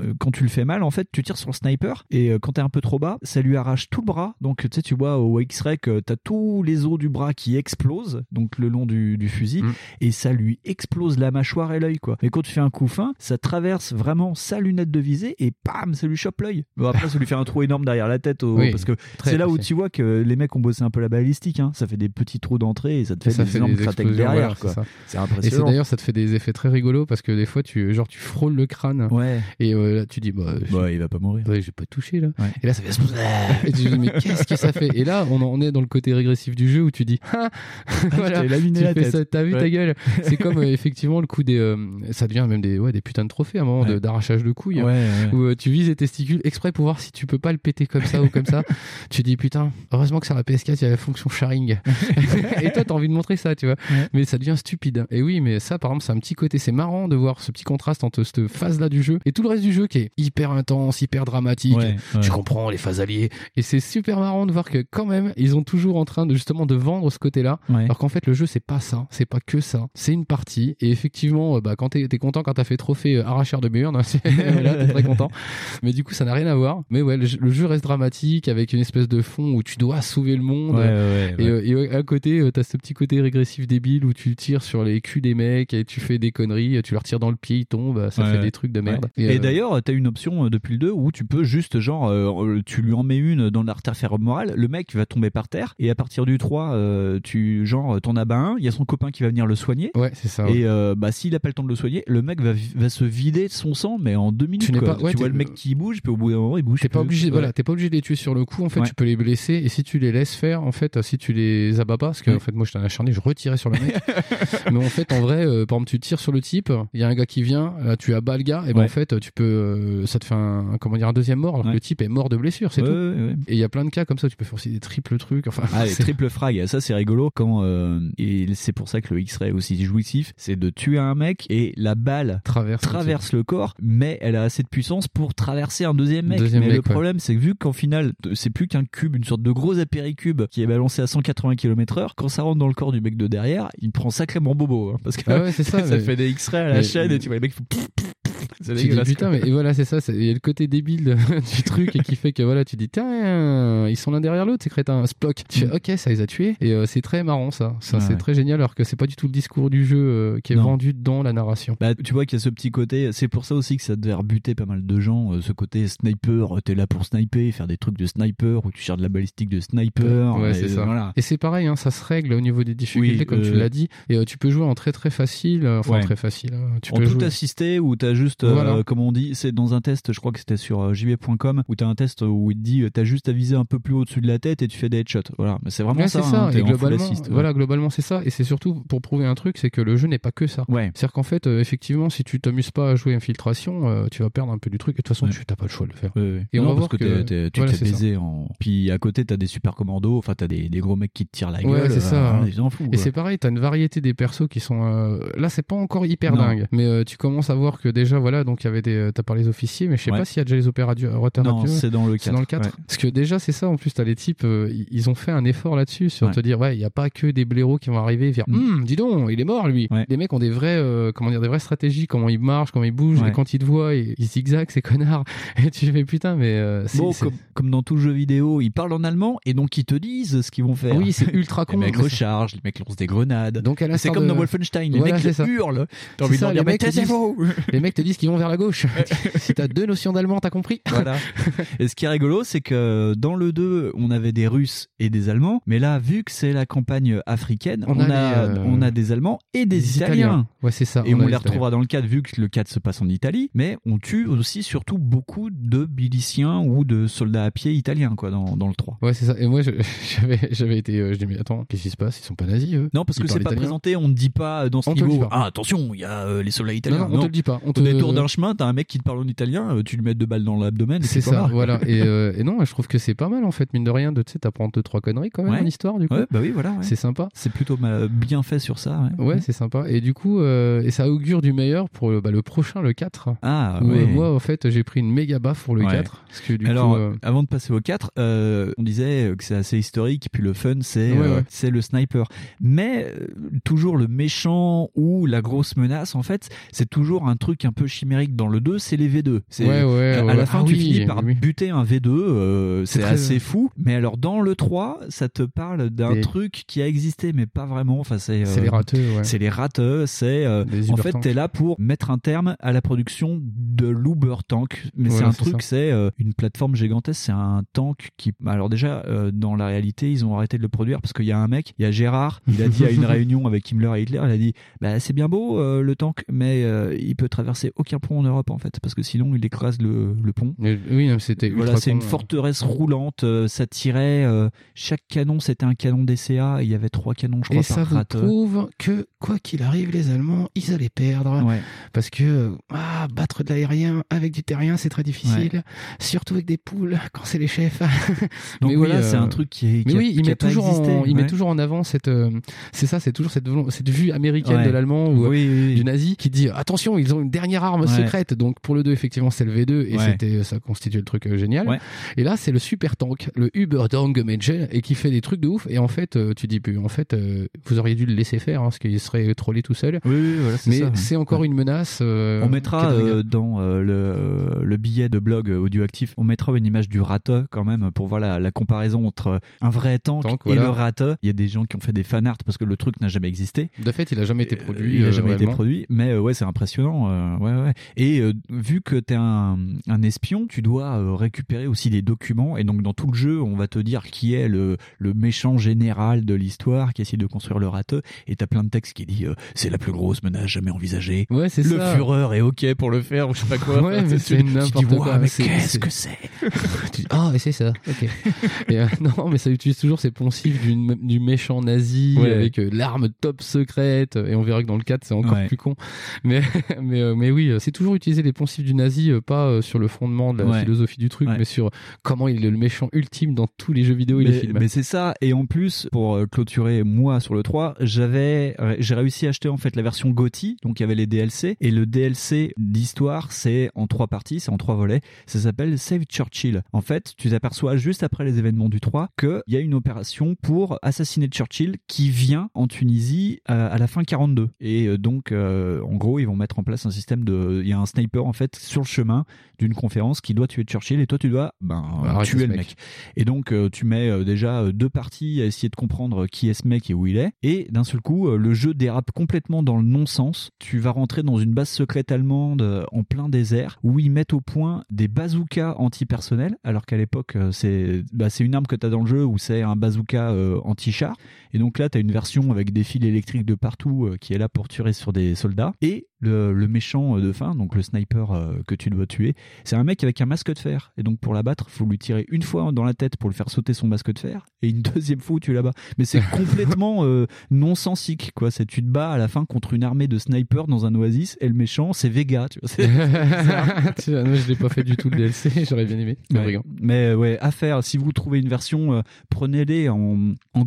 euh, quand tu le fais mal, en fait, tu tires sur le sniper et euh, quand t'es un peu trop bas, ça lui arrache tout le bras. Donc tu sais, tu vois au X-Ray que t'as tous les os du bras qui explosent, donc le long du, du fusil, Mm. et ça lui explose la mâchoire et l'œil, quoi. Mais quand tu fais un coup fin, ça traverse vraiment sa lunette de visée et bam, ça lui chope l'œil. Bon, après, ça lui fait un trou énorme derrière la tête, au- Oui, parce que c'est là où tu vois que les mecs ont bossé un peu la balistique. Hein. Ça fait des petits trous d'entrée et ça te fait ça des fait énormes des derrière, voilà, quoi. c'est. C'est Et c'est impressionnant. d'ailleurs, ça te fait des effets très rigolos parce que des fois, tu genre tu frôles le crâne Ouais. et euh, là tu dis bah, Bah, il va pas mourir. ouais, j'ai pas touché là. Ouais. Et là ça fait et tu dis mais qu'est-ce que ça fait? Et là on en est dans le côté régressif du jeu où tu dis [LAUGHS] ah, voilà, tu la fais tête. ça, t'as vu ta gueule? C'est comme euh, effectivement le coup des euh, ça devient même des ouais des putains de trophées à un moment Ouais. d'arrachage de couilles. Ouais, ouais. où euh, tu vises les testicules exprès pour voir si tu peux pas le péter comme ça ou comme ça. [LAUGHS] Tu dis putain, heureusement que sur la PS4 il y a la fonction sharing. [LAUGHS] et toi t'as envie de montrer ça, tu vois. Mais ça devient stupide. Et oui, mais ça par exemple c'est un petit côté, c'est marrant de voir ce petit contraste entre cette phase là du jeu et tout le reste du jeu qui est hyper intense, hyper dramatique. Tu comprends les phases alliées et c'est super marrant de voir que quand même ils ont toujours en train de justement de vendre ce côté-là. Alors qu'en fait le jeu c'est pas ça, c'est pas que ça, c'est une partie et effectivement euh, bah quand t'es t'es content quand t'as fait trophée euh, arracheur de mur, voilà [LAUGHS] t'es très content. Mais du coup ça n'a rien à voir. Mais ouais le, jeu- le jeu reste dramatique avec une espèce de fond où tu dois sauver le monde. Ouais, ouais, ouais, Et, ouais. euh, et à côté, t'as ce petit côté régressif débile où tu tires sur les culs des mecs et tu fais des conneries, tu leur tires dans le pied, ils tombent, ça fait des trucs de merde. Ouais. Et, euh, d'ailleurs, t'as une option depuis le 2 où tu peux juste, genre, euh, tu lui en mets une dans l'artère fémorale, le mec va tomber par terre, et à partir du 3, euh, tu, genre, t'en as un, il y a son copain qui va venir le soigner. Ouais, c'est ça. Et bah, s'il a pas le temps de le soigner, le mec va, va se vider de son sang, mais en deux minutes. n'es quoi. pas- ouais, tu vois le mec qui bouge, puis au bout d'un moment, il bouge. T'es pas obligé, voilà, t'es pas obligé de les tuer sur le coup. En fait, Ouais. tu peux les blesser et si tu les laisses faire, en fait, si tu les abats pas, parce que en fait, moi, j'étais un acharné, je retirais sur le mec. [LAUGHS] mais en fait, en vrai, euh, par exemple, tu tires sur le type, il y a un gars qui vient, là, tu abats le gars, et ben Ouais. en fait, tu peux, euh, ça te fait un, comment dire, un deuxième mort, alors que le type est mort de blessure, c'est tout. Et il y a plein de cas comme ça, tu peux faire aussi des triples trucs. Enfin, Ah, les c'est- triple frag, ça c'est rigolo quand euh, et c'est pour ça que le X-ray est aussi jouissif, c'est de tuer un mec et la balle traverse, traverse le corps, mais elle a assez de puissance pour traverser un deuxième mec. Deuxième mais mec, le ouais. problème, c'est que vu qu'en final, c'est plus qu'un cube, une sorte de gros apéricube qui est balancé à 180 km heure, quand ça rentre dans le corps du mec de derrière, il prend sacrément bobo. hein, parce que Ah ouais, [LAUGHS] ça, mais- fait des X-rays à la mais- chaîne et tu vois les mecs font. [LAUGHS] C'est Tu dis, dégueulasse. putain, mais et voilà, c'est ça. Il y a le côté débile [LAUGHS] du truc et qui fait que voilà, tu dis, tiens, ils sont l'un derrière l'autre, ces crétins, Splock. Tu fais, ok, ça les a tués. Et euh, c'est très marrant, ça. Ça, c'est ouais. très génial, alors que c'est pas du tout le discours du jeu euh, qui est Non. vendu dans la narration. Bah, tu vois qu'il y a ce petit côté, c'est pour ça aussi que ça devait rebuter pas mal de gens, euh, ce côté sniper, t'es là pour sniper, faire des trucs de sniper, ou tu cherches de la balistique de sniper. Ouais, et c'est ça. Voilà. Et c'est pareil, hein, ça se règle au niveau des difficultés, Oui, comme tu l'as dit. Et tu peux jouer en très très facile, enfin Ouais. très facile. hein. Tu en peux tout jouer. assisté ou t'as juste, euh, Voilà. comme on dit, c'est dans un test, je crois que c'était sur euh, jb.com, où t'as un test où il te dit, euh, t'as juste à viser un peu plus au-dessus de la tête et tu fais des headshots. Voilà, mais c'est vraiment Ouais, ça. c'est ça. hein, t'es et globalement, assist, ouais. voilà, globalement, c'est ça. Et c'est surtout pour prouver un truc, c'est que le jeu n'est pas que ça. Ouais. C'est-à-dire qu'en fait, effectivement, si tu t'amuses pas à jouer infiltration, euh, tu vas perdre un peu du truc. Et de toute façon, tu t'as pas le choix de le faire. Et on va parce voir que, que, t'es- t'es- tu voilà, te fais c'est ça. baiser en. Puis à côté, t'as des super commandos, enfin, t'as des, des gros mecs qui te tirent la gueule. Ouais, c'est ça. hein. Et c'est pareil, t'as une variété des persos qui sont. Là, c'est pas encore hyper dingue, mais tu commences à voir que déjà, voilà, donc il y avait des. euh, T'as parlé des officiers, mais je sais Ouais. pas s'il y a déjà les opérateurs. Non, c'est dans le C'est dans le 4, 4. ouais. Parce que déjà, c'est ça. En plus, t'as les types, euh, ils- ont fait un effort là-dessus sur Ouais. te dire, ouais, il y a pas que des blaireaux qui vont arriver et dire, Hum, dis donc, il est mort lui. Les mecs ont des vrais, euh, comment dire, des vraies stratégies, comment ils marchent, comment ils bougent, et quand ils te voient, ils, ils zigzaguent ces connards. [LAUGHS] Et tu fais putain, mais euh, c'est- Bon, comme, comme dans tout jeu vidéo, ils parlent en allemand et donc ils te disent ce qu'ils vont faire. Oui, c'est ultra [LAUGHS] con. Les mecs rechargent, les mecs lancent des grenades. Donc c'est comme de- dans Wolfenstein, les Voilà, mecs hurlent. T'as envie de [LAUGHS] les mecs te disent- qu'ils vont vers la gauche. [LAUGHS] si t'as deux notions d'allemand, t'as compris Voilà. [LAUGHS] Et ce qui est rigolo, c'est que dans le 2, on avait des Russes et des Allemands, mais là, vu que c'est la campagne africaine, on, On a, a les, euh, on a des Allemands et des, des Italiens. Italiens. Ouais, c'est ça, Et on les les retrouvera dans le 4, vu que le 4 se passe en Italie, mais on tue aussi surtout beaucoup de miliciens ou de soldats à pied italiens, quoi, dans, dans le 3. Ouais, c'est ça. Et moi, [LAUGHS] j'avais, été, euh, je dis, mais attends, qu'est-ce qui se passe? Ils sont pas nazis, eux? Non, parce Ils que c'est pas italien présenté, on ne dit pas dans ce On niveau. Ah, attention, il y a euh, les soldats italiens. Non, non, on te le dit pas. On te- détour d'un chemin, t'as un mec qui te parle en italien, euh, tu lui mets deux balles dans l'abdomen. C'est ça, voilà. voilà. [LAUGHS] Et, euh, et non, je trouve que c'est pas mal en fait, mine de rien, de t'apprends deux trois conneries quand même Ouais. en histoire du coup. Ouais, bah oui, voilà. ouais. C'est sympa. C'est plutôt ma- bien fait sur ça. Ouais, c'est sympa. Et du coup, euh, et ça augure du meilleur pour le, bah, le prochain, le 4. Ah, Où, ouais. moi, en fait, j'ai pris une méga baffe pour le Ouais. 4. Parce que du Alors, coup, euh, avant de passer au 4, euh, on disait que c'est assez historique, puis le fun, c'est c'est le sniper. Mais toujours le méchant ou la grosse menace, en fait, c'est toujours un truc un peu chimérique. Dans le 2, c'est les V2. C'est- Ouais, ouais, à, la fin, Ah tu oui, finis par oui. buter un V2, euh, c'est assez fou. Mais alors, dans le 3, ça te parle d'un Des- truc qui a existé, mais pas vraiment. Enfin, c'est c'est euh, les rateux, ouais. c'est les rateux, c'est euh, en fait t'es là pour mettre un terme à la production de l'Uber Tank, mais c'est un truc, c'est euh, une plateforme gigantesque, c'est un tank qui, alors déjà euh, dans la réalité ils ont arrêté de le produire parce qu'il y a un mec, il y a Gérard, il a dit à une [LAUGHS] réunion avec Himmler et Hitler, il a dit bah c'est bien beau euh, le tank, mais euh, il peut traverser aucun pont en Europe en fait parce que sinon il écrase le, le pont. Mais- oui, c'était Voilà, c'est une euh. forteresse roulante, euh, ça tirait, euh, chaque canon c'était un canon DCA, il y avait trois canons je crois Et ça vous rate. prouve que, quoi qu'il arrive, les Allemands, ils allaient perdre. Ouais. Parce que ah, battre de l'aérien avec du terrien, c'est très difficile. Surtout avec des poules, quand c'est les chefs. [LAUGHS] Donc Mais voilà, c'est euh, un truc qui est. Mais qui a- oui, il met toujours, existé, en, il met toujours en avant cette, euh, c'est ça, c'est toujours cette, cette vue américaine de l'allemand ou euh, Oui, oui, oui. du nazi qui dit attention, ils ont une dernière arme Ouais. secrète. Donc pour le 2, effectivement, c'est le V2 et Ouais. c'était, ça constituait le truc euh, génial. Ouais. Et là, c'est le super tank, le Uber Mädchen, et qui fait des trucs de ouf. Et en fait, euh, tu dis, plus, en fait, euh, vous auriez dû le laisser faire, hein, parce qu'il serait trollé tout seul. Oui, oui, voilà, Mais c'est encore une menace. euh, On mettra euh, dans euh, le, le billet de blog euh, audioactif, on mettra une image du rateux quand même pour voir la, la comparaison entre un vrai tank, Tank, et voilà. le rateux. Il y a des gens qui ont fait des fan art parce que le truc n'a jamais existé. De fait, il a jamais été produit. Il n'a euh, jamais été produit, mais euh, ouais, c'est impressionnant. euh, ouais, ouais. Et euh, vu que t'es un, un espion, tu dois euh, récupérer aussi des documents. Et donc dans tout le jeu, on va te dire qui est le, le méchant général de l'histoire qui essaie de construire le rateux. Et t'as plein de textes qui dit euh, c'est la plus grosse menace jamais envisagée. Ouais, c'est le ça. Führer est ok pour le faire ou je sais pas quoi. [LAUGHS] Ouais, mais tu- c'est tu n'importe quoi. mais qu'est-ce que c'est [LAUGHS] Tu dis, Ah, mais c'est ça. Ok. [LAUGHS] Et, non, mais ça utilise toujours ces poncifs du méchant nazi Ouais. avec l'arme top secrète. Et on verra que dans le 4, c'est encore Ouais. plus con. Mais, mais, mais oui, euh, c'est toujours utiliser les poncifs du nazi, euh, pas euh, sur le fondement de la Ouais. philosophie du truc, Ouais. mais sur comment il est le méchant ultime dans tous les jeux vidéo et les films. mais c'est ça et en plus pour clôturer moi sur le 3 j'avais j'ai réussi à acheter en fait la version GOTY donc il y avait les DLC et le DLC d'histoire c'est en trois parties c'est en trois volets ça s'appelle Save Churchill en fait tu t'aperçois juste après les événements du 3 que il y a une opération pour assassiner Churchill qui vient en Tunisie à la fin 42 et donc en gros ils vont mettre en place un système de il y a un sniper en fait sur le chemin d'une conférence qui doit tuer Churchill et toi tu dois ben Arrête tuer le mec. mec et donc euh, tu mets euh, déjà euh, deux parties à essayer de comprendre qui est ce mec et où il est. Et d'un seul coup, euh, le jeu dérape complètement dans le non-sens. Tu vas rentrer dans une base secrète allemande euh, en plein désert où ils mettent au point des bazookas antipersonnels, alors qu'à l'époque euh, c'est bah, c'est une arme que tu as dans le jeu où c'est un bazooka euh, anti-char. Et donc là, tu as une version avec des fils électriques de partout euh, qui est là pour tirer sur des soldats. Et le, le méchant euh, de fin, donc le sniper euh, que tu dois tuer, c'est un mec avec un masque de fer. Et donc pour l'abattre, faut lui tirer une fois dans la tête pour le faire sauter son masque de fer, et une deuxième fois où tu là-bas. Mais c'est [LAUGHS] complètement euh, non-sensique, quoi. C'est tu te bats à la fin contre une armée de snipers dans un oasis, et le méchant, c'est Vega. Tu vois, c'est- [LAUGHS] je l'ai pas fait du tout le DLC, [LAUGHS] j'aurais bien aimé. Mais Ouais. brigand. Mais ouais, à faire. Si vous trouvez une version, euh, prenez-les en, en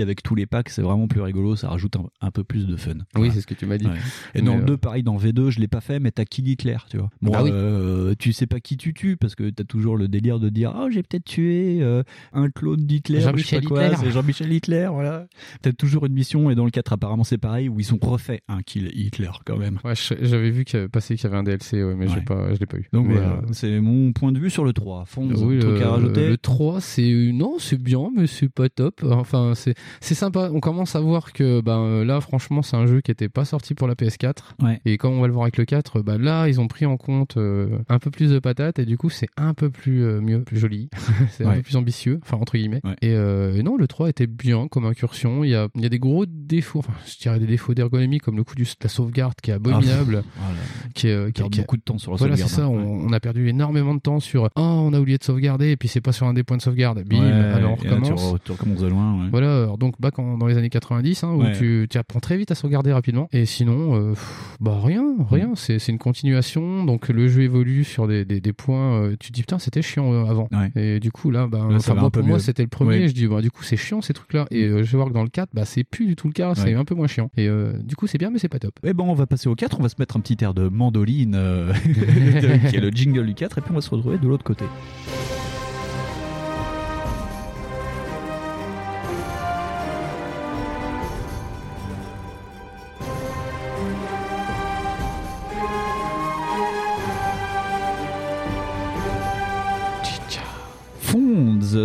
avec tous les packs. C'est vraiment plus rigolo. Ça rajoute un, un peu plus de fun. Oui, Voilà. c'est ce que tu m'as dit. Ouais. Et dans le euh, 2, pareil, dans V2, je l'ai pas fait, mais t'as Kill Hitler, tu vois. Bon, Ah oui. euh, tu sais pas qui tu tues parce que t'as toujours le délire de dire, oh, j'ai peut-être tué euh, un clone d'Hitler. Jean-Michel Hitler. C'est Jean-Michel Hitler, voilà. T'as toujours une mission, et dans le 4, apparemment, c'est pareil, où ils ont refait un Kill Hitler, quand même. Ouais, j'avais vu qu'il y avait passé qu'il y avait un DLC, ouais, mais j'ai Ouais. pas, je l'ai pas eu. Donc euh, c'est mon point de vue sur le 3. Fonds, Oui, truc le, à rajouter le 3, c'est non, c'est bien, mais c'est pas top. Enfin, c'est c'est sympa. On commence à voir que ben euh, là, franchement, c'est un jeu qui était pas sorti pour la PS4. Ouais. Et comme on va le voir avec le 4, bah là, ils ont pris en compte euh, un peu plus de patates et du coup, c'est un peu plus euh, mieux, plus joli. [LAUGHS] c'est un peu plus ambitieux, enfin entre guillemets. Ouais. Et, euh, et non, le 3 était bien comme incursion. Il y a, il y a des gros défauts, enfin, je dirais des défauts d'ergonomie comme le coup du, de la sauvegarde qui est abominable, Voilà. qui est, euh, qui, qui- beaucoup de temps sur la voilà, c'est sauvegarde. ça. hein. On, on a perdu énormément de temps sur oh, on a oublié de sauvegarder et puis c'est pas sur un des points de sauvegarde. Bim, alors on et là, tu, recommence. re- tu recommences de loin. Voilà, donc back en- dans les années 90, hein, où tu, tu apprends très vite à sauvegarder rapidement. Et sinon, pff, bah rien, rien. Mm. C'est c'est une continuation. Donc le jeu évolue sur des, des, des points. euh, tu te dis putain, c'était chiant euh, avant. Ouais. Et du coup là, bah, Là, ça moi pour moi c'était le premier. Ouais. Je dis bah du coup c'est chiant ces trucs là. Et euh, je vais voir que dans le 4, bah c'est plus du tout le cas. C'est un peu moins chiant. Et du coup c'est bien, mais c'est pas top. Eh ben, on va passer au 4, on va se mettre un petit air de mandoline, [LAUGHS] qui est le jingle du 4, et puis on va se retrouver de l'autre côté.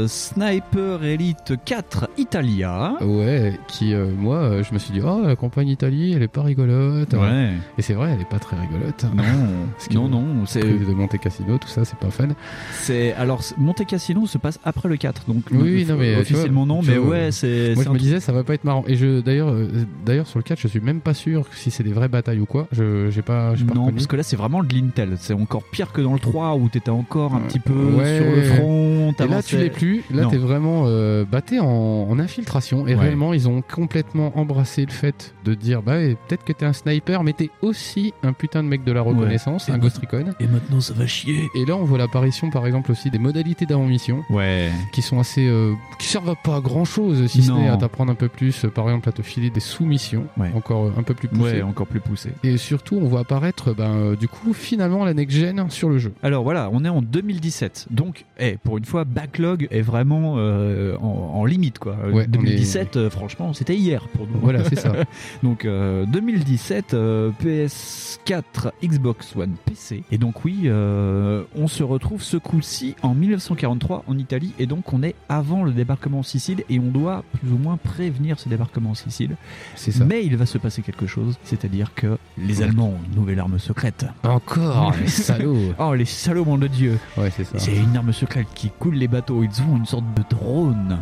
Sniper Elite 4 Italia. Ouais, qui euh, moi euh, je me suis dit oh la campagne Italie elle est pas rigolote. Ouais. Et c'est vrai elle est pas très rigolote. Non, [LAUGHS] Parce que non, non, C'est de Monte Cassino tout ça c'est pas fun. C'est alors Monte Cassino se passe après le 4 donc Oui, non, mais, officiellement vois, non mais vois, ouais c'est Moi je me disais ça va pas être marrant et je d'ailleurs euh, d'ailleurs sur le 4 je suis même pas sûr si c'est des vraies batailles ou quoi. Je j'ai pas non reconnu. parce que là c'est vraiment de l'intel c'est encore pire que dans le 3 où t'étais encore un petit peu Ouais. sur le front Et là, tu l'es plus. Là, t'es vraiment euh, batté en, en infiltration. Et Ouais. réellement, ils ont complètement embrassé le fait de dire bah, peut-être que t'es un sniper, mais t'es aussi un putain de mec de la reconnaissance, un Ghost Recon. et maintenant ça va chier Et là, on voit l'apparition, par exemple, aussi des modalités d'avant-mission ouais qui sont assez. euh, qui servent à pas grand chose, si ce n'est à t'apprendre un peu plus, euh, par exemple, à te filer des sous-missions, Ouais. encore euh, un peu plus poussées. ouais encore plus poussé Et surtout, on voit apparaître, ben, du coup, finalement, la next-gen sur le jeu. alors voilà on est en 2017 donc eh, pour une fois backlog est vraiment euh, en, en limite quoi Ouais, on 2017 euh, franchement c'était hier pour nous Voilà, c'est ça. [LAUGHS] Donc euh, 2017, euh, PS4, Xbox One, PC. Et donc oui, on se retrouve ce coup-ci en 1943 en Italie. Et donc on est avant le débarquement en Sicile et on doit plus ou moins prévenir ce débarquement en Sicile. C'est ça. Mais il va se passer quelque chose, c'est-à-dire que les Allemands ont une nouvelle arme secrète. Encore, les [LAUGHS] salauds. Oh les salauds, mon de Dieu Ouais, c'est ça. C'est une arme secrète qui coule les bateaux. Ils ont une sorte de drone.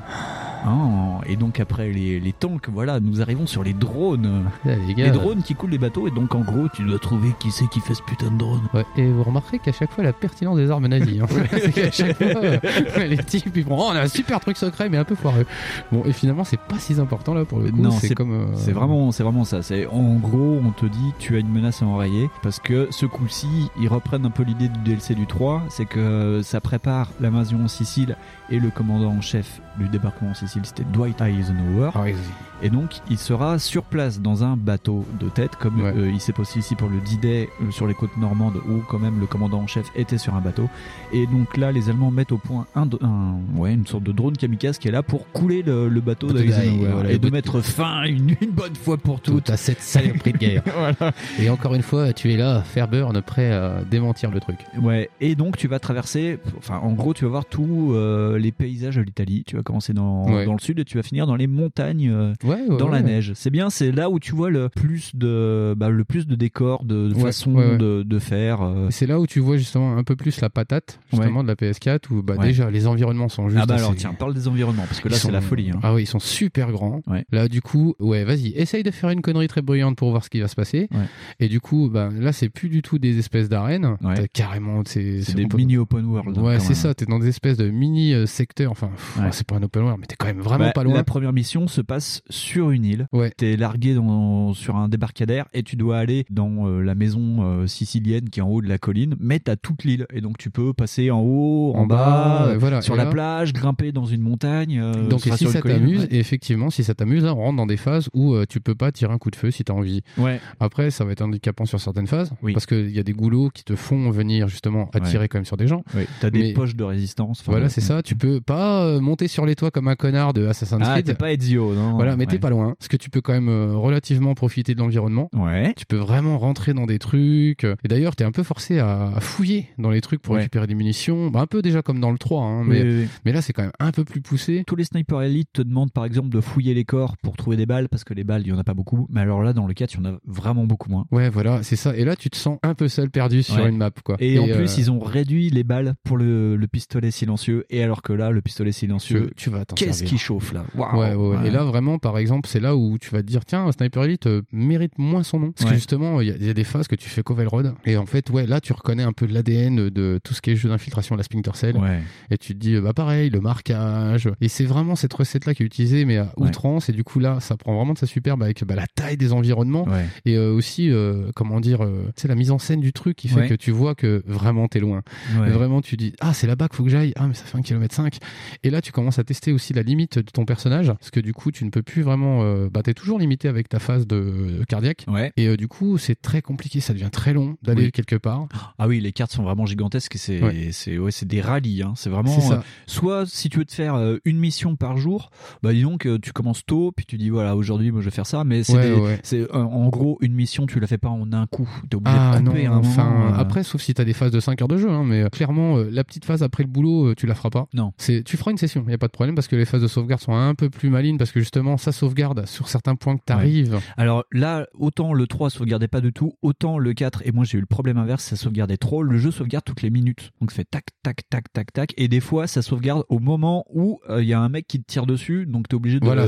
Ah, et donc après les, les tanks, voilà, nous arrivons sur les drones. les Les gars, drones qui coulent les bateaux, et donc en gros, tu dois trouver qui c'est qui fait ce putain de drone. Ouais, et vous remarquerez qu'à chaque fois, la pertinence des armes nazies. Hein. [LAUGHS] c'est qu'à chaque fois, euh, les types, ils font Oh, on a un super truc secret, mais un peu foireux. Bon, et finalement, c'est pas si important là pour le coup. Non, c'est c'est comme. euh, C'est vraiment, c'est vraiment ça. C'est en gros, on te dit tu as une menace à enrayer parce que ce coup-ci, ils reprennent un peu l'idée du DLC du 3, c'est que ça prépare l'invasion en Sicile et le commandant en chef du débarquement en Sicile, c'était Dwight Eisenhower. Ah Et donc, il sera sur place dans un bateau de tête, comme euh, il s'est passé ici pour le D-Day euh, sur les côtes normandes, où quand même le commandant en chef était sur un bateau. Et donc là, les Allemands mettent au point un, un- ouais, une sorte de drone kamikaze qui est là pour couler le, le bateau d'Eisenhower voilà, et de mettre fin une, une bonne fois pour toutes à cette saloperie de guerre. [LAUGHS] Voilà. Et encore une fois, tu es là, Fairburn, prêt à démentir le truc. Ouais, et donc tu vas traverser, enfin en gros tu vas voir tous euh, les paysages de l'Italie. Tu vas commencer dans, Ouais. dans le sud et tu vas finir dans les montagnes, euh, Ouais, ouais, dans la neige. C'est bien, c'est là où tu vois le plus de, bah, le plus de décors, de, de Ouais, façon ouais, ouais. De, de faire. euh. C'est là où tu vois justement un peu plus la patate justement de la PS4 où bah déjà les environnements sont juste Ah bah alors tiens, parle des environnements parce que là c'est la folie. hein. Ah oui, ils sont super grands. Là, du coup, ouais, vas-y, essaye de faire une connerie très bruyante pour voir ce qui va se passer. Et du coup, bah, là, c'est plus du tout des espèces d'arènes. Carrément, c'est des peut- mini open world. Ouais, c'est ça. T'es dans des espèces de mini secteurs. Enfin, pff, Ouais. c'est pas un open world, mais t'es quand même vraiment Bah, pas loin. La première mission se passe sur une île. Ouais. T'es largué dans, sur un débarcadère et tu dois aller dans euh, la maison euh, sicilienne qui est en haut de la colline, mais t'as toute l'île et donc tu peux passer en haut, en, En bas, bas, euh, voilà. sur la là- plage, grimper dans une montagne. euh, Donc, et si ça t'amuse, ouais. et effectivement, si ça t'amuse, on rentre dans des phases où tu peux pas tirer un coup de feu si t'as envie. Ouais. Après, ça va être handicapant sur certaines phases, Oui. parce qu'il y a des goulots qui te font venir justement attirer quand même sur des gens. Ouais, T'as des Mais- poches de résistance. Voilà, c'est ça. Tu peux pas euh, monter sur les toits comme un connard de Assassin's Ah, Creed. t'es pas Ezio, non Voilà, mais t'es pas loin. Parce que tu peux quand même euh, relativement profiter de l'environnement. Ouais. Tu peux vraiment rentrer dans des trucs. Et d'ailleurs, t'es un peu forcé à, fouiller dans les trucs pour Ouais. récupérer des munitions. Bah, un peu déjà comme dans le 3, hein, mais, Oui, oui, oui. mais là, c'est quand même un peu plus poussé. Tous les snipers élites te demandent par exemple de fouiller les corps pour trouver des balles parce que les balles il y en a pas beaucoup. Mais alors là, dans le 4, il y en a vraiment beaucoup moins. Ouais, voilà, c'est ça. Et là, tu te sens un peu seul perdu sur une map, quoi. Et, en euh, plus, ils ont réduit les balles pour le, le pistolet silencieux. Et alors que là, le pistolet silencieux, tu, tu vas t'en qu'est-ce qui chauffe là? Ouais, ouais, ouais. Ouais. Et là, vraiment, par exemple, c'est là où tu vas te dire, tiens, Sniper Elite euh, mérite moins son nom. Parce que justement, il y, a- il y a des phases que tu fais Covell Road. Et en fait, ouais, là, tu reconnais un peu de l'ADN de tout ce qui est jeu d'infiltration la Splinter Cell. Et tu te dis, bah pareil, le marquage. Et c'est vraiment cette recette-là qui est utilisée, mais à outrance. Et du coup, là, ça prend vraiment de sa superbe avec bah, la taille des environnements. Et euh, aussi, euh, comment dire, sais, la mise en scène du truc qui fait que tu vois que vraiment t'es loin. Vraiment, tu dis, ah, c'est là-bas qu'il faut que j'aille. Ah, mais ça fait un kilomètre 5. Et là, tu commences à tester aussi la limite de ton personnage. Parce que du coup, tu ne peux plus vraiment. Euh, bah, t'es toujours limité avec ta phase de cardiaque. Ouais. Et euh, du coup, c'est très compliqué. Ça devient très long d'aller Oui. quelque part. Ah oui, les cartes sont vraiment gigantesques et c'est Ouais. c'est ouais, c'est des rallyes. Hein. C'est vraiment. Ça. euh, soit si tu veux te faire euh, une mission par jour, bah dis donc euh, tu commences tôt puis tu dis voilà aujourd'hui moi je vais faire ça, mais c'est euh, en gros une mission tu la fais pas en un coup. T'es obligé Ah de non, couper à un enfin, moment, euh, après, sauf si t'as des phases de 5 heures de jeu, hein, mais euh, clairement, euh, la petite phase après le boulot, euh, tu la feras pas. Non. C'est, tu feras une session, y a pas de problème, parce que les phases de sauvegarde sont un peu plus malines, parce que justement, ça sauvegarde sur certains points que t'arrives. Alors là, autant le 3 sauvegardait pas du tout, autant le 4, et moi j'ai eu le problème inverse, ça sauvegardait trop. Le jeu sauvegarde toutes les minutes. Donc ça fait tac, tac, tac, tac, tac. Et des fois, ça sauvegarde au moment où euh, il y a un mec qui te tire dessus, donc t'es obligé de, Voilà,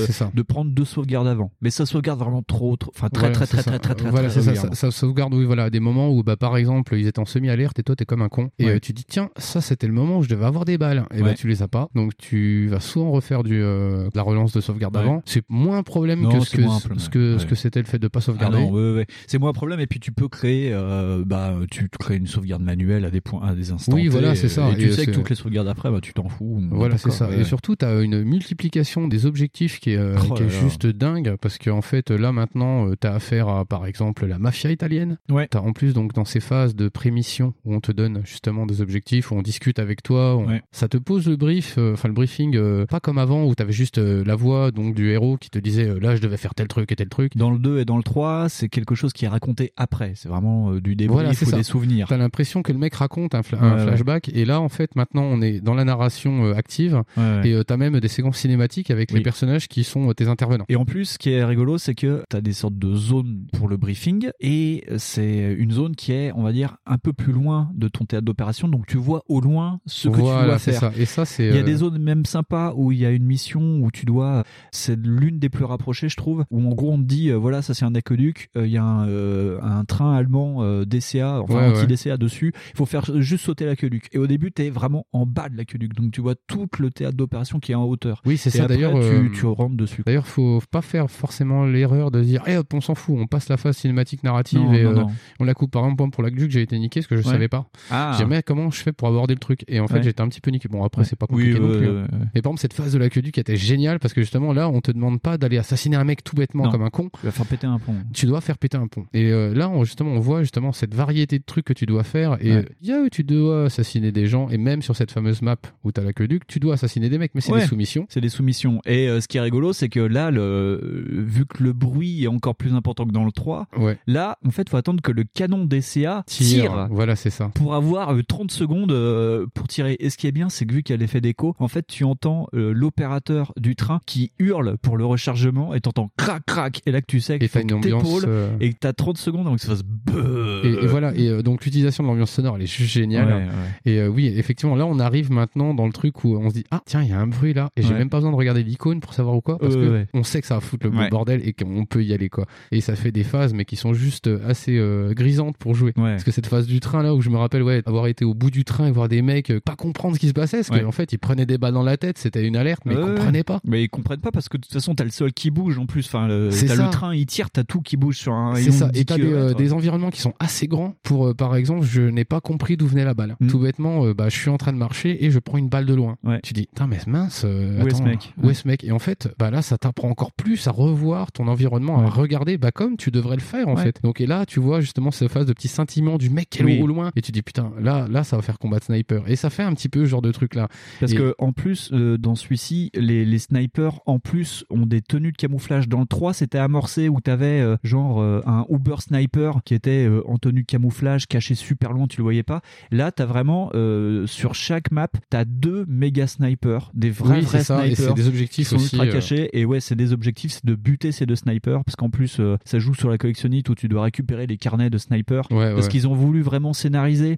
prendre deux sauvegardes avant. Mais ça sauvegarde vraiment trop, trop enfin très, Voilà, très, très, très, très, très, Voilà, très c'est ça, régulièrement. ça. Ça sauvegarde, oui, voilà, à des moments où, bah, par exemple, ils étaient en semi-alerte et toi, t'es comme un con. Et Ouais. euh, tu dis, tiens, ça, c'était le moment où je devais avoir des balles. Et bah, Ouais. Tu les as pas. Donc, tu vas souvent refaire du, euh, de la relance de sauvegarde Ouais. avant. C'est moins un problème Non, que ce que, problème, ce que, ouais. ce que c'était le fait de pas Ah sauvegarder. ouais, ouais. c'est moins un problème. Et puis tu peux créer, euh, bah, tu crées une sauvegarde manuelle à des points, à des instants. Oui, voilà, c'est ça. Et tu sais que toutes les sauvegardes après, bah, tu t'en fous. Voilà, c'est ça. Et surtout, tu as une multiplication des objectifs qui est, euh, Oh qui est juste dingue, parce qu'en fait, là maintenant, tu as affaire à, par exemple, la mafia italienne. Ouais. As en plus, donc, dans ces phases de prémission, où on te donne justement des objectifs, où on discute avec toi, on- ça te pose le brief, euh, enfin le briefing, euh, pas comme avant, où tu avais juste euh, la voix donc du héros qui te disait, là, je devais faire tel truc et tel truc. Dans le 2 et dans le 3, c'est quelque chose qui est raconté après. C'est vraiment du débrief Voilà, ou ça. des souvenirs. T'as l'impression que le mec raconte un, fla- un Ouais, ouais. flashback, et là, en fait, maintenant, on est dans la narration active, Ouais, et t'as même des séquences cinématiques avec les personnages qui sont tes intervenants. Et en plus, ce qui est rigolo, c'est que tu as des sortes de zones pour le briefing et c'est une zone qui est, on va dire, un peu plus loin de ton théâtre d'opération. Donc tu vois au loin ce que tu dois faire. ça. Et ça, c'est. Il y a euh, des zones même sympas où il y a une mission où tu dois, c'est l'une des plus rapprochées, je trouve, où en gros on te dit, euh, voilà, ça c'est un aqueduc, euh, il y a un, un train allemand DCA, enfin Ouais, ouais. anti-DCA dessus, il faut faire juste sauter l'aqueduc. Et au début, t'es vraiment en bas de l'aqueduc, donc tu vois tout le théâtre d'opération qui est en hauteur. Oui, c'est ça. D'ailleurs, tu, tu rentres dessus. D'ailleurs, faut pas faire forcément l'erreur de dire, eh hop, on s'en fout, on passe la phase cinématique narrative Non, et non, euh, on la coupe. Par exemple, pour l'aqueduc, j'ai été niqué parce que je Ouais. savais pas. Ah. J'ai dit, mais comment je fais pour aborder le truc? Et en fait, j'étais un petit peu niqué. Bon, après. C'est pas Oui, compliqué non plus. hein. Et par exemple, cette phase de l'aqueduc était géniale parce que justement, là, on te demande pas d'aller assassiner un mec tout bêtement Non. comme un con. Tu vas faire péter un pont. Tu dois faire péter un pont. Et euh, là, on, justement, on voit justement cette variété de trucs que tu dois faire. Et Ouais. euh, il y a où tu dois assassiner des gens. Et même sur cette fameuse map où t'as l'aqueduc, tu dois assassiner des mecs, mais c'est Ouais. des soumissions. C'est des soumissions. Et euh, ce qui est rigolo, c'est que là, le, vu que le bruit est encore plus important que dans le 3, Ouais. là, en fait, faut attendre que le canon DCA Tire. tire, Voilà, c'est ça. pour avoir euh, 30 secondes pour tirer. Et ce qui est bien, c'est que vu qu'il l'effet d'écho, en fait, tu entends euh, l'opérateur du train qui hurle pour le rechargement et t'entends crac crac. Et là que tu sais Et qu'il faut t'as une que ambiance, euh, et que t'as 30 secondes avant que ça fasse. Et, et voilà, et euh, donc l'utilisation de l'ambiance sonore, elle est juste géniale. Ouais, ouais. Et euh, oui, effectivement, là, on arrive maintenant dans le truc où on se dit, ah, tiens, il y a un bruit là, et j'ai Ouais. même pas besoin de regarder l'icône pour savoir ou quoi, parce que on sait que ça va foutre le bordel et qu'on peut y aller, quoi. Et ça fait des phases, mais qui sont juste assez grisantes pour jouer. Parce que cette phase du train là, où je me rappelle, ouais, avoir été au bout du train et voir des mecs pas comprendre ce qui se passait, parce. Qu'en fait, ils prenaient des balles dans la tête, c'était une alerte, mais Ouais, ils comprenaient pas. Mais ils comprennent pas parce que de toute façon, t'as le sol qui bouge en plus. Enfin, le, C'est t'as ça. le train, il tire, t'as tout qui bouge sur un C'est ça. de 10 Et t'as des, euh, kilomètres. des environnements qui sont assez grands pour, euh, par exemple, je n'ai pas compris d'où venait la balle. Mm. Tout bêtement, euh, bah, je suis en train de marcher et je prends une balle de loin. Ouais. Tu dis, putain, mais mince, euh, Où est ce mec? Où est ce mec? Et en fait, bah là, ça t'apprend encore plus à revoir ton environnement, à regarder, bah comme tu devrais le faire en fait. Donc et là, tu vois justement cette phase de petit scintillement du mec qui est au loin, et tu dis putain, là, là, ça va faire combat de sniper. Et ça fait un petit peu ce genre de truc là. Parce Et- que en plus, euh, dans celui-ci, les, les snipers en plus ont des tenues de camouflage. Dans le 3, c'était amorcé où t'avais euh, genre euh, un Uber sniper qui était euh, en tenue de camouflage, caché super loin, tu le voyais pas. Là, t'as vraiment sur chaque map, t'as deux méga snipers, des vrais Oui, vrais et snipers c'est des objectifs qui sont aussi, ultra cachés. Et ouais, c'est des objectifs, c'est de buter ces deux snipers parce qu'en plus, ça joue sur la collectionnite où tu dois récupérer les carnets de snipers. Ouais, parce ouais. qu'ils ont voulu vraiment scénariser.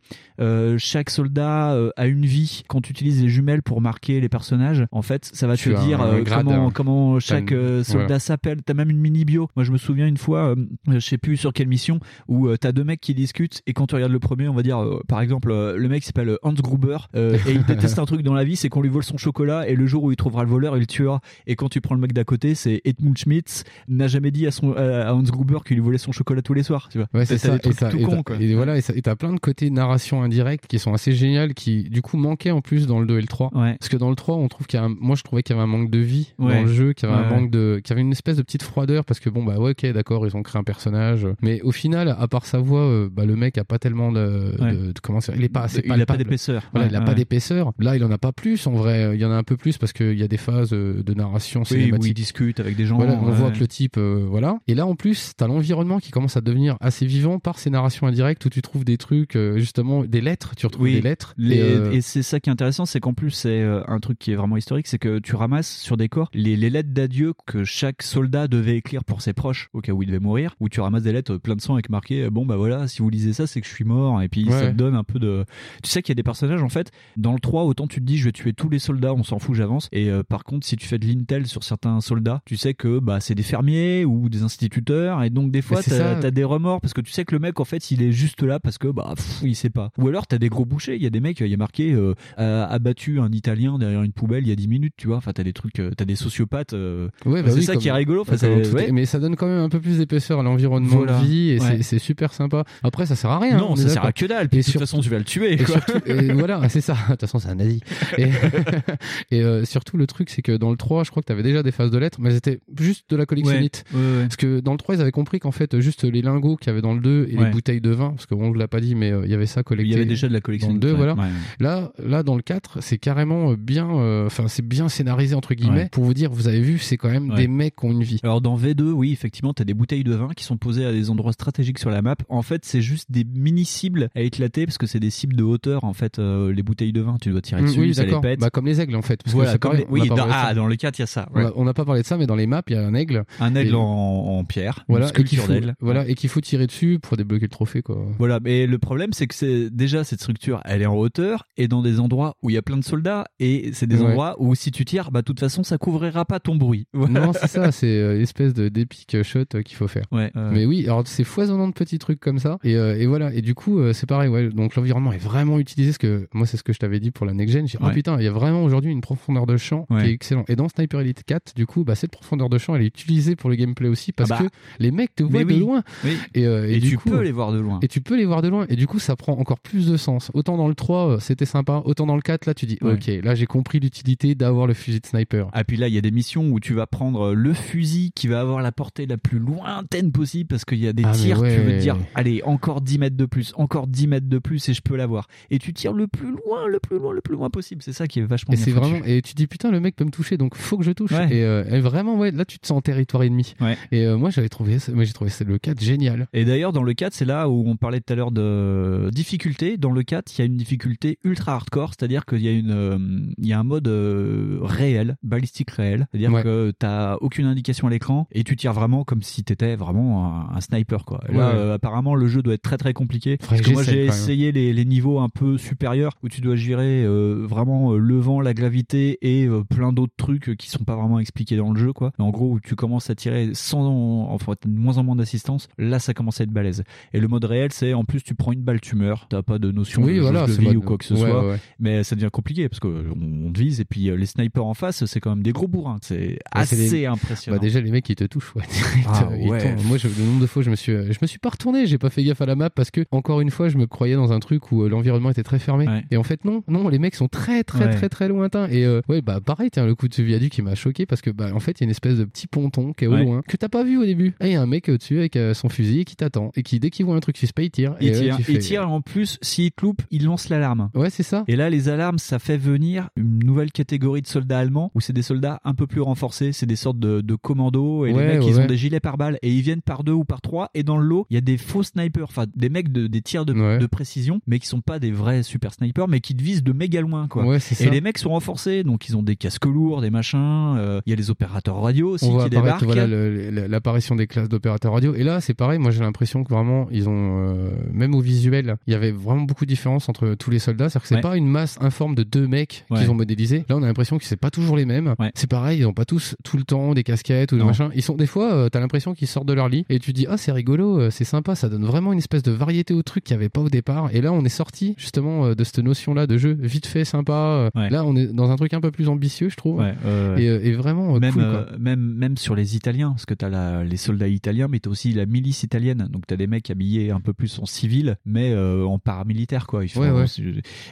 Chaque soldat a une vie. Quand tu utilises les jumelles pour marquer les personnages, en fait, ça va te dire euh, grade, comment, hein. chaque euh, soldat voilà. s'appelle. T'as même une mini bio. Moi, je me souviens une fois, euh, je sais plus sur quelle mission, où t'as deux mecs qui discutent et quand tu regardes le premier, on va dire, par exemple, le mec s'appelle Hans Gruber et il [LAUGHS] déteste un truc dans la vie, c'est qu'on lui vole son chocolat et le jour où il trouvera le voleur, il le tuera. Et quand tu prends le mec d'à côté, c'est Edmund Schmitz n'a jamais dit à, son, à Hans Gruber qu'il lui volait son chocolat tous les soirs. Tu vois. Ouais, c'est ça. des Et, ça- tout et t'as- quoi. et voilà, et t'as plein de côtés narration indirecte qui sont assez géniales, qui du coup manquaient en plus dans le 2 et le 3. Ouais. Parce que dans le 3, on trouve qu'il y a un- moi je trouvais qu'il y avait un manque de vie Ouais. dans le jeu, qu'il y avait un manque de, qu'il y avait une espèce de petite froideur parce que bon bah ouais, ok d'accord, ils ont créé un personnage, mais au final, à part sa voix, euh, bah le mec a pas tellement de, de- de- comment il est pas assez Il a pas d'épaisseur. Voilà, il a pas d'épaisseur. Là, il en a pas plus en vrai. Il y en a un peu plus parce qu'il y a des phases euh, de narration Oui, où cinématique il discute avec des gens. voilà, on voit que le type, euh, voilà. Et là, en plus, t'as l'environnement qui commence à devenir assez vivant par ces narrations indirectes où tu trouves des trucs, euh, justement, des lettres. Tu retrouves Oui, des lettres. Les- et, et c'est ça qui est intéressant, c'est qu'en plus c'est euh, un truc qui est vraiment historique, c'est que tu ramasses sur des corps les, les lettres d'adieu que chaque soldat devait écrire pour ses proches au cas où il devait mourir, où tu ramasses des lettres plein de sang avec marqué euh, bon bah voilà si vous lisez ça c'est que je suis mort et puis ça te donne un peu de. Tu sais qu'il y a des personnages en fait dans le 3 autant tu te dis je vais tuer tous les soldats on s'en fout j'avance et euh, par contre si tu fais de l'intel sur certains soldats tu sais que bah c'est des fermiers ou des instituteurs et donc des fois t'as t'as des remords parce que tu sais que le mec en fait il est juste là parce que bah pff, il sait pas ou alors t'as des gros bouchers il y a des mecs il y a marqué euh, a abattu un italien derrière une poubelle il y a 10 minutes tu vois enfin t'as des trucs euh, t'as des sociopathes euh, Ouais, bah c'est oui, ça qui est rigolo enfin, bah, ouais. Mais ça donne quand même un peu plus d'épaisseur à l'environnement Voilà. de vie et Ouais. c'est- super sympa. Après, ça sert à rien. non ça sert à que dalle puis Et de toute façon tu vas le tuer Et, quoi. surtout- et [LAUGHS] voilà, c'est ça. De toute façon, c'est un nazi. Et, [LAUGHS] et, euh, surtout, le truc, c'est que dans le 3, je crois que tu avais déjà des phases de lettres, mais c'était juste de la collectionnite. Parce que dans le 3, ils avaient compris qu'en fait, juste les lingots qu'il y avait dans le 2 et les bouteilles de vin, parce qu'on ne l'a pas dit, mais euh, il y avait ça collecté. il y avait déjà de la dans collection le 2, ouais, voilà. Là, là, dans le 4, c'est carrément euh, bien, euh, enfin, c'est bien scénarisé, entre guillemets, Ouais. pour vous dire, vous avez vu, c'est quand même Ouais. des mecs qui ont une vie. Alors dans V2, oui, effectivement, t'as des bouteilles de vin qui sont posées à des endroits stratégiques sur la map. En fait, c'est juste des mini cibles à éclater parce que c'est des cibles de hauteur. En fait, euh, les bouteilles de vin, tu dois tirer Mm, dessus, oui, ça les pète. Bah, comme les aigles, en fait. Parce voilà, que comme pareil, les- oui, dans, ah, dans le 4, il y a ça. On ouais. a- On n'a pas parlé de ça, mais dans les maps, il y a un aigle. Un aigle Et- en, en pierre, Voilà, et qu'il faut, voilà, et qu'il faut tirer dessus pour débloquer le trophée, quoi. Voilà, mais le problème c'est que c'est déjà cette structure, elle est en hauteur et dans des endroits où il y a plein de soldats et c'est des Ouais. endroits où si tu tires, bah de toute façon, ça couvrira pas ton bruit. [LAUGHS] Voilà. Non, c'est ça, c'est euh, l'espèce de d'épique shot euh, qu'il faut faire. Ouais, euh, Mais oui, alors c'est foisonnant de petits trucs comme ça. Et, euh, et voilà. Et du coup, euh, c'est pareil. Ouais. Donc l'environnement est vraiment utilisé. Parce que moi, c'est ce que je t'avais dit pour la next gen. J'ai dit, oh putain, il y a vraiment aujourd'hui une profondeur de champ qui est excellent. Et dans Sniper Elite 4, du coup, bah, cette profondeur de champ, elle est utilisée pour le gameplay aussi parce Ah bah. que les mecs te voient de oui. loin. Oui. Et, euh, Et, du tu coup, peux les voir de loin. Et tu peux les voir de loin. Et du coup, ça prend encore plus de sens. Autant dans le 3, euh, c'était sympa. Autant dans le 4, là, tu dis, Ouais. ok, là, j'ai compris l'utilité d'avoir le fusil de sniper. Ah puis là, il y a des missions où tu vas prendre le fusil qui va avoir la portée la plus lointaine possible parce qu'il y a des Ah, tirs, tu veux te dire, allez, encore 10 mètres de plus, encore 10 mètres de plus et je peux l'avoir. Et tu tires le plus loin, le plus loin, le plus loin possible. C'est ça qui est vachement Et c'est vraiment, et tu dis putain, le mec peut me toucher, donc faut que je touche. Ouais. Et, euh, et vraiment, ouais, là, tu te sens en territoire ennemi. Et euh, moi, j'avais trouvé, moi, j'ai trouvé le 4 génial. Et d'ailleurs, dans le 4, c'est là où on parlait tout à l'heure de difficulté. Dans le 4, il y a une difficulté ultra hardcore, c'est-à-dire qu'il y a une, euh, il y a un mode euh, réel, balistique réel, c'est-à-dire Ouais. que t'as aucune indication à l'écran et tu tires vraiment comme si t'étais vraiment un, un sniper, quoi. Et Là, Ouais. euh, apparemment, le jeu doit être très très compliqué. Parce que moi, j'ai essayé les, les niveaux un peu supérieurs où tu dois gérer vraiment le vent, la gravité et plein d'autres trucs qui sont pas vraiment expliqués dans le jeu, quoi. Mais en gros, où tu commences à tirer sans, enfin, de moins en moins d'assistance, là, ça commence à être balèze. Et le mode réel, c'est en plus tu prends une balle, tu meurs, t'as pas de notion Oui, de, voilà, de vie ou quoi que ce ouais, soit. ouais. Mais ça devient compliqué parce que on, te vise et puis euh, les snipers en face, c'est quand même des gros bourrins. C'est Ouais, assez des- impressionnant. Bah déjà les mecs ils te touchent ouais, direct, Ah euh, ils ouais. tournent. moi je, le nombre de fois je me suis euh, je me suis pas retourné j'ai pas fait gaffe à la map parce que encore une fois je me croyais dans un truc où euh, l'environnement était très fermé et en fait non non les mecs sont très très Ouais. très très lointains et euh, ouais bah pareil tiens le coup de ce viaduc qui m'a choqué parce que bah en fait il y a une espèce de petit ponton qui est au loin que t'as pas vu au début et il y a un mec au-dessus avec euh, son fusil qui t'attend et qui dès qu'il voit un truc suspect il tire Il et, euh, tire, tu il fais- tire en plus, s'il te loupe, il lance l'alarme. ouais c'est ça Et là, les alarmes, ça fait venir une nouvelle catégorie de soldats allemands où c'est des soldats un peu plus renforcés, c'est des sortes de, de commandos et Ouais, les mecs, ouais, ils ont des gilets par balles et ils viennent par deux ou par trois. Et dans le lot, il y a des faux snipers, enfin des mecs de, des tirs de, Ouais. de précision, mais qui sont pas des vrais super snipers, mais qui te visent de méga loin, quoi. Et ça. les mecs sont renforcés, donc ils ont des casques lourds, des machins. euh, Il y a les opérateurs radio aussi on qui débarquent. voilà, l'apparition des classes d'opérateurs radio et là c'est pareil moi j'ai l'impression que vraiment ils ont euh, même au visuel il y avait vraiment beaucoup de différence entre tous les soldats c'est à dire que c'est pas une masse informe de deux mecs Ouais. qu'ils ont modélisé là on a l'impression que c'est pas toujours les mêmes Ouais. c'est pareil ils ont pas tous tout le temps des casquettes ou des Non. machins ils sont des fois euh, t'as l'impression qu'ils sortent de leur lit et tu dis ah c'est rigolo euh, c'est sympa ça donne vraiment une espèce de variété au truc qu'il y avait pas au départ et là on est sorti justement euh, de cette notion là de jeu vite fait sympa Ouais. là on est dans un truc un peu plus ambitieux je trouve. Et, et vraiment même, cool quoi. même, même sur les Italiens, parce que t'as la, les soldats italiens, mais t'as aussi la milice italienne. Donc t'as des mecs habillés un peu plus en civil, mais en paramilitaire, quoi. Ils font-.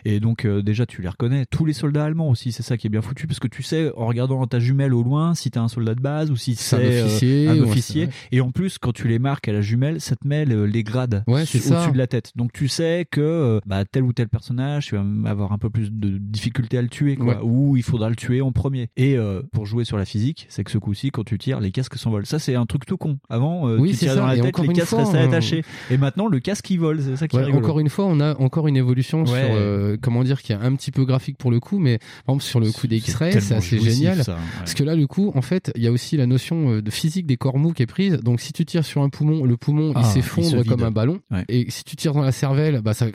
Et donc déjà tu les reconnais. Tous les soldats allemands aussi, c'est ça qui est bien foutu, parce que tu sais en regardant ta jumelle au loin si t'es un soldat de base ou si C'est un euh, officier, un ou un- officier. ouais. Et en plus quand tu les marques à la jumelle, ça te met le- les grades Ouais, au-dessus de la tête. Donc tu sais que euh, bah, tel ou tel personnage, tu vas avoir un peu plus de difficulté à le tuer, quoi. Ouais. Ou il faudra le tuer en premier. Et euh, pour jouer sur la physique, c'est que ce coup-ci, quand tu tires, les casques s'envolent. Ça, c'est un truc tout con. Avant, euh, Oui, tu tirais dans la Et tête, les casques fois, restaient attachés. Et maintenant, le casque il vole. C'est ça qui est rigolo. encore une fois, on a encore une évolution sur euh, comment dire qui est un petit peu graphique pour le coup, mais par exemple sur le coup des C'est X-ray, tellement c'est assez génial. ça, ouais. Parce que là, du coup, en fait, il y a aussi la notion euh, de physique des corps mous qui est prise. Donc, si tu tires sur un poumon, le poumon Ah, il se s'effondre comme un ballon. Ouais. Et si tu tires dans la cervelle, bah ça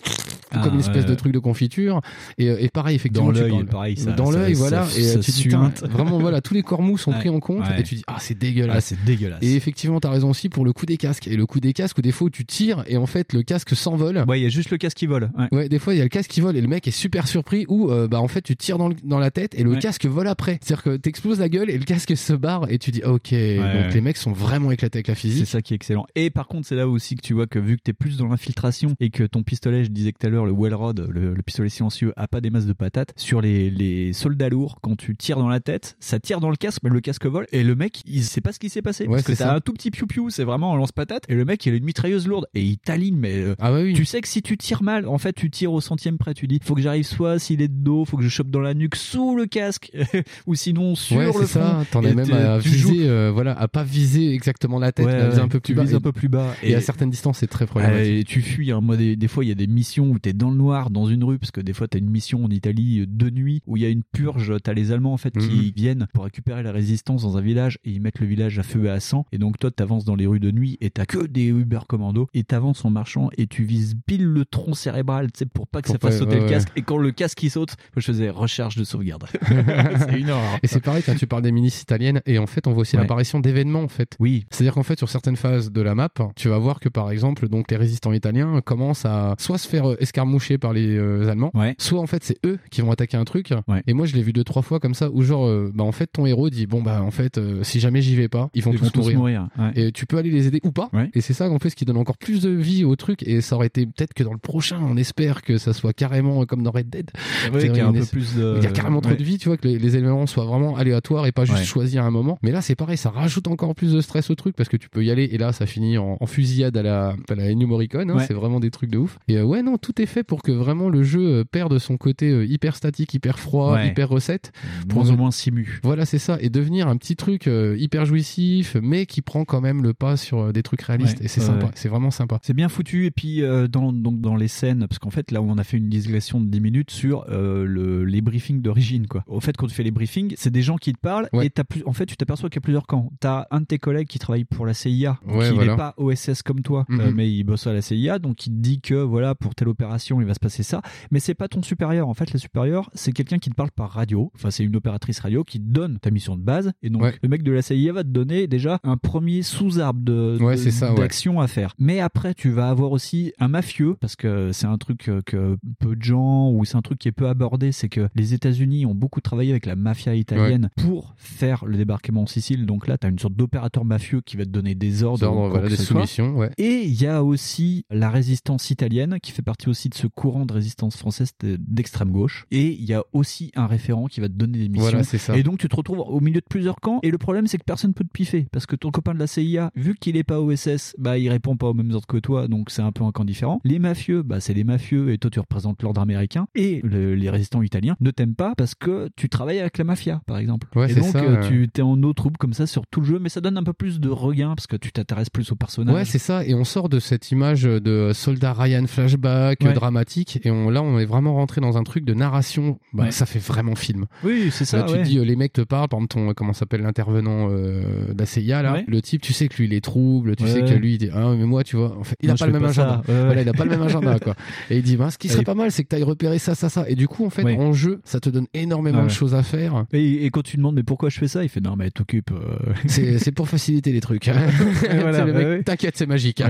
Ah, comme une espèce ouais. de truc de confiture. Et, euh, et pareil, effectivement, Dans l'œil, pareil, ça- dans ça- l'œil, ça- voilà. ça et euh, tu dis, vraiment, voilà, tous les corps mous sont [LAUGHS] Ouais. pris en compte. Ouais. Et tu dis, ah, c'est Ah, dégueulasse. c'est dégueulasse. Et effectivement, t'as raison aussi pour le coup des casques. Et le coup des casques où des fois où tu tires et en fait le casque s'envole. Ouais, il y a juste le casque qui vole. Ouais. Ouais, des fois il y a le casque qui vole et le mec est super surpris ou euh, bah en fait tu tires dans, le- dans la tête et le Ouais. casque vole après. C'est-à-dire que t'exploses la gueule et le casque se barre et tu dis ok donc ouais. les mecs sont vraiment éclatés avec la C'est physique. ça qui est excellent. Et par contre, c'est là aussi que tu vois que vu que t'es plus dans l'infiltration et que ton pistolet, je disais que tout à l'heure, le Wellrod, le, le pistolet silencieux, a pas des masses de patates, sur les, les soldats lourds, quand tu tires dans la tête, ça tire dans le casque, mais le casque vole et le mec, il sait pas ce qui s'est passé. Ouais, parce que c'est t'as un tout petit piou-piou, c'est vraiment un lance-patate, et le mec, il a une mitrailleuse lourde et il t'aligne, mais euh, Ah ouais oui. tu sais que si tu tires mal, en fait, tu tires au centième près. Tu dis, faut que j'arrive soit s'il est de dos, faut que je chope dans la nuque sous le casque, [LAUGHS] ou sinon sur ouais, le front. T'en es même à viser, joues- euh, voilà, à pas viser exactement la tête, mais à viser ouais, un peu tu plus bas. vises Et- un peu plus bas. Et, à certaines distances, c'est très Ah, problématique. et tu fuis. Hein. Moi, des, des fois, il y a des missions où t'es t'es dans le noir dans une rue parce que des fois t'as une mission en Italie euh, de nuit où il y a une purge, t'as les Allemands en fait qui Mhm. viennent pour récupérer la résistance dans un village et ils mettent le village à feu et à sang et donc toi t'avances dans les rues de nuit et t'as que des Uber commando et t'avances en marchant et tu vises pile le tronc cérébral, tu sais pour pas que Pour ça fasse pas- sauter ouais, le casque ouais. et quand le casque il saute, je faisais recherche de sauvegarde. [LAUGHS] c'est une horreur. Et c'est pareil quand tu parles des milices italiennes et en fait on voit aussi Ouais. l'apparition d'événements en fait. Oui. C'est-à-dire qu'en fait sur certaines phases de la map, tu vas voir que par exemple donc les résistants italiens commencent à soit se faire escarmoucher par les euh, Allemands, soit en fait c'est eux qui vont attaquer un truc. Et moi je l'ai vu deux trois fois comme ça où genre euh, bah en fait ton héros dit bon bah en fait euh, si jamais j'y vais pas, ils vont Ils tous, mourir. mourir, ouais. Et tu peux aller les aider ou pas. Et c'est ça en fait ce qui donne encore plus de vie au truc et ça aurait été peut-être que dans le prochain on espère que ça soit carrément comme dans Red Dead. Ouais, C'est qu'il y a un peu plus de- Il y a carrément trop ouais. de vie, tu vois, que les, les éléments soient vraiment aléatoires et pas juste Ouais. choisir un moment. Mais là, c'est pareil, ça rajoute encore plus de stress au truc parce que tu peux y aller et là, ça finit en, en fusillade à la, à la Ennio Morricone. hein, Ouais. C'est vraiment des trucs de ouf. Et ouais, non, tout est fait pour que vraiment le jeu euh, perde son côté euh, hyper statique, hyper froid, Ouais. hyper recette. Moins ou moins simu. Voilà, c'est ça. Et devenir un petit truc euh, hyper jouissif, mais qui prend quand même le pas sur des trucs réalistes. Ouais, et c'est sympa. C'est vraiment sympa. C'est bien foutu et puis dans donc dans les scènes parce qu'en fait là où on a fait une digression de 10 minutes sur le, les briefings d'origine quoi. Au fait quand tu fais les briefings, c'est des gens qui te parlent et t'as plus en fait tu t'aperçois qu'il y a plusieurs camps. T'as un de tes collègues qui travaille pour la CIA, voilà. n'est pas OSS comme toi, Mhm. euh, mais il bosse à la CIA, donc il te dit que voilà pour telle opération il va se passer ça, mais c'est pas ton supérieur. En fait le supérieur c'est quelqu'un qui te parle par radio, enfin c'est une opératrice radio qui te donne ta mission de base et donc le mec de la CIA va te donner déjà un premier sous-arbre de, Ouais, de- d'action à faire. Mais après, tu vas avoir aussi un mafieux, parce que c'est un truc euh, que peu de gens, ou c'est un truc qui est peu abordé, c'est que les États-Unis ont beaucoup travaillé avec la mafia italienne pour faire le débarquement en Sicile. Donc là, tu as une sorte d'opérateur mafieux qui va te donner des ordres, Des ordres, voilà, soumissions. Et il y a aussi la résistance italienne, qui fait partie aussi de ce courant de résistance française de- d'extrême gauche. Et il y a aussi un référent qui va te donner des missions. Voilà, ça. Et donc tu te retrouves au milieu de plusieurs camps. Et le problème, c'est que personne peut te piffer. Parce que ton copain de la CIA, vu qu'il est pas OSS, bah il répond pas aux mêmes ordres que toi. Donc c'est un peu un camp différent. Les mafieux, bah c'est les mafieux. Et toi, tu représentes l'ordre américain. Et le- les résistants italiens ne t'aiment pas parce que tu travailles avec la mafia, par exemple. Ouais, et donc ça, euh, tu t'es en eau trouble comme ça sur tout le jeu. Mais ça donne un peu plus de regain parce que tu t'intéresses plus au personnage. Ouais, c'est ça. Et on sort de cette image de soldat Ryan flashback Ouais. Dramatique. Et on, là, on est vraiment rentré dans un truc de narration. Bah, Ouais. Ça fait vraiment film. Oui, c'est ça. Là, tu dis, euh, les mecs te parlent, par exemple, ton, euh, comment s'appelle l'intervenant euh, là. Le type, tu sais que lui, il est trouble, tu sais que lui, il dit, ah, mais moi, tu vois, en fait, il Moi, a je pas le même pas agenda. Voilà, il a pas le même agenda, quoi. [LAUGHS] Et il dit, bah, ce qui serait pas mal, c'est que tu ailles repérer ça, ça, ça. Et du coup, en fait, en jeu, ça te donne énormément de choses à faire. Et, et quand tu demandes mais pourquoi je fais ça, il fait non mais t'occupe. euh. [LAUGHS] C'est pour faciliter les trucs. [LAUGHS] voilà, ouais, ouais. T'inquiète, c'est magique.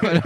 Voilà.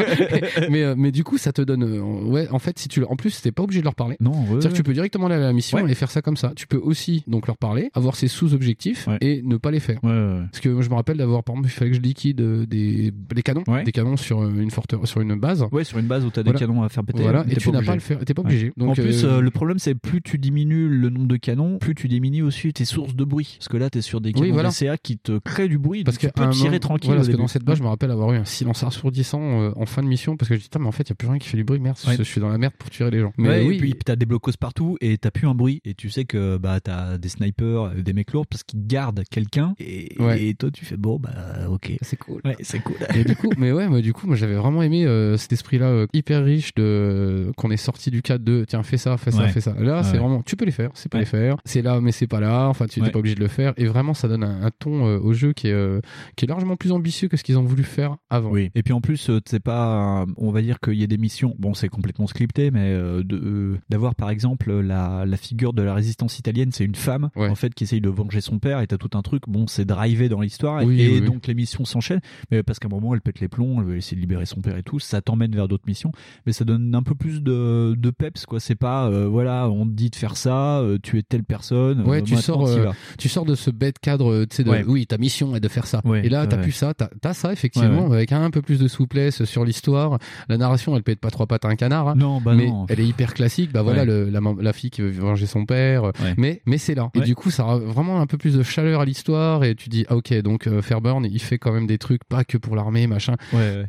mais, euh, mais du coup, ça te donne. Ouais, en fait, si tu. En plus, t'es pas obligé de leur parler. Non, ouais, C'est-à-dire que tu peux directement aller à la mission Ouais. et faire ça comme ça. Tu peux aussi donc leur parler, avoir ses sous-objectifs et ne pas les faire. Ouais, ouais, ouais. Parce que moi, je me rappelle d'avoir, par exemple, il fallait que je liquide euh, des, des canons, des canons sur euh, une forte, sur une base. Ouais, sur une base où t'as Voilà. des canons à faire péter. Voilà, et tu n'as pas à le faire, t'es pas obligé. Donc, en plus, euh, euh, le problème, c'est plus tu diminues le nombre de canons, plus tu diminues aussi tes sources de bruit. Parce que là, t'es sur des canons Oui, voilà. DCA qui te créent du bruit. Parce donc tu peux tirer tranquille. Parce que dans cette base, je me rappelle avoir eu un silence assourdissant en fin de mission parce que je dis, mais en fait, il n'y a plus rien qui fait du bruit, merde, Ouais. je suis dans la merde pour tuer les gens. Mais Ouais, oui, et puis t'as des blocos partout et t'as plus un bruit et tu sais que bah t'as des snipers, euh, des mecs lourds parce qu'ils gardent quelqu'un et, Ouais. et toi tu fais bon bah ok c'est cool. Ouais c'est cool. Et du coup, mais ouais, mais du coup, moi j'avais vraiment aimé euh, cet esprit-là euh, hyper riche de qu'on est sorti du cadre de tiens fais ça, fais ça, Ouais. fais ça. Là, c'est vraiment tu peux les faire, c'est pas Ouais. les faire, c'est là mais c'est pas là. Enfin, tu n'es Ouais. pas obligé de le faire. Et vraiment, ça donne un, un ton euh, au jeu qui est euh, qui est largement plus ambitieux que ce qu'ils ont voulu faire avant. Oui. Et puis en plus, c'est pas, on va dire qu'il y a des missions. Bon, c'est complètement scripté, mais euh, de- euh, d'avoir par exemple la, la figure de la résistance italienne, c'est une femme en fait qui essaye de venger son père. Et t'as tout un truc. Bon, c'est drivé dans l'histoire. Oui, et oui, oui. donc les missions s'enchaînent. Mais parce qu'à un moment, elle pète les plombs, elle veut essayer de libérer son père et tout. Ça t'emmène vers d'autres missions, mais ça donne un peu plus de, de peps, quoi. C'est pas, euh, voilà, on te dit de faire ça, euh, tu es telle personne. Ouais, tu sors, euh, tu sors de ce bête cadre, tu sais, de Ouais. oui, ta mission est de faire ça. Ouais, et là, t'as plus ça, t'as as ça effectivement, avec un, peu plus de souplesse sur l'histoire. La narration, elle pète pas trois pattes un canard. hein. Non, bah mais non. elle est hyper classique. Bah voilà, Ouais. le- la, la fille qui veut venger son père. euh, Mais mais c'est là. Et du coup, ça a vraiment un peu plus de chaleur à l'histoire. Et tu dis, ah, ok, donc euh, Fairburn, il fait quand même des trucs pas que pour l'armée, machin,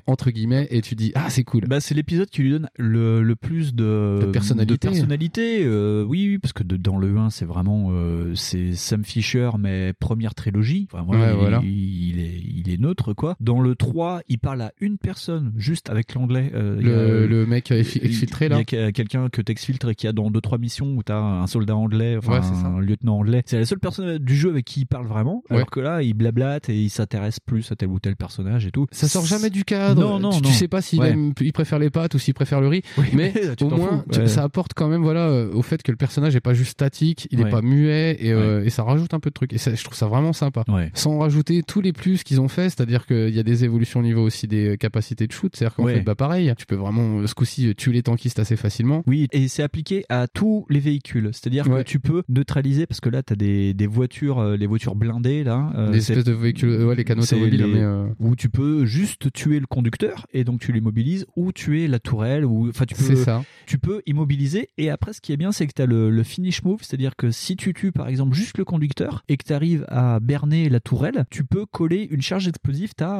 entre guillemets. Et tu dis, ah, c'est cool. Bah, c'est l'épisode qui lui donne le, le plus de, De personnalité. de personnalité, euh, oui, oui, parce que de- dans le 1, c'est vraiment euh, c'est Sam Fisher, mais première trilogie. Enfin, voilà, il, voilà. il est, il est neutre, quoi. Dans le 3, il parle à une personne, juste avec l'anglais. euh, Le, le mec là. Il y a que- quelqu'un que t'exfiltres et qui a dans deux trois missions où t'as un soldat anglais, enfin Ouais, un lieutenant anglais. C'est la seule personne du jeu avec qui il parle vraiment. Ouais. Alors que là, il blablate et il s'intéresse plus à tel ou tel personnage et tout. Ça sort jamais du cadre. Non, non, tu, tu non. sais pas s'il Ouais. aime- il préfère les pâtes ou s'il préfère le riz. mais [LAUGHS] au moins, tu- ça apporte quand même voilà euh, au fait que le personnage est pas juste statique, il est pas muet et, euh, et ça rajoute un peu de trucs. Et ça, je trouve ça vraiment sympa. Sans rajouter tous les plus qu'ils ont fait, c'est-à-dire qu'il y a des évolutions au niveau aussi des capacités de shoot. C'est-à-dire qu'en fait, bah pareil, tu peux vraiment euh, ce coup-ci tuer les tankistes assez facilement. Oui, et c'est appliqué à tous les véhicules. C'est-à-dire Ouais. que tu peux neutraliser parce que là, t'as des, des voitures, euh, les voitures blindées là. euh, Des espèces de véhicules, euh, ouais, les canaux automobiles, les- mais euh, où tu peux juste tuer le conducteur et donc tu l'immobilises ou tuer la tourelle ou enfin tu peux C'est ça. tu peux immobiliser et après ce qui est bien c'est que tu as le, le finish move c'est-à-dire que si tu tues par exemple juste le conducteur et que tu arrives à berner la tourelle tu peux coller une charge explosive tu as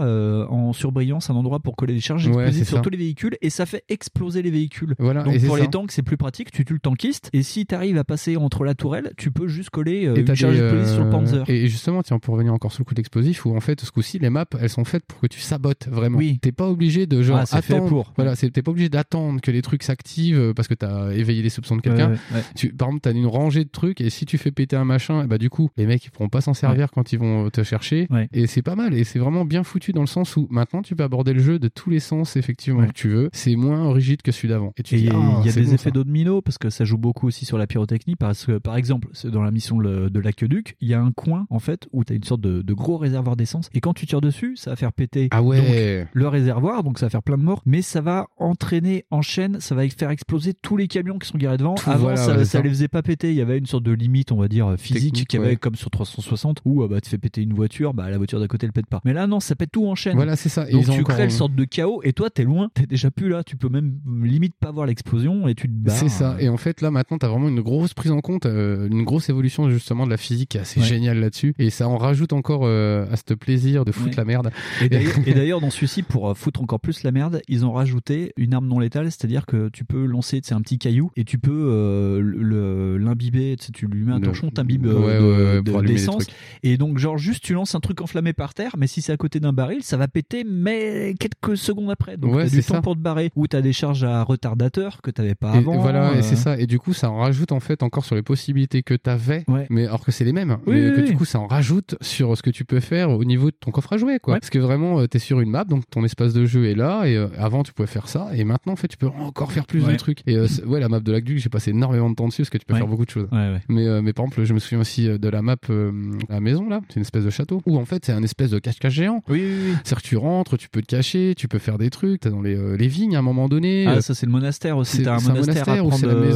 en surbrillance un endroit pour coller des charges explosives sur ça. tous les véhicules et ça fait exploser les véhicules Voilà, donc pour ça. les tanks c'est plus pratique tu tues le tankiste et si tu arrives à passer entre la tourelle tu peux juste coller euh, Et une charge des, explosive sur le euh, Panzer Et justement, tiens, pour revenir encore sur le coup d'explosif, où en fait, ce coup-ci, les maps, elles sont faites pour que tu sabotes vraiment. Oui. T'es pas obligé de genre Ah, attendre. pour. Voilà, t'es pas obligé d'attendre que les trucs s'activent euh, parce que t'as éveillé les soupçons de quelqu'un. Ouais, ouais. Tu, par exemple, t'as une rangée de trucs et si tu fais péter un machin, et bah du coup, les mecs ils pourront pas s'en servir quand ils vont te chercher. Et c'est pas mal et c'est vraiment bien foutu dans le sens où maintenant tu peux aborder le jeu de tous les sens effectivement que tu veux. C'est moins rigide que celui d'avant. Et il y a, ah, il y a des bon, effets domino parce que ça joue beaucoup aussi sur la pyrotechnie parce que par exemple c'est dans la mission le- de l'aqueduc il y a un coin en fait où tu as une sorte de, de gros réservoir d'essence et quand tu tires dessus ça va faire péter Ah ouais. donc, le réservoir donc ça va faire plein de morts mais ça va entraîner en chaîne ça va faire exploser tous les camions qui sont garés devant Tout, avant voilà, ça, ouais, ça ça. les faisait pas péter il y avait une sorte de limite on va dire physique Technique, qui avait ouais. comme sur 360 où euh, bah, tu fais péter une voiture bah la voiture d'à côté elle pète pas mais là non ça pète tout en chaîne Voilà, c'est ça. Et donc ils tu crées une sorte de chaos et toi t'es loin t'es déjà plus là tu peux même limite pas voir l'explosion et tu te barres C'est ça. Et en fait, là, maintenant, t'as vraiment une grosse prise en compte, euh, une grosse évolution justement de la physique qui est assez Ouais. géniale là-dessus. Et ça en rajoute encore euh, à ce plaisir de foutre Ouais. la merde. Et d'ailleurs- [LAUGHS] dans celui-ci, pour euh, foutre encore plus la merde, ils ont rajouté une arme non létale, c'est-à-dire que tu peux lancer un petit caillou et tu peux euh, l'imbiber, tu lui mets un torchon, t'imbibes Ouais, euh, de- de- d'essence. trucs. Et donc, genre, juste tu lances un truc enflammé par terre, mais si c'est à côté d'un baril, ça va péter, mais quelques secondes après. Donc, t'as c'est du temps ça. pour te barrer. Ou t'as des charges à retardateur que t'avais pas Et avant. voilà, euh, et c'est ça. Et du coup, ça en rajoute en fait encore sur les possibilités que t'avais, mais alors que c'est les mêmes, Oui, mais oui, que oui. du coup, ça en rajoute sur ce que tu peux faire au niveau de ton coffre à jouer, quoi. Ouais. Parce que vraiment, euh, t'es sur une map, donc ton espace de jeu est là, et euh, avant, tu pouvais faire ça, et maintenant, en fait, tu peux encore faire plus Ouais. de trucs. Et euh, ouais, la map de l'Aqueduc, j'ai passé énormément de temps dessus parce que tu peux Ouais. faire beaucoup de choses. Ouais, ouais. Mais, euh, mais par exemple, je me souviens aussi euh, de la map, euh, la maison là, c'est une espèce de château, où en fait, c'est un espèce de cache-cache géant. Oui, oui. C'est-à-dire que tu rentres, tu peux te cacher, tu peux faire des trucs, t'as dans les, euh, les vignes à un moment donné. Ah, euh, ça, c'est le monastère aussi. c'est T'as un monastère, monastère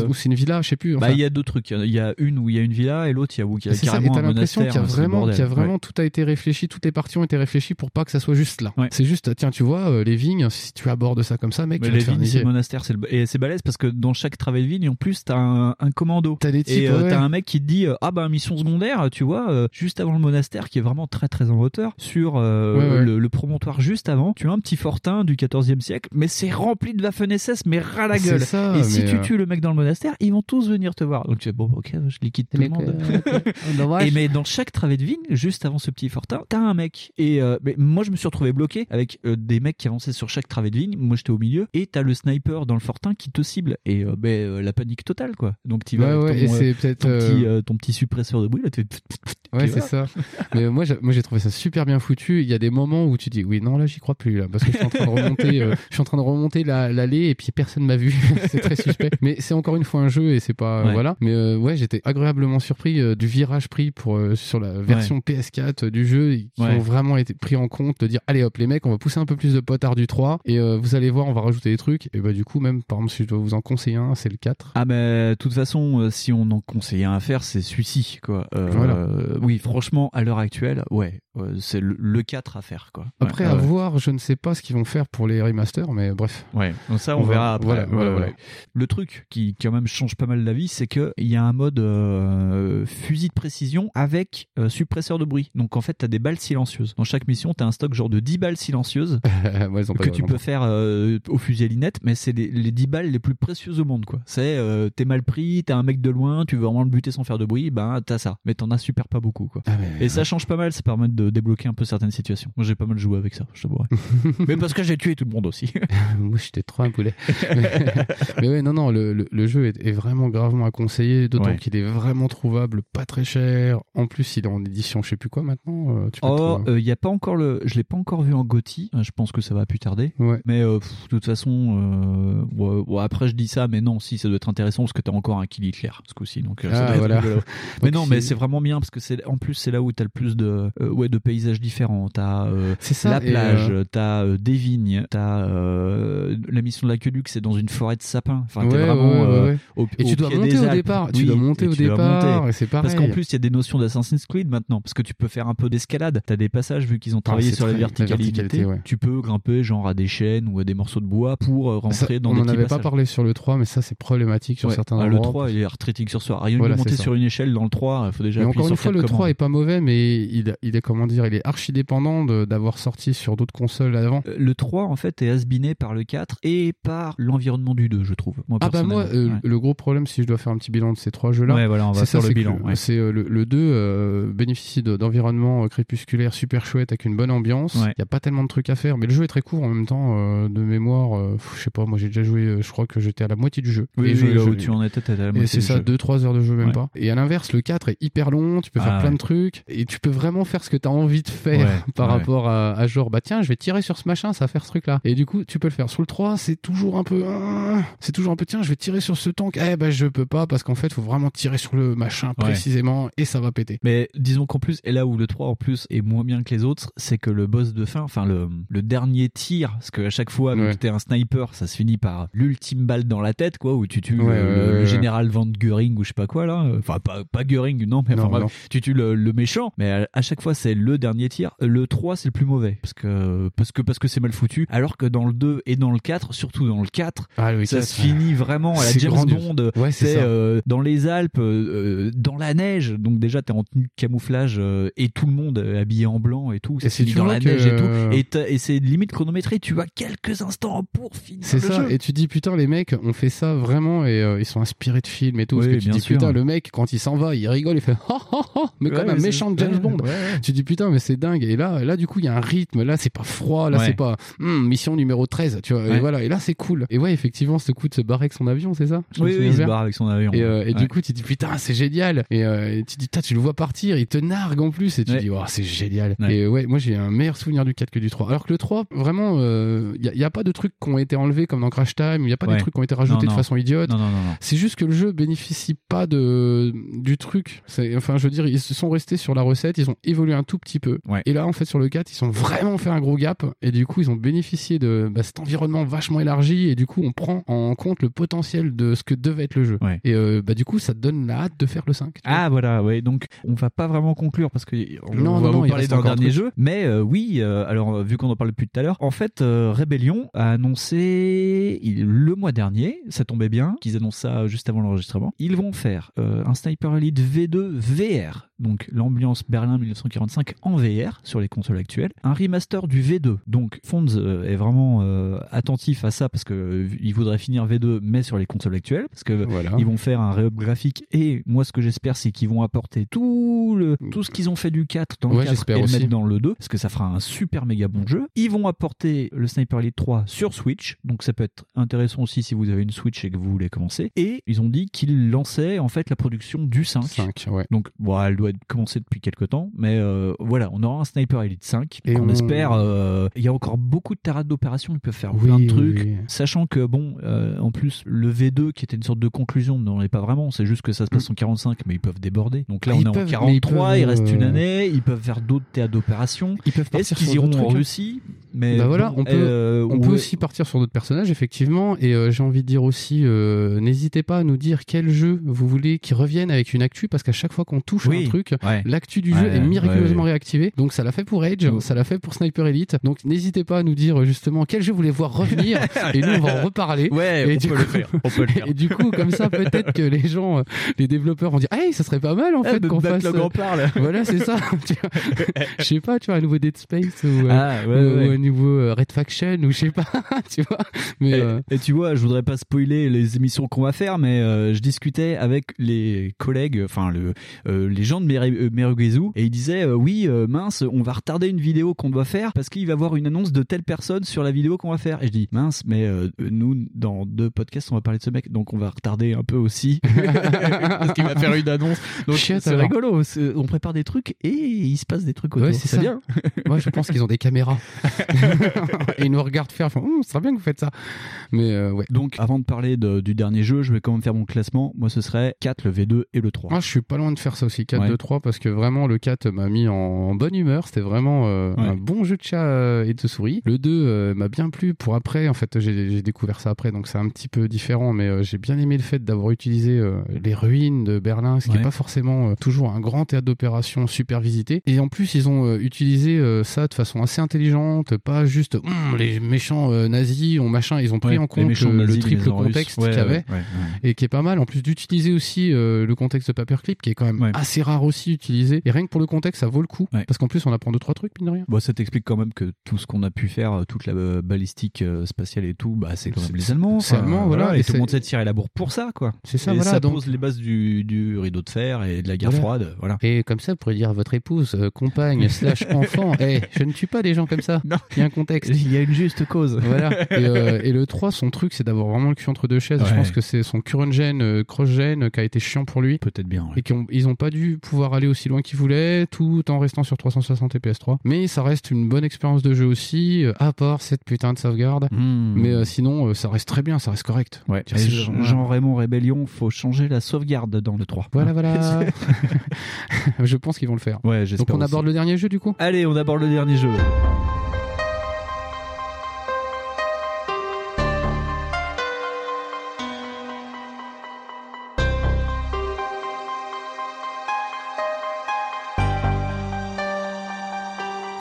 ou c'est une villa, je sais plus. Bah, il y a deux trucs. Il y a une où il y a une villa et l'autre, il y a où il y a C'est ça, et carrément t'as un l'impression monastère. qu'il y a vraiment, qu'il y a vraiment Ouais. tout a été réfléchi, toutes les parties ont été réfléchies pour pas que ça soit juste là. C'est juste, tiens, tu vois, euh, les vignes, si tu abordes ça comme ça, mec, Mais tu les vignes, c'est le monastère, c'est le... et c'est balèze parce que dans chaque travail de vigne, en plus, t'as un, un commando. T'as des types, et euh, ouais. t'as un mec qui te dit, ah bah mission secondaire, tu vois, juste avant le monastère, qui est vraiment très très en hauteur, sur le promontoire juste avant, tu as un petit fortin du 14e siècle, mais c'est rempli de Waffen SS, mais ras la gueule. ça, et si tu euh, tues le mec dans le monastère, ils vont tous venir te voir. Donc tu fais, bon, ok, je liquide tout le monde. [LAUGHS] [LAUGHS] Et mais dans chaque travée de vigne, juste avant ce petit fortin, t'as un mec. Et euh, mais moi, je me suis retrouvé bloqué avec euh, des mecs qui avançaient sur chaque travée de vigne. Moi, j'étais au milieu. Et t'as le sniper dans le fortin qui te cible. Et euh, la panique totale, quoi. Donc tu vas Ouais, avec ouais, ton, et euh, ton, petit, ton petit suppresseur de bruit. Là, tu. Ouais, c'est ça. [LAUGHS] Mais moi, j'ai- moi, j'ai trouvé ça super bien foutu. Il y a des moments où tu dis, oui, non, là, j'y crois plus, là, parce que je suis en train de remonter, je suis en train de remonter la- l'allée et puis personne m'a vu. [LAUGHS] c'est très suspect. Mais c'est encore une fois un jeu et c'est pas, Ouais. voilà. Mais euh, ouais, j'étais agréablement surpris euh, du virage pris pour euh, sur la version PS4 du jeu qui Ouais. ont vraiment été pris en compte de dire, allez hop, les mecs, on va pousser un peu plus de potard du 3 et euh, vous allez voir, on va rajouter des trucs. Et bah, du coup, même, par exemple, si je dois vous en conseiller un, c'est le 4. Ah mais de toute façon, euh, si on en conseillait un à faire, c'est celui-ci quoi. Euh, Voilà. euh, oui, franchement, à l'heure actuelle, ouais, euh, c'est le, le 4 à faire quoi. Après, à voir, je ne sais pas ce qu'ils vont faire pour les remasters, mais bref. Ouais, donc ça on, On verra après. voilà, Ouais, voilà, ouais. voilà. Le truc qui quand même change pas mal la vie, c'est que il y a un mode euh, fusil de précision avec euh, suppresseur de bruit. Donc en fait, t'as des balles silencieuses. Dans chaque mission, t'as un stock genre de 10 balles silencieuses [LAUGHS] Ouais, que tu peux faire euh, au fusil à linette, mais c'est les, les 10 balles les plus précieuses au monde quoi. C'est t'es mal pris, t'as un mec de loin, tu veux vraiment le buter sans faire de bruit, ben t'as ça. Mais t'en as super pas beaucoup quoi. Ah, Et ça change pas mal, ça permet de débloquer un peu certaines situations. Moi j'ai pas mal joué avec ça, je t'avouerai. [LAUGHS] mais parce que j'ai tué tout le monde aussi. [LAUGHS] Moi, j'étais trop un poulet. Mais, [LAUGHS] mais ouais, non, non, le, le, le jeu est, est vraiment gravement à conseiller, d'autant Ouais. qu'il est vraiment trouvable, pas très cher. En plus, il est en édition, je sais plus quoi maintenant. euh, tu peux le Oh, il y a pas encore le, je l'ai pas encore vu en Gotti. Euh, Je pense que ça va plus tarder. Ouais. Mais euh, pff, de toute façon, euh, ouais, ouais, après je dis ça, mais non, si ça doit être intéressant parce que t'as encore un kill Hitler ce coup-ci, donc euh, ça Ah, être [LAUGHS] mais non, mais c'est- vraiment bien parce que c'est en plus c'est là où t'as le plus de, euh, ouais, de paysages différents. T'as euh, la plage, euh, t'as euh, des vignes, t'as euh, la mission de l'aqueduc, c'est dans une forêt de sapins. Enfin, Ouais, vraiment ouais, euh, au, Et tu dois monter au départ, tu Oui, dois monter au tu départ, c'est Parce qu'en plus, il y a des notions d'Assassin's Creed maintenant, parce que tu peux faire un peu d'escalade. T'as des passages, vu qu'ils ont travaillé c'est sur la verticalité, tu peux grimper genre à des chaînes ou à des morceaux de bois pour euh, Ça, rentrer dans on des n'en petits avait pas parlé sur le 3, mais ça c'est problématique sur certains Ah, le endroits. 3, il est arthritique sur soi. Rien que de monter sur une échelle dans le 3, il faut déjà encore une fois, le 3 commandes. est pas mauvais, mais il, est comment dire, il est archi dépendant d'avoir sorti sur d'autres consoles avant. Euh, Le 3, en fait, est asbiné par le 4 et par l'environnement du 2, je trouve. Moi, Ah bah moi, euh, Ouais. le gros problème, si je dois faire un petit bilan de ces trois jeux-là, Ouais, voilà, on va c'est faire ça, le c'est bilan, ouais. C'est euh, le, le 2 euh, bénéficie de- d'environnement crépusculaire super chouette avec une bonne ambiance. Il Ouais. y a pas tellement de trucs à faire, mais le jeu est très court en même temps. euh, de mémoire, euh, je sais pas, moi j'ai déjà joué, euh, je crois que j'étais à la moitié du jeu. Oui, Et oui, je- là je- où tu en étais, t'étais à la Et moitié c'est du ça, jeu. 2-3 heures de jeu même Ouais. pas. Et à l'inverse, le 4 est hyper long, tu peux faire Ah, plein de trucs, et tu peux vraiment faire ce que tu as envie de faire [LAUGHS] par rapport à, à genre, bah tiens, je vais tirer sur ce machin, ça va faire ce truc-là. Et du coup, tu peux le faire. Sur le 3, c'est toujours un peu, ah, c'est toujours un peu, tiens, je vais tirer sur ce tank, eh ben je peux pas, parce qu'en fait, faut vraiment tirer sur le machin Ouais. précisément, et ça va péter. Mais disons qu'en plus, et là où le 3 en plus est moins bien que les autres, c'est que le boss de fin, enfin le, le dernier tir, parce qu'à chaque fois, Ouais. que t'es un sniper, ça se finit par l'ultime balle dans la tête, quoi, où tu tues Ouais, le, général Van Göring ou je sais pas quoi là. Enfin, pas, pas Göring, non, mais Non, enfin, bref, tu tues le, le méchant. Mais à, à chaque fois, c'est le dernier tir. Le 3, c'est le plus mauvais, parce que parce que parce que c'est mal foutu. Alors que dans le 2 et dans le 4, surtout dans le 4, Ah, ça 4, se finit vraiment à la c'est James. Bond. Ouais, c'est C'est, euh, dans les Alpes, euh, euh, dans la neige. Donc déjà, t'es en tenue de camouflage euh, et tout le monde euh, habillé en blanc et tout. Ça Et se finit dans la que- neige et tout. Et, et c'est limite chronométré. Tu as quelques instants pour finir C'est ça, jeu. et tu dis putain, les mecs ont fait ça vraiment et euh, ils sont inspirés de films et tout. Oui, parce que tu dis sûr. putain, le mec, quand il s'en va, il rigole, il fait ha ha ha, mais Ouais, comme un c'est- méchant James Bond. ouais. Tu dis putain, mais c'est dingue. Et là, là, du coup, il y a un rythme. Là, c'est pas froid. Là, c'est pas hum, mission numéro 13. Tu vois. Et voilà. Et là, c'est cool. Et ouais, effectivement, ce coup de se barrer avec son avion, c'est ça Je Oui, il se barre avec son avion. Et, euh, et Ouais. du coup, tu dis putain, c'est génial. Et, euh, et tu dis, tu le vois partir, il te nargue en plus. Et tu Ouais. dis, oh, c'est génial. Ouais. Et euh, ouais, moi, j'ai un meilleur souvenir du 4 que du 3. Alors que le 3, vraiment, il n'y a, pas de trucs qui ont été enlevés comme dans Crash Time. Il n'y a pas des trucs qui ont été rajoutés Non, de façon idiote. Non, non, non, non. C'est juste que le jeu bénéficie pas de du truc. Enfin je veux dire ils se sont restés sur la recette, ils ont évolué un tout petit peu. Et là en fait sur le 4, ils ont vraiment fait un gros gap et du coup ils ont bénéficié de bah, cet environnement vachement élargi et du coup on prend en compte le potentiel de ce que devait être le jeu. Ouais. Et euh, bah du coup ça te donne la hâte de faire le 5. tu vois. Ah voilà, ouais. Donc on va pas vraiment conclure parce que on Non, va non, vous parler d'un dernier jeu. Mais euh, oui, euh, alors euh, vu qu'on en parlait depuis tout à l'heure, en fait, euh, Rebellion a annoncé il- le mois dernier, ça tombait bien, qu'ils annoncent ça juste avant l'enregistrement. Ils vont faire euh, un Sniper Elite V2 VR, donc l'ambiance Berlin 1945 en VR sur les consoles actuelles, un remaster du V2. Donc Fonds euh, est vraiment euh, attentif à ça parce que euh, il voudrait finir V2 mais sur les consoles actuelles parce que Voilà. ils vont faire un réup graphique et moi ce que j'espère c'est qu'ils vont apporter tout le tout ce qu'ils ont fait du 4 dans le Ouais, 4 j'espère et le aussi. mettre dans le 2 parce que ça fera un super méga bon jeu. Ils vont apporter le Sniper Elite 3 sur Switch donc ça peut être intéressant aussi si vous avez une Switch et que vous voulez commencer et ils ont dit qu'ils lançaient en fait la production du 5. 5, ouais. Donc bon, elle doit être commencée depuis quelques temps mais euh, voilà, on aura un Sniper Elite 5 Et on, on- espère euh, il y a encore beaucoup de terrains d'opération, ils peuvent faire Oui, plein de trucs oui. Sachant que, bon, euh, en plus, le V2 qui était une sorte de conclusion n'en est pas vraiment, c'est juste que ça se passe en 45, mais ils peuvent déborder. Donc là, Ah, on ils est en peuvent, mais 43, ils il reste une année, ils peuvent faire d'autres théâtres d'opération. Ils peuvent Est-ce partir qu'ils sur iront en hein. Russie? Mais bah voilà, bon, on peut, on peut aussi partir sur d'autres personnages, effectivement. Et j'ai envie de dire aussi, n'hésitez pas à nous dire quel jeu vous voulez qui revienne avec une actu, parce qu'à chaque fois qu'on touche à un truc, ouais. l'actu du Ouais, jeu est miraculeusement réactivée. Donc ça l'a fait pour Age, Ouais. ça l'a fait pour Sniper Elite. Donc n'hésitez pas à nous dire justement quel jeu vous voulez voir revenir. [LAUGHS] et nous, on va en reparler. Ouais, et on du peut coup, le faire. On peut le faire. [LAUGHS] Et du coup, comme ça, peut-être que les gens, euh, les développeurs vont dire, hey, ça serait pas mal en Ah, fait qu'on fasse. En parle. Voilà, c'est ça. [LAUGHS] Je sais pas, tu vois, un nouveau Dead Space ou, euh, Ah, ouais, ou- ouais. ou un nouveau euh, Red Faction ou je sais pas, tu vois. Mais Et, euh, et tu vois, je voudrais pas spoiler les émissions qu'on va faire, mais euh, je discutais avec les collègues, enfin le, euh, les gens de Mere- euh, et il disait euh, oui euh, mince on va retarder une vidéo qu'on doit faire parce qu'il va y avoir une annonce de telle personne sur la vidéo qu'on va faire et je dis mince mais euh, nous dans deux podcasts on va parler de ce mec donc on va retarder un peu aussi [LAUGHS] parce qu'il va faire une annonce donc c'est rigolo on prépare des trucs et il se passe des trucs autour Ouais, c'est ça. bien [LAUGHS] Moi, je pense qu'ils ont des caméras. et [LAUGHS] ils nous regardent faire. font, Hum, ce serait bien que vous faites ça. Mais ouais. donc avant de parler de- du dernier jeu je vais quand même faire mon classement moi ce serait 4 le V2 et le 3 Moi, je suis pas loin de faire ça aussi, 4, Ouais. 2, 3, parce que vraiment, le 4 m'a mis en, en bonne humeur. C'était vraiment euh, Ouais. un bon jeu de chat euh, et de souris. Le 2 euh, m'a bien plu pour après. En fait, j'ai découvert ça après, donc c'est un petit peu différent, mais euh, j'ai bien aimé le fait d'avoir utilisé les ruines de Berlin, ce qui Ouais. n'est pas forcément toujours un grand théâtre d'opération super visité. Et en plus, ils ont utilisé ça de façon assez intelligente, pas juste Hum, les méchants nazis, on machin. Ils ont pris Ouais, en compte le triple contexte qu'il y avait et qui est pas mal. En plus d'utiliser aussi le contexte de Paperclip, qui est quand même assez rare aussi utilisé. Et rien que pour le contexte, ça vaut le coup. Ouais. Parce qu'en plus, on apprend deux trois trucs, mine de rien. Bon, ça t'explique quand même que tout ce qu'on a pu faire, euh, toute la euh, balistique euh, spatiale et tout, bah, c'est quand même les Allemands. c'est voilà, Et, et tout le c'est- monde la bourre pour ça, quoi. C'est ça, et voilà. ça donc- pose les bases du, du rideau de fer et de la guerre Voilà. froide. Voilà. Et comme ça, vous pourrez dire à votre épouse, euh, compagne, [LAUGHS] slash enfant, Eh, je ne tue pas des gens comme ça. Non. Il y a un contexte. Il y a une juste cause. Voilà. [LAUGHS] Et, et le 3, son truc, c'est d'avoir vraiment le cul entre deux chaises. Je pense que c'est son current gen, cross gen, qui a été chiant pour lui. Peut-être bien. ouais. Et qu'ils ont, ils ont pas dû pouvoir aller aussi loin qu'ils voulaient, tout en restant sur 360 et PS3. Mais ça reste une bonne expérience de jeu aussi, euh, à part cette putain de sauvegarde. Hmm. Mais euh, sinon, euh, ça reste très bien, ça reste correct. Ouais. Jean-Raymond Rébellion, faut changer la sauvegarde dans le 3. Voilà, voilà. [LAUGHS] [LAUGHS] Je pense qu'ils vont le faire. Ouais, j'espère. Donc on aussi. aborde le dernier jeu du coup? Allez, on aborde le dernier jeu.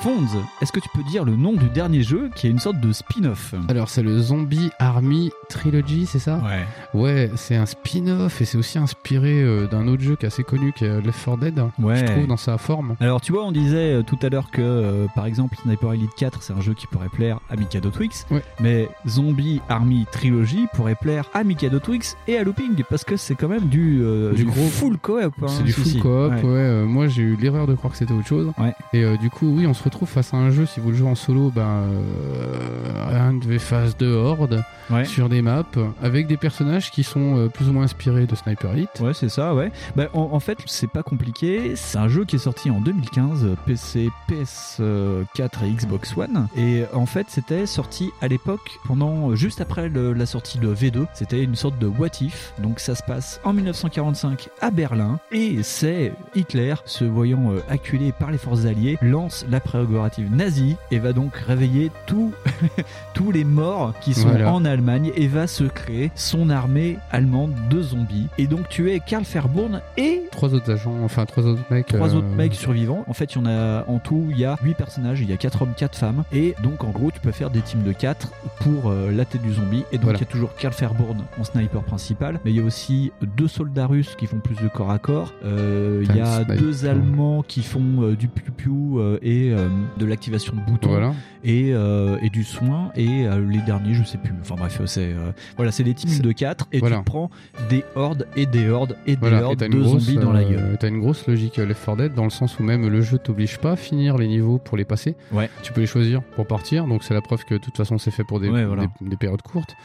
Fonz, est-ce que tu peux dire le nom du dernier jeu qui est une sorte de spin-off Alors c'est le Zombie Army Trilogy, c'est ça Ouais. Ouais, c'est un spin-off et c'est aussi inspiré euh, d'un autre jeu qui est assez connu qui est Left 4 Dead, Ouais. je trouve, dans sa forme. Alors tu vois, on disait euh, tout à l'heure que euh, par exemple Sniper Elite 4 c'est un jeu qui pourrait plaire à Mikado Twix, Ouais. mais Zombie Army Trilogy pourrait plaire à Mikado Twix et à Looping parce que c'est quand même du, Du du gros- full coop. hein, c'est du full coop, Ouais. ouais. moi j'ai eu l'erreur de croire que c'était autre chose. Ouais. Et du coup, oui, on se retrouve face à un jeu, si vous le jouez en solo, ben, euh, un des phases de horde Ouais. sur des maps avec des personnages qui sont euh, plus ou moins inspirés de Sniper Elite. Ouais, c'est ça, ouais. Bah, en, en fait, c'est pas compliqué. C'est un jeu qui est sorti en 2015, euh, PC, PS4 et Xbox One. Et en fait, c'était sorti à l'époque, pendant juste après le- la sortie de V2. C'était une sorte de what if. Donc ça se passe en 1945 à Berlin. Et c'est Hitler, se voyant euh, acculé par les forces alliées, lance la prérogative nazie et va donc réveiller tous [LAUGHS] tous les morts qui sont Voilà. en Allemagne et va se créer son armée allemande de zombies. Et donc tu es Karl Verbourn et Trois autres agents, enfin trois autres mecs. trois euh, autres mecs survivants. En fait, il y en a en tout, il y a huit personnages, il y a quatre hommes, quatre femmes. Et donc en gros, tu peux faire des teams de 4 pour euh, la tête du zombie. Et donc Voilà. il y a toujours Karl Verbourn en sniper principal, mais il y a aussi deux soldats russes qui font plus de corps à corps. Euh, il y a deux Allemands qui font du piou-piou euh, et de l'activation de boutons Voilà. et, euh, et du soin et euh, les derniers je sais plus enfin bref c'est euh, voilà c'est des teams de 4 et voilà. tu prends des hordes et des hordes et des Voilà, et hordes t'as de grosse, zombies dans la gueule T'as une grosse logique Left 4 Dead dans le sens où même le jeu t'oblige pas à finir les niveaux pour les passer. Ouais. Tu peux les choisir pour partir, donc c'est la preuve que de toute façon c'est fait pour des, Ouais, voilà. des, des périodes courtes.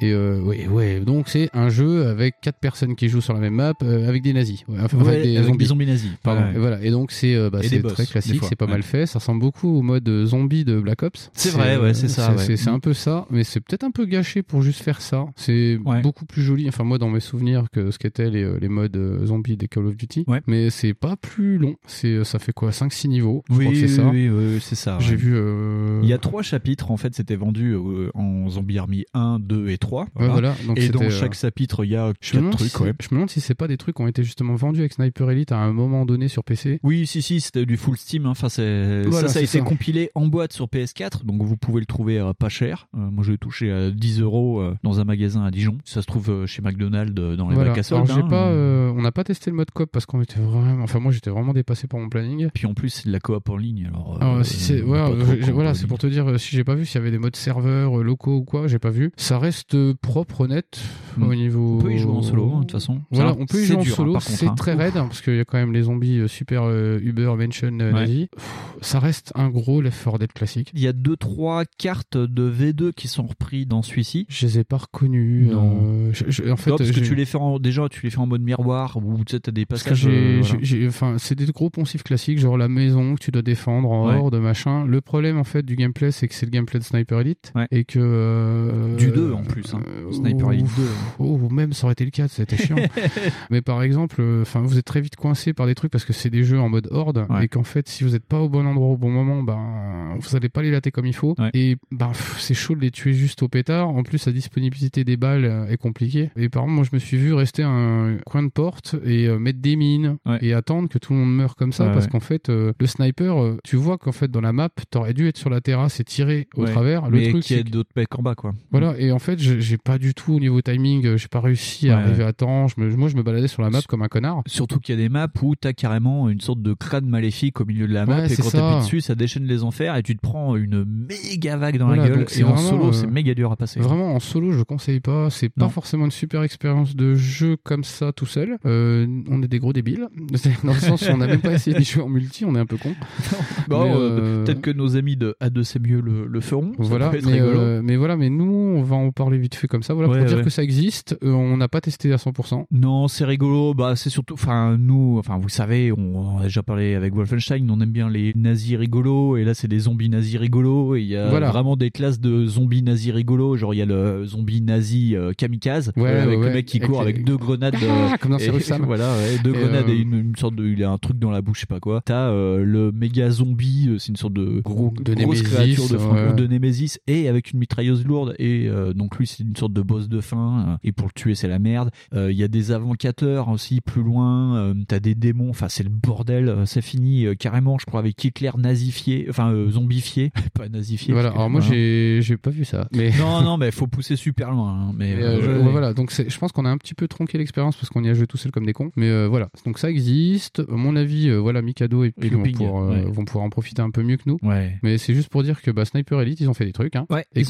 Et euh, ouais, ouais, donc c'est un jeu avec quatre personnes qui jouent sur la même map euh, avec des nazis, Ouais, enfin, avec des avec zombies. des zombies nazis Pardon. Et voilà. Et donc c'est euh, bah, c'est très classique, c'est pas mal fait. Ça ressemble beaucoup au mode euh, zombie de Black Ops. C'est vrai, ouais, c'est ça, ouais. C'est un peu ça, mais c'est peut-être un peu gâché pour juste faire ça. C'est beaucoup plus joli. Enfin moi dans mes souvenirs que ce qu'étaient les, euh, les modes euh, zombies des Call of Duty. Ouais. Mais c'est pas plus long. C'est ça fait quoi 5-6 niveaux? Je oui, crois que c'est oui, ça. oui, oui, c'est ça J'ai vu. euh, il y a trois chapitres en fait c'était vendu euh, en Zombie Army 1, 2 et 3 ouais, voilà. voilà. Donc et dans c'était, euh, chaque chapitre il y a Je quatre si trucs ouais. je me demande si c'est pas des trucs qui ont été justement vendus avec Sniper Elite à un moment donné sur PC. Oui, si, si, c'était du full Steam. hein. Enfin, c'est Voilà, ça, ça a été ça. compilé en boîte sur PS4, donc vous pouvez le trouver euh, pas cher. Euh, moi, je l'ai touché à 10 euros euh, dans un magasin à Dijon. Ça se trouve euh, chez McDonald's euh, dans les bacs à soldes. hein. pas, euh, on n'a pas testé le mode coop parce qu'on était vraiment, enfin moi j'étais vraiment dépassé par mon planning. Puis en plus, c'est de la coop en ligne. Alors, Alors, euh, si c'est, voilà, c'est pour te dire euh, si j'ai pas vu s'il y avait des modes serveurs euh, locaux ou quoi, j'ai pas vu. Ça reste reste propre, honnête Mm. au niveau. On peut y jouer en solo, hein, de toute façon. Voilà, on peut y jouer en hein, solo. c'est hein. très raide hein, parce qu'il y a quand même les zombies euh, super euh, Uber Mention euh, Ouais. Pff, Ça reste un gros Left 4 Dead classique. Il y a deux trois cartes de V2 qui sont repris dans celui-ci. Je les ai pas reconnus. Non. euh, je- je- en fait, Non, parce que tu les fais en, déjà tu les fais en mode miroir ou tu sais t'as des passages. euh, enfin, c'est des gros poncifs classiques, genre la maison que tu dois défendre en Ouais. horde, machin. Le problème, en fait, du gameplay, c'est que c'est le gameplay de Sniper Elite. Ouais. Et que. Du 2 en plus, hein. Sniper Elite 2. Oh, ou même ça aurait été le 4, c'était chiant. [LAUGHS] Mais par exemple, euh, enfin, vous êtes très vite coincé par des trucs parce que c'est des jeux en mode horde Ouais. et qu'en fait, si vous n'êtes pas au bon endroit au bon moment, ben, vous allez pas les latter comme il faut. Ouais. Et ben, c'est chaud de les tuer juste au pétard. En plus, la disponibilité des balles euh, est compliquée. Et par exemple, moi, je me suis vu rester à un coin de porte et euh, mettre des mines Ouais. et attendre que tout le monde meure comme ça parce qu'en fait, euh, le sniper, euh, tu vois qu'en fait, dans la map, t'aurais dû être sur la terrasse et tirer au travers. Le Mais truc, qu'il y c'est ait d'autres mecs en bas quoi. voilà, et en fait, j'ai j'ai pas du tout au niveau timing, euh, j'ai pas réussi à Ouais, arriver à temps. Je me- moi, je me baladais sur la map comme un connard. Surtout qu'il y a des maps où t'as carrément une sorte de crâne maléfique au milieu de la map Ouais, et quand t'appuies dessus ça déchaîne les enfers et tu te prends une méga vague dans Voilà, la gueule et en vraiment, solo euh, c'est méga dur à passer. Vraiment, en solo, je conseille pas. C'est pas forcément une super expérience de jeu comme ça tout seul. Euh, on est des gros débiles. [LAUGHS] Dans le sens où on n'a même pas essayé d'y jouer en multi, on est un peu con. [LAUGHS] Bon, euh, euh, peut-être que nos amis de A2 c'est mieux le, le feront. Voilà, euh, mais voilà, mais nous, on va en parler vite fait comme ça. Voilà, Ouais, pour dire que ça existe. Euh, on n'a pas testé à 100%. Non, c'est rigolo. Bah, c'est surtout, enfin, nous, enfin, vous savez, on, on a déjà parlé avec Wolfenstein. On aime bien les nazis rigolos, et là, c'est des zombies nazis rigolos. Et il y a Voilà. vraiment des classes de zombies nazis rigolos. Genre, il y a le zombie nazi euh, kamikaze, Ouais, avec le mec qui court avec deux grenades. Ah, euh, comme dans et- [LAUGHS] Sam. Voilà, deux Et, grenades et une, une sorte de, il a un truc dans la bouche, je sais pas quoi. T'as le méga zombie, c'est une sorte de gros, De grosse Némésis, créature de, de Némésis et avec une mitrailleuse lourde. Et donc lui, c'est une sorte de boss de fin. euh, et pour le tuer, c'est la merde. Euh, Il y a des avancateurs aussi plus loin. euh, T'as des démons. Enfin, c'est le bordel. euh, C'est fini euh, carrément, je crois, avec Hitler nazifié, enfin euh, zombifié, [LAUGHS] pas nazifié. Voilà. Alors moi, j'ai, j'ai pas vu ça. Mais Non, [LAUGHS] non, mais faut pousser super loin. hein, mais Mais, euh, je- euh, ouais, voilà, donc je pense qu'on a un petit peu tronqué l'expérience parce qu'on y a joué tout seul comme des cons. Mais euh, voilà, donc ça existe. À mon avis, euh, voilà, Mikado et puis vont, pouvoir, euh, ouais. vont pouvoir en profiter un peu mieux que nous. Ouais. Mais c'est juste pour dire que bah, Sniper Elite, ils ont fait des trucs. Hein, Ouais, et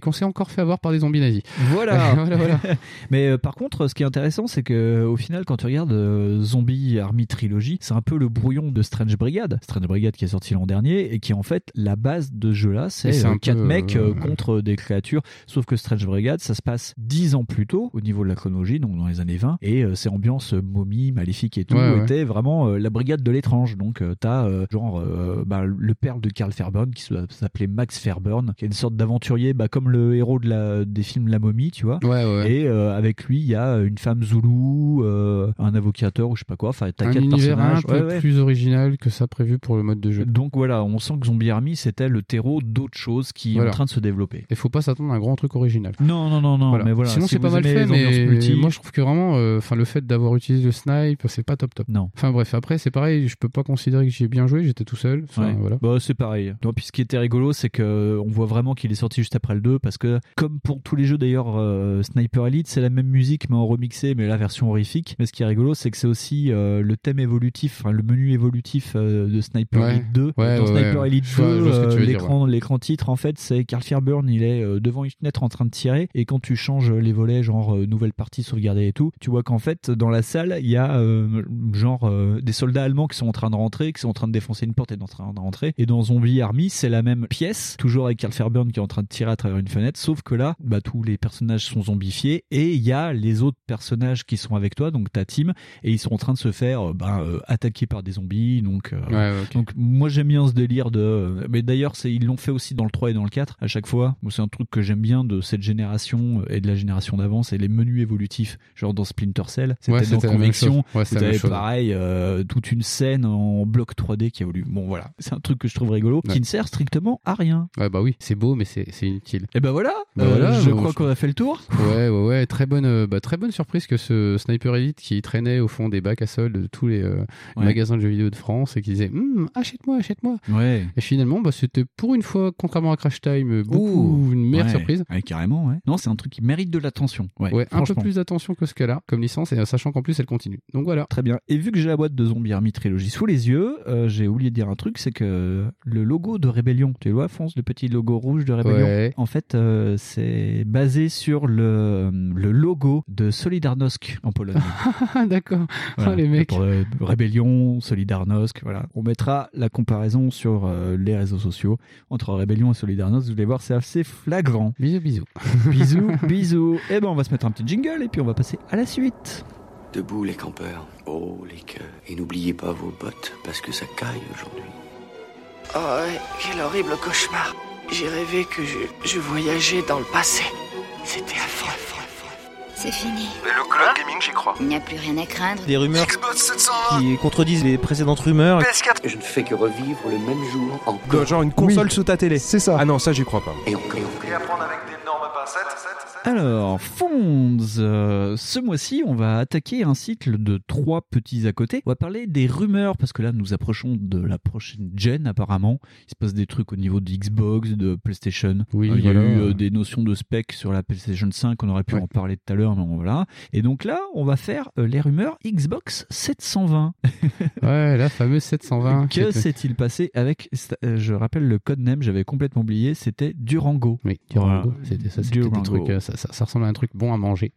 qu'on s'est encore fait avoir par des zombies nazis. [LAUGHS] Voilà. voilà, voilà. [LAUGHS] Mais euh, par contre, ce qui est intéressant, c'est que au final, quand tu regardes euh, Zombie Army Trilogy, c'est un peu le brouillon de Strange Brigade. Strange Brigade qui est sorti l'an dernier et qui est en fait la base de ce jeu-là. C'est Et c'est euh, un quatre peu, mecs contre des créatures. Sauf que Strange Brigade, ça se passe dix ans plus tôt au niveau de la chronologie, donc dans les années 20. Et euh, c'est ambiance momie, maléfique et tout. Ouais, ouais. était vraiment euh, la brigade de l'étrange. Donc euh, t'as euh, genre euh, bah, le père de Carl Fairburn qui s'appelait Max Fairburn, qui est une sorte d'aventurier, bah, comme le héros de la, des films La Momie, tu vois. Ouais, ouais. Et euh, avec lui, il y a une femme zoulou, euh, un avocateur ou je sais pas quoi. Enfin, t'as un quatre univers un personnages. peu Ouais, ouais. plus original que ça prévu pour le mode de jeu. Donc voilà, on sent que Zombie Army c'était le terreau d'autres choses qui est en train de se développer. Il faut pas s'attendre à un grand truc original. Non, non, non, non. Voilà. Mais voilà, Sinon, si c'est pas vous mal aimez fait, les ambiances mais multi- moi je trouve que vraiment, euh, enfin, le fait d'avoir utilisé le snipe, c'est pas top top. Non. Enfin bref, après c'est pareil, je peux pas considérer que j'y ai bien joué, j'étais tout seul. Enfin, Ouais. voilà. Bah, c'est pareil. Non, puis ce qui était rigolo, c'est que on voit vraiment qu'il est sorti juste après le 2 parce que, comme pour tous les jeux d'ailleurs, euh, Sniper Elite, c'est la même musique mais en remixé, mais la version horrifique. Mais ce qui est rigolo, c'est que c'est aussi euh, le thème évolutif, le menu évolutif euh, de Sniper Ouais. Elite 2. Ouais, Dans ouais, Sniper. Elite Je 2, vois- je vois ce que tu euh, l'écran, l'écran titre, en fait, c'est Carl Fairburn, il est euh, devant une fenêtre en train de tirer, et quand tu changes les volets, genre euh, nouvelle partie sauvegardée et tout, tu vois qu'en fait, dans la salle, il y a euh, genre euh, des soldats allemands qui sont en train de rentrer, qui sont en train de défoncer une porte et en train de rentrer. Et dans Zombie Army, c'est la même pièce, toujours avec Carl Fairburn qui est en train de tirer à travers une fenêtre, sauf que là, bah, tous les personnages sont zombifiés et il y a les autres personnages qui sont avec toi, donc ta team, et ils sont en train de se faire euh, bah, euh, attaquer par des zombies. Donc, euh, Ouais, donc moi j'aime bien ce délire de. Mais d'ailleurs, c'est ils l'ont fait aussi dans le 3 et dans le 4 à chaque fois. C'est un truc que j'aime bien de cette génération et de la génération d'avant, c'est les menus évolutifs, genre dans Splinter Cell. C'était Ouais, dans Conviction. Ouais, vous avez pareil euh, toute une scène en bloc 3D qui évolue. Bon voilà, [LAUGHS] c'est un truc que je trouve rigolo, qui ne sert strictement à rien. Ouais, bah oui, c'est beau, mais c'est c'est inutile. Et ben voilà, Bah voilà, je crois je- qu'on a fait le tour. Ouais, ouais, ouais, très bonne, euh, bah, très bonne surprise que ce Sniper Elite qui traînait au fond des bacs à soldes de tous les euh, Ouais. magasins de jeux vidéo de France et qui disait Hum, achète-moi, achète-moi. Ouais. Et finalement, bah, c'était pour une fois, contrairement à Crash Time, euh, beaucoup une meilleure Ouais. surprise. Ouais, carrément, ouais. Non, c'est un truc qui mérite de l'attention. Ouais, un peu plus d'attention que ce qu'elle a comme licence et sachant qu'en plus elle continue. Donc voilà. Très bien. Et vu que j'ai la boîte de Zombie Army Trilogy sous les yeux, euh, j'ai oublié de dire un truc, c'est que le logo de Rébellion, tu vois, Fonce, le petit logo rouge de Rébellion, en fait, euh, c'est c'est basé sur le, le logo de Solidarnosc en Pologne. [LAUGHS] D'accord. Voilà. Ah, les mecs. Pour, euh, Rébellion, Solidarnosc, voilà. On mettra la comparaison sur euh, les réseaux sociaux entre Rébellion et Solidarnosc. Vous allez voir, c'est assez flagrant. Bisous, bisous. [LAUGHS] bisous, bisous. Et ben, on va se mettre un petit jingle et puis on va passer à la suite. Debout les campeurs, oh les cœurs. Et n'oubliez pas vos bottes, parce que ça caille aujourd'hui. Oh ouais, quel horrible cauchemar. J'ai rêvé que je, je voyageais dans le passé. C'était affreux. C'est fini. Mais le cloud gaming, j'y crois. Il n'y a plus rien à craindre. Des rumeurs Xbox 720 qui contredisent les précédentes rumeurs. PS4 Je ne fais que revivre le même jour encore. Genre une console sous ta télé. C'est ça. Ah non, ça j'y crois pas. Et encore. Et à prendre avec d'énormes pincettes. Alors, Fonds, euh, ce mois-ci, on va attaquer un cycle de trois petits à côté. On va parler des rumeurs, parce que là, nous approchons de la prochaine gen, apparemment. Il se passe des trucs au niveau de Xbox, de PlayStation. Oui, Euh, il y voilà. a eu euh, des notions de spec sur la PlayStation 5, on aurait pu en parler tout à l'heure, mais voilà. Et donc là, on va faire les rumeurs Xbox 720. [LAUGHS] Ouais, la fameuse 720. qui que s'est-il passé avec, je rappelle le code name, j'avais complètement oublié, c'était Durango. Oui, Durango. C'était ça, c'était des trucs, euh, ça, ça, ça ressemble à un truc bon à manger.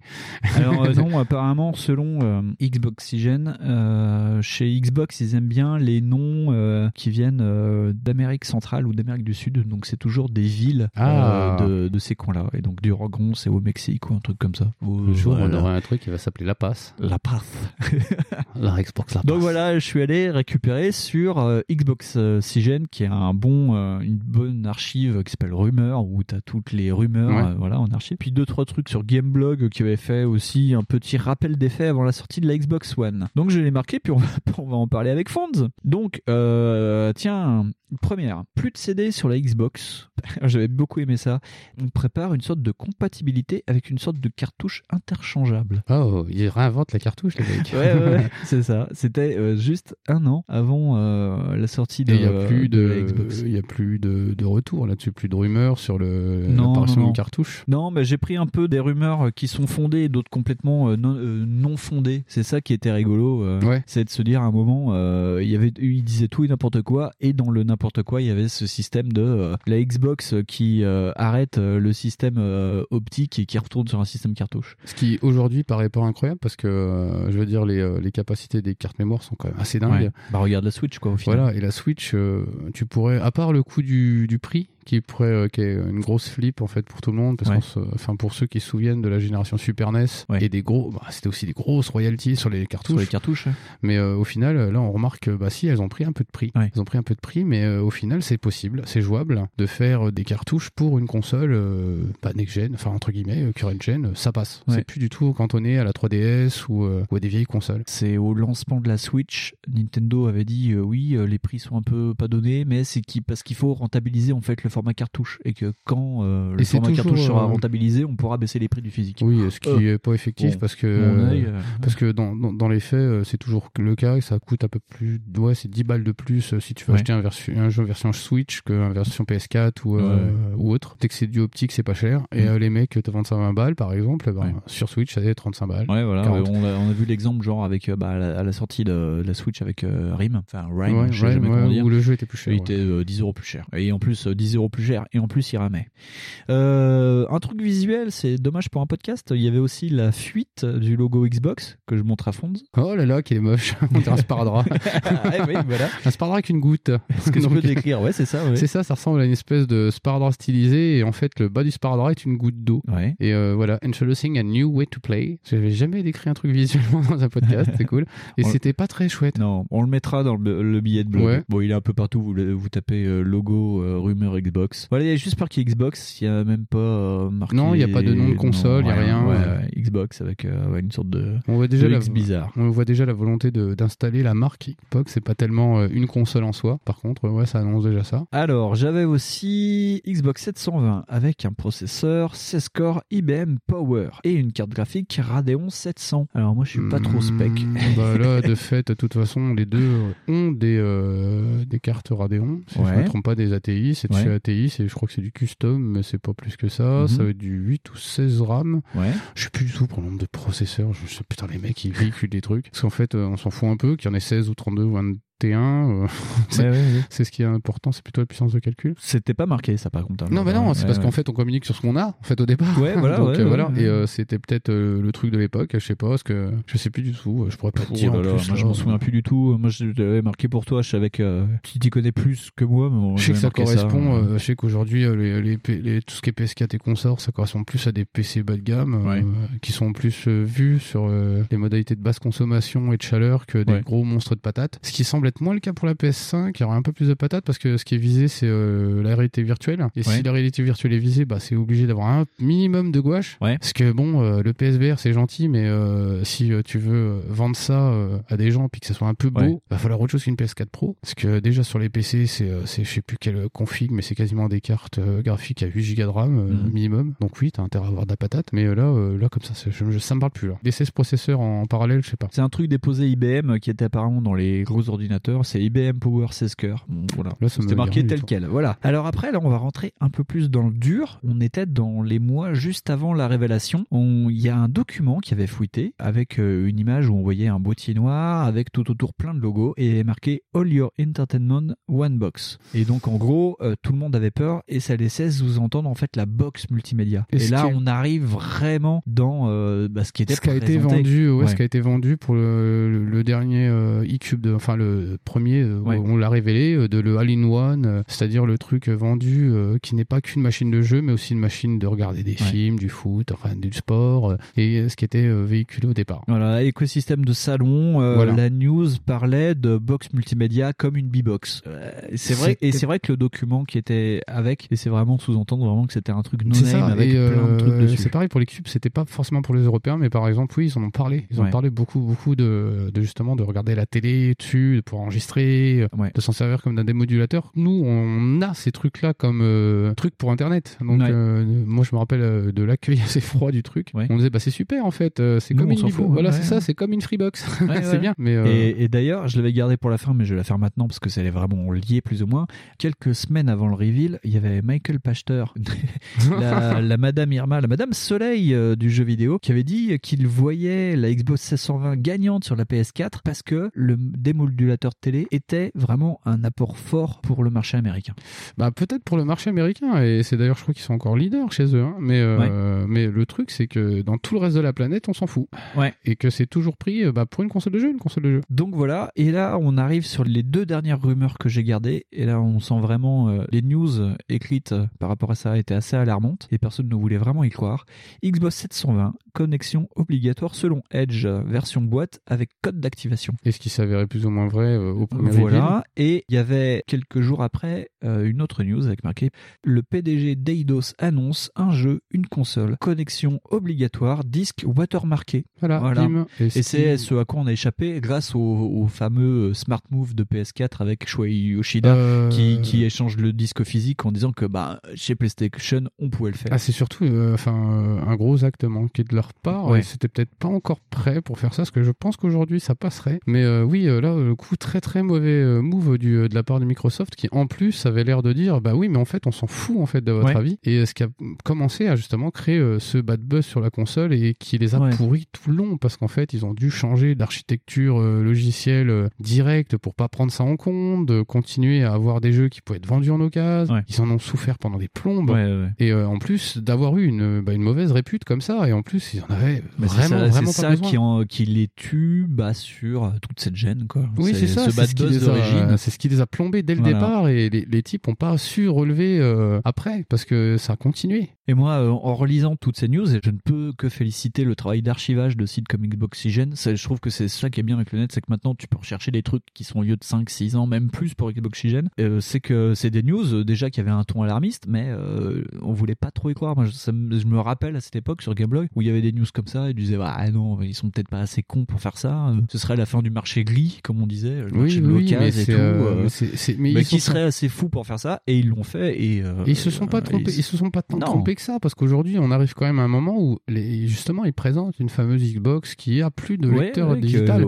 Alors euh, [LAUGHS] non, apparemment, selon euh, Xboxygen, euh, chez Xbox, ils aiment bien les noms euh, qui viennent euh, d'Amérique centrale ou d'Amérique du Sud. Donc c'est toujours des villes Ah. de, de ces coins-là. Et donc Durango, c'est au Mexique ou un truc comme ça. Le jour, voilà. on aura un truc qui va s'appeler La Passe. La Passe. [LAUGHS] La Xbox La Passe. Donc voilà, je suis allé récupérer sur euh, Xboxygen, qui a un bon, une bonne archive qui s'appelle Rumeur, où tu as toutes les rumeurs Ouais. voilà, en archive. Puis deux, trois trucs sur Gameblog qui avait fait aussi un petit rappel des faits avant la sortie de la Xbox One. Donc je l'ai marqué, puis on va, [LAUGHS] on va en parler avec Fonds. Donc, euh, tiens, première, plus de CD sur la Xbox. [LAUGHS] J'avais beaucoup aimé ça. On prépare une sorte de compatibilité avec une sorte de cartouche interchangeable. Oh, ils réinventent la cartouche, les mecs. [LAUGHS] Ouais, ouais, ouais, c'est ça. C'était euh, juste un an avant euh, la sortie de, n'y a plus de de, la Xbox. il y a plus de, de retour là-dessus, plus de rumeurs sur le l'apparition d'une cartouche. Non, mais j'ai pris un peu des rumeurs qui sont fondées et d'autres complètement euh, non, euh, non fondées. C'est ça qui était rigolo. euh, Ouais. C'est de se dire à un moment, il y avait, il disait tout et n'importe quoi, et dans le n'importe quoi, il y avait ce système de la Xbox qui arrête le système optique et qui retourne sur un système cartouche. Ce qui aujourd'hui paraît pas incroyable parce que je veux dire les, les capacités des cartes mémoire sont quand même assez dingues. Ouais. Bah regarde la Switch quoi au final. Voilà, et la Switch, tu pourrais, à part le coût du, du prix, qui pourrait, euh, qui est une grosse flip en fait pour tout le monde, parce Ouais. se- enfin pour ceux qui se souviennent de la génération Super NES et des gros, bah, c'était aussi des grosses royalties sur les cartouches. Sur les cartouches. ouais. Mais euh, au final, là, on remarque que bah si, elles ont pris un peu de prix. Elles ont pris un peu de prix, mais euh, au final, c'est possible, c'est jouable de faire des cartouches pour une console euh, pas next-gen, enfin entre guillemets, current-gen, euh, ça passe. C'est plus du tout cantonné à la 3DS ou, ou à des vieilles consoles. C'est au lancement de la Switch, Nintendo avait dit oui, les prix sont un peu pas donnés, mais c'est qui parce qu'il faut rentabiliser en fait le format cartouche et que quand euh, le Et format toujours, cartouche sera euh, rentabilisé, on pourra baisser les prix du physique. Oui, ce qui Euh, est pas effectif bon, parce que œil, euh, parce que dans, dans, dans les faits, euh, c'est toujours le cas. Ça coûte un peu plus, ouais, c'est 10 balles de plus euh, si tu veux Ouais. acheter un, version, un jeu version Switch qu'un version PS4 ou, euh, ou autre. Dès que c'est du optique, c'est pas cher. Et Mm. euh, les mecs, t'as 25 20 balles par exemple, ben, sur Switch, ça est 35 balles. Ouais, voilà. 40. On a, on a vu l'exemple genre avec euh, bah, à, la, à la sortie de, la Switch avec euh, RIM, enfin RIM, Ouais, je sais Rime, jamais ouais, comment dire. où le jeu était plus cher, Il ouais. était euh, 10 euros plus cher. Et en plus euh, 10 euros plus cher et en plus il ramait. Euh, un truc visuel, c'est dommage pour un podcast. Il y avait aussi la fuite du logo Xbox que je montre à fond. Oh là là, qu'il est moche. [LAUGHS] On dirait un sparadrap. Ah oui, voilà. Un sparadrap avec une goutte. Est-ce que tu [LAUGHS] peux décrire? Ouais, c'est ça. ouais. C'est ça, ça ressemble à une espèce de sparadrap stylisé et en fait le bas du sparadrap est une goutte d'eau. Ouais. Et euh, voilà, introducing a new way to play. J'avais jamais décrit un truc visuellement dans un podcast, c'est cool. Et On- c'était pas très chouette. Non, on le mettra dans le, le billet de blog. Ouais. Bon, il est un peu partout. Vous tapez euh, logo euh, rumeur Xbox. Voilà, il y a juste marqué Xbox. Il y a même pas euh, marqué. Non, il y a pas de nom de console, il y a rien. Ouais, ouais, Xbox avec euh, une sorte de. On voit déjà de la X bizarre. On voit déjà la volonté d'installer la marque Xbox. C'est pas tellement euh, une console en soi. Par contre, ouais, ça annonce déjà ça. Alors, j'avais aussi Xbox 720 avec un processeur 16 core IBM Power et une carte graphique Radeon 700. Alors, moi, je suis pas trop spec. bah là, de fait, de toute façon, les deux ont des, des cartes Radeon. Si je Ouais. me trompe pas, des ATI. C'est Ouais. ATI. c'est- Je crois que c'est du custom, mais c'est pas plus que ça. Mhm. Ça va être du 8 ou 16 RAM. Ouais. Je sais plus du tout pour le nombre de processeurs. Je sais, putain, les mecs, ils véhiculent des trucs. Parce qu'en fait, euh, on s'en fout un peu, qu'il y en ait 16 ou 32 ou 20 euh, [LAUGHS] c'est c'est ce qui est important, c'est plutôt la puissance de calcul. C'était pas marqué ça par contre. hein. Non, mais non, c'est Ouais, parce qu'en fait, on communique sur ce qu'on a, en fait, au départ. Ouais, voilà, [LAUGHS] Donc, euh, voilà. Et euh, c'était peut-être euh, le truc de l'époque, je sais pas, parce que je sais plus du tout, je pourrais pas te Oh dire là en là, plus. moi je m'en souviens plus du tout. Moi je l'avais marqué pour toi. Je savais que tu t'y connais plus que moi. Mais Je sais que ça correspond, euh, euh, je sais qu'aujourd'hui, euh, les, les, P- les- tout ce qui est PS4 et consorts, ça correspond plus à des PC bas de gamme, euh, qui sont plus euh, vus sur euh, les modalités de basse consommation et de chaleur que des Ouais. gros monstres de patates. Ce qui semble être moins le cas pour la PS5, il y aura un peu plus de patates parce que ce qui est visé, c'est euh, la réalité virtuelle. Et Ouais. si la réalité virtuelle est visée, bah, c'est obligé d'avoir un minimum de gouache. Ouais. Parce que bon, euh, le PSVR, c'est gentil, mais euh, si tu veux vendre ça à des gens puis que ça soit un peu beau, Ouais. va falloir autre chose qu'une PS4 Pro. Parce que déjà sur les PC, c'est, c'est je sais plus quelle config, mais c'est quasiment des cartes graphiques à 8 Go de RAM Mhm. minimum. Donc oui, t'as intérêt à avoir de la patate. Mais là, là comme ça, je- ça me parle plus. Là. Des 16 processeurs en, en parallèle, je sais pas. C'est un truc déposé IBM qui était apparemment dans les gros ordinateurs. C'est IBM Power 16 cœurs. Bon, voilà. C'était marqué tel quel. Voilà. Alors après, là, on va rentrer un peu plus dans le dur. On était dans les mois juste avant la révélation. On- Il y a un document qui avait fuité avec euh, une image où on voyait un boîtier noir avec tout autour plein de logos et marqué All Your Entertainment One Box. Et donc en gros, euh, tout le monde avait peur et ça laissait sous-entendre en fait la box multimédia. Et là, on arrive vraiment dans euh, bah, ce qui était ce qui a été vendu, ouais, Ouais. ce qui a été vendu pour le, le- le dernier euh, e-cube, de- enfin le premier, euh, Ouais. on l'a révélé, euh, de le All-in-One, euh, c'est-à-dire le truc vendu qui n'est pas qu'une machine de jeu, mais aussi une machine de regarder des Ouais. films, du foot, enfin du sport, et ce qui était véhiculé au départ. Voilà, écosystème de salon, euh, Voilà. la news parlait de box multimédia comme une B-box. Euh, c'est vrai, et c'est vrai que le document qui était avec, et c'est vraiment sous-entendre vraiment que c'était un truc ça, avec et plein de trucs dessus. c'est pareil pour les cubes, c'était pas forcément pour les Européens, mais par exemple, oui, ils en ont parlé. Ils ont Ouais. parlé beaucoup, beaucoup de, de justement de regarder la télé dessus, pour enregistrer, euh, Ouais. de s'en servir comme d'un démodulateur. Nous, on a ces trucs-là comme euh, trucs pour Internet. Donc, Ouais. euh, moi, je me rappelle euh, de l'accueil [LAUGHS] assez froid du truc. Ouais. On disait, bah c'est super en fait, c'est comme une fout, Voilà, c'est ça, c'est comme une Freebox. [LAUGHS] C'est bien. Mais euh, Et, et d'ailleurs, je l'avais gardé pour la fin, mais je vais la faire maintenant parce que ça est vraiment lié plus ou moins. Quelques semaines avant le reveal, il y avait Michael Pachter, [LAUGHS] la, la Madame Irma, la Madame Soleil du jeu vidéo, qui avait dit qu'il voyait la Xbox 1620 gagnante sur la PS4 parce que le démodulateur de télé était vraiment un apport fort pour le marché américain. Bah peut-être pour le marché américain et c'est d'ailleurs je crois qu'ils sont encore leaders chez eux. hein. Mais euh, mais le truc c'est que dans tout le reste de la planète on s'en fout. Ouais. Et que c'est toujours pris euh, bah, pour une console de jeu, une console de jeu. Donc voilà, et là on arrive sur les deux dernières rumeurs que j'ai gardées, et là on sent vraiment euh, les news écrites par rapport à ça étaient assez alarmantes, et personne ne voulait vraiment y croire. Xbox 720, connexion obligatoire selon Edge, version boîte avec code d'activation. Et ce qui s'avérait plus ou moins vrai euh, au premier reveal. Voilà, et il y avait quelques jours après euh, une autre news avec marqué le PDG d'Eidos annonce un jeu, une console, connexion obligatoire, disque watermarqué. Voilà, bim. Et, Et ce c'est ce à quoi on a échappé grâce au, au fameux euh, smart move de PS4 avec Shuei Yoshida Euh, qui, qui échange le disque physique en disant que bah chez PlayStation on pouvait le faire. Ah, c'est surtout enfin euh, un gros acte manqué de leur part. Ouais. C'était peut-être pas encore prêt pour faire ça, parce que je pense qu'aujourd'hui ça passerait. Mais euh, oui, là, le coup très très mauvais euh, move du, euh, de la part de Microsoft, qui en plus avait l'air de dire, bah oui, mais en fait, on s'en fout en fait de votre Ouais. avis. Et euh, ce qui a commencé à justement créer ce bad buzz sur la console et qui les a Ouais. pourris tout le long, parce qu'en fait, ils ont dû changer d'architecture logicielle directe pour pas prendre ça en compte, de continuer à avoir des jeux qui pouvaient être vendus en occasion. Ouais. Ils en ont souffert pendant des plombes. Et euh, en plus d'avoir eu une, bah, une mauvaise répute comme ça, et en plus ils en avaient vraiment, ça, vraiment pas ça besoin. qui, en- qui les tue bah, sur toute cette gêne quoi. Oui, c'est ça, Ce c'est bad ce, qui buzz les a, d'origine. c'est ce qui les a plombés dès le Voilà. départ, et les, les types n'ont pas su relever euh, après, parce que ça a continué. Et moi, euh, en relisant toutes ces news, je ne peux que féliciter le travail d'archivage de sites comme Xboxygen. Ça, Je trouve que c'est ça qui est bien avec le net, c'est que maintenant tu peux rechercher des trucs qui sont vieux de 5, 6 ans, même plus pour Xboxygen. Euh, c'est que c'est des news euh, déjà qui avaient un ton alarmiste, mais euh, on voulait pas trop y croire. Moi, je, ça me, je me rappelle à cette époque sur Gameblog où il y avait des news comme ça et tu disais ah non, ils sont peut-être pas assez cons pour faire ça. Ce serait la fin du marché gris, comme on disait, le marché de l'occasion mais et tout. euh, euh, mais mais qui serait assez fou pour faire ça et ils l'ont fait et, euh, Et ils se sont pas euh, trompés, ils se sont pas tant trompés que ça, parce qu'aujourd'hui on arrive quand même à un moment où les, justement ils présentent une fameuse Xbox qui a plus de Ouais, lecteur ouais, digital.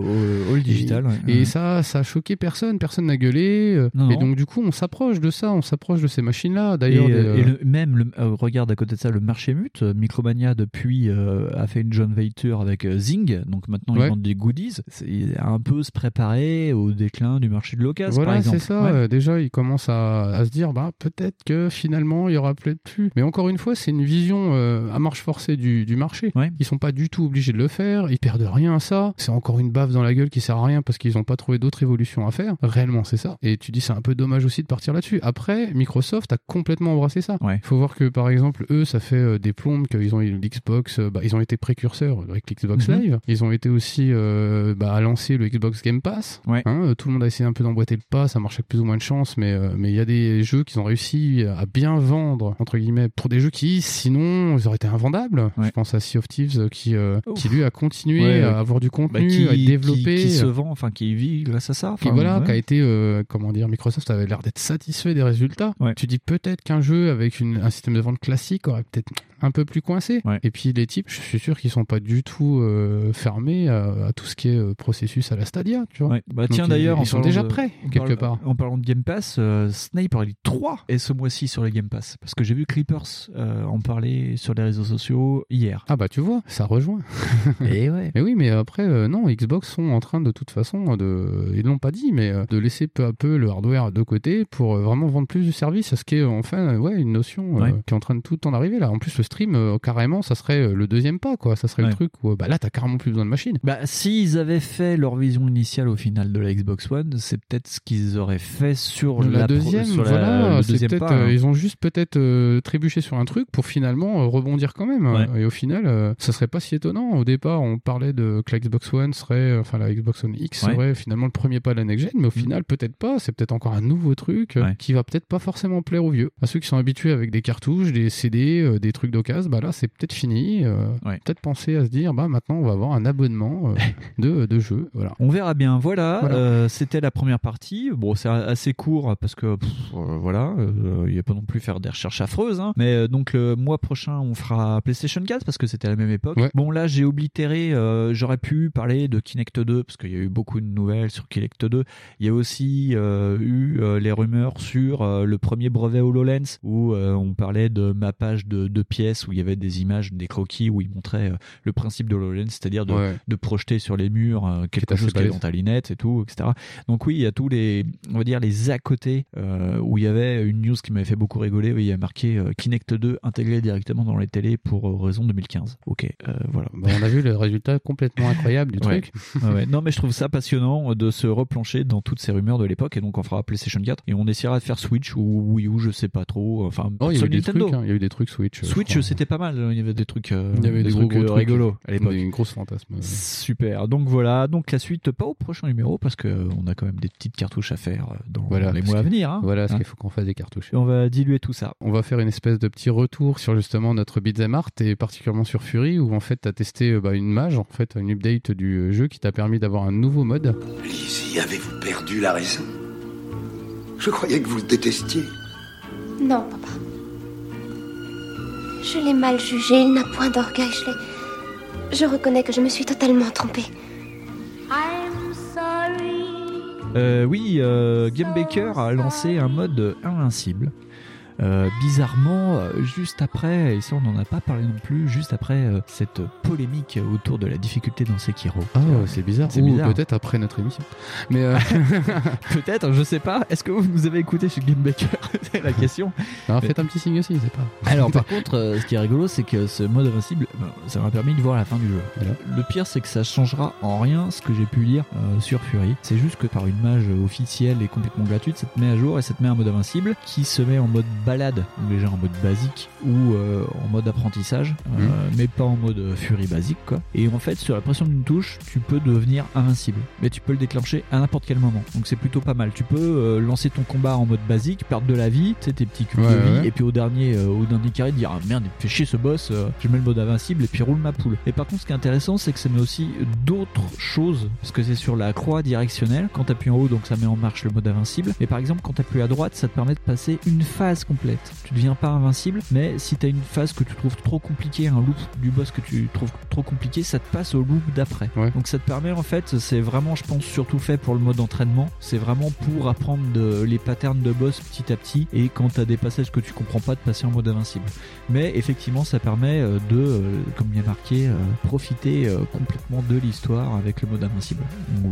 all digital, Et, ouais. et Ouais. ça, ça a choqué personne, personne n'a gueulé. euh, Non, et non. donc du coup on s'approche de ça, on s'approche de ces machines-là. D'ailleurs, et, des, euh, et euh, le- même le, euh, regarde à côté de ça le marché mute euh, Micromania depuis euh, a fait une joint venture avec euh, Zing donc maintenant ils vendent des goodies c'est un peu se préparer au déclin du marché de l'occasion, Voilà, c'est ça. Ouais. Déjà, ils commencent à, à se dire, bah, peut-être que finalement, il y aura peut-être plus. Mais encore une fois, c'est une vision euh, à marche forcée du, du marché. Ils sont pas du tout obligés de le faire. Ils perdent rien à ça. C'est encore une baffe dans la gueule qui sert à rien parce qu'ils ont pas trouvé d'autres évolutions à faire. Réellement, c'est ça. Et tu dis, c'est un peu dommage aussi de partir là-dessus. Après, Microsoft a complètement embrassé ça. Il faut voir que, par exemple, eux, ça fait euh, des plombes qu'ils ont eu l'Xbox. euh, bah, ils ont été précurseurs avec l'Xbox Mhm. Live. Ils ont été aussi euh, bah, à lancer le Xbox Game Pass. Hein, euh, tout le monde a essayé un peu d'emboîter le pas. Ça marche avec plus ou moins de chance, mais euh, mais il y a des jeux qu'ils ont réussi à bien vendre entre guillemets pour des jeux qui, sinon, ils auraient été invendables. Je pense à Sea of Thieves euh, qui euh, qui lui a continué Ouais, à avoir du Bah, contenu, qui, à être développé, Qui, qui se vend, enfin qui vit grâce à ça. qui voilà, ouais. qui a été, euh, comment dire, Microsoft avait l'air d'être satisfait des résultats. Tu dis peut-être qu'un jeu avec une, un système de vente classique aurait peut-être un peu plus coincé. Et puis les types, je suis sûr qu'ils sont pas du tout euh, fermés à, à tout ce qui est euh, processus à la Stadia, tu vois. Ouais. Bah Donc, tiens d'ailleurs, ils sont déjà de- prêts quelque parle- part. En parlant de Game Pass, euh, Sniper Elite 3 est ce mois-ci sur le Game Pass parce que j'ai vu Clippers euh, en parler sur les réseaux sociaux hier. Ah bah tu vois, ça rejoint. [LAUGHS] Et ouais. Mais oui, mais après, non, Xbox sont en train de toute façon de, ils l'ont pas dit, mais de laisser peu à peu le hardware de côté pour vraiment vendre plus du service, ce qui est enfin, ouais, une notion Ouais. qui est en train de tout en arriver là. En plus, le stream, euh, carrément, ça serait euh, le deuxième pas, quoi. Ça serait Ouais. le truc où, euh, bah là, t'as carrément plus besoin de machine. Bah, s'ils avaient fait leur vision initiale au final de la Xbox One, c'est peut-être ce qu'ils auraient fait sur la, la, pro- deuxième, sur voilà, deuxième pas. hein. ils ont juste peut-être trébuché sur un truc pour finalement rebondir quand même. Ouais. Et au final, ça serait pas si étonnant. Au départ, on parlait de que la Xbox One serait, enfin la Xbox One X Ouais. serait finalement le premier pas de la next gen, mais au final, peut-être pas. C'est peut-être encore un nouveau truc qui va peut-être pas forcément plaire aux vieux. À ceux qui sont habitués avec des cartouches, des CD, des trucs d'occasion, bah là, c'est peut-être fini. euh, Peut-être penser à se dire, bah maintenant, on va avoir un abonnement euh, [LAUGHS] de, de jeux. Voilà. On verra bien. Voilà, Voilà. euh, c'était la première partie. Bon, c'est assez court parce que pff, voilà, il n'y a pas non plus faire des recherches affreuses. hein. Mais donc le mois prochain, on fera PlayStation 4 parce que c'était à la même époque. Bon, là, j'ai oblitéré. J'aurais pu parler de Kinect 2 parce qu'il y a eu beaucoup de nouvelles sur Kinect 2. Il y a aussi eu les rumeurs sur le premier brevet HoloLens où on parlait de mappage de, de où il y avait des images, des croquis où il montrait euh, le principe de HoloLens, c'est-à-dire de, Ouais. de projeter sur les murs euh, quelque chose qui est dans ta lunette et tout, etc. Donc oui, il y a tous les, on va dire les à côté euh, où il y avait une news qui m'avait fait beaucoup rigoler. où Il y a marqué euh, Kinect 2 intégré directement dans les télés pour raison 2015. Ok, euh, voilà. Bah, on a vu le résultat complètement incroyable du truc. Ouais, ouais. Non, mais je trouve ça passionnant de se replancher dans toutes ces rumeurs de l'époque. Et donc, on fera PlayStation 4 et on essaiera de faire Switch ou Wii U, je sais pas trop. Enfin, Oh, il y a eu des Nintendo. trucs, hein. il y a eu des trucs Switch. Switch, c'était pas mal. Il y avait des trucs, euh, Il y avait des gros, trucs, gros trucs. rigolos à l'époque. Des grosses fantasmes. euh. Super. Donc voilà. Donc la suite, pas au prochain numéro parce que euh, on a quand même des petites cartouches à faire euh, dans Voilà, les mois à venir. hein. Voilà, parce Hein. qu'il faut qu'on fasse des cartouches. Et on va diluer tout ça. On va faire une espèce de petit retour sur justement notre beat'em art et particulièrement sur Fury où en fait tu as testé bah, une mage, en fait une update du jeu qui t'a permis d'avoir un nouveau mode. Lizzie, avez-vous perdu la raison? Je croyais que vous le détestiez. Non, papa. Je l'ai mal jugé, il n'a point d'orgueil, je l'ai... Je reconnais que je me suis totalement trompée. Euh, oui, euh, Game Baker a lancé un mode invincible. Euh, bizarrement, euh, juste après, et ça on n'en a pas parlé non plus, juste après euh, cette polémique autour de la difficulté dans Sekiro. Ah, c'est bizarre. C'est bizarre. peut-être après notre émission. Mais euh, [LAUGHS] Peut-être, je sais pas. Est-ce que vous nous avez écouté chez Game Baker [LAUGHS] C'est la question. alors, Mais- faites un petit signe aussi, c'est pas. [LAUGHS] Alors par contre, euh, ce qui est rigolo, c'est que ce mode invincible, ben, ça m'a permis de voir la fin du jeu. Le pire, c'est que ça changera en rien ce que j'ai pu lire euh, sur Fury. C'est juste que par une mage officielle et complètement gratuite, ça te met à jour et ça te met un mode invincible qui se met en mode balade, déjà en mode basique ou euh, en mode apprentissage, euh, Mhm. mais pas en mode Fury basique quoi. Et en fait, sur la pression d'une touche, tu peux devenir invincible, mais tu peux le déclencher à n'importe quel moment. Donc c'est plutôt pas mal. Tu peux euh, lancer ton combat en mode basique, perdre de la vie, tu sais tes petits cubes Ouais, de vie, ouais. et puis au dernier, euh, au dernier carré dire ah merde, fait chier ce boss, euh, je mets le mode invincible et puis roule ma poule. Et par contre, ce qui est intéressant, c'est que ça met aussi d'autres choses, parce que c'est sur la croix directionnelle. Quand t'appuies en haut, donc ça met en marche le mode invincible. Et par exemple, quand t'appuies à droite, ça te permet de passer une phase complète. Tu deviens pas invincible, mais si t'as une phase que tu trouves trop compliquée, un loop du boss que tu trouves trop compliqué, ça te passe au loop d'après. Donc ça te permet en fait, c'est vraiment, je pense, surtout fait pour le mode entraînement. C'est vraiment pour apprendre de- les patterns de boss petit à petit et quand t'as des passages que tu comprends pas, de passer en mode invincible. Mais effectivement, ça permet euh, de, euh, comme il y a marqué, euh, profiter complètement de l'histoire avec le mode invincible.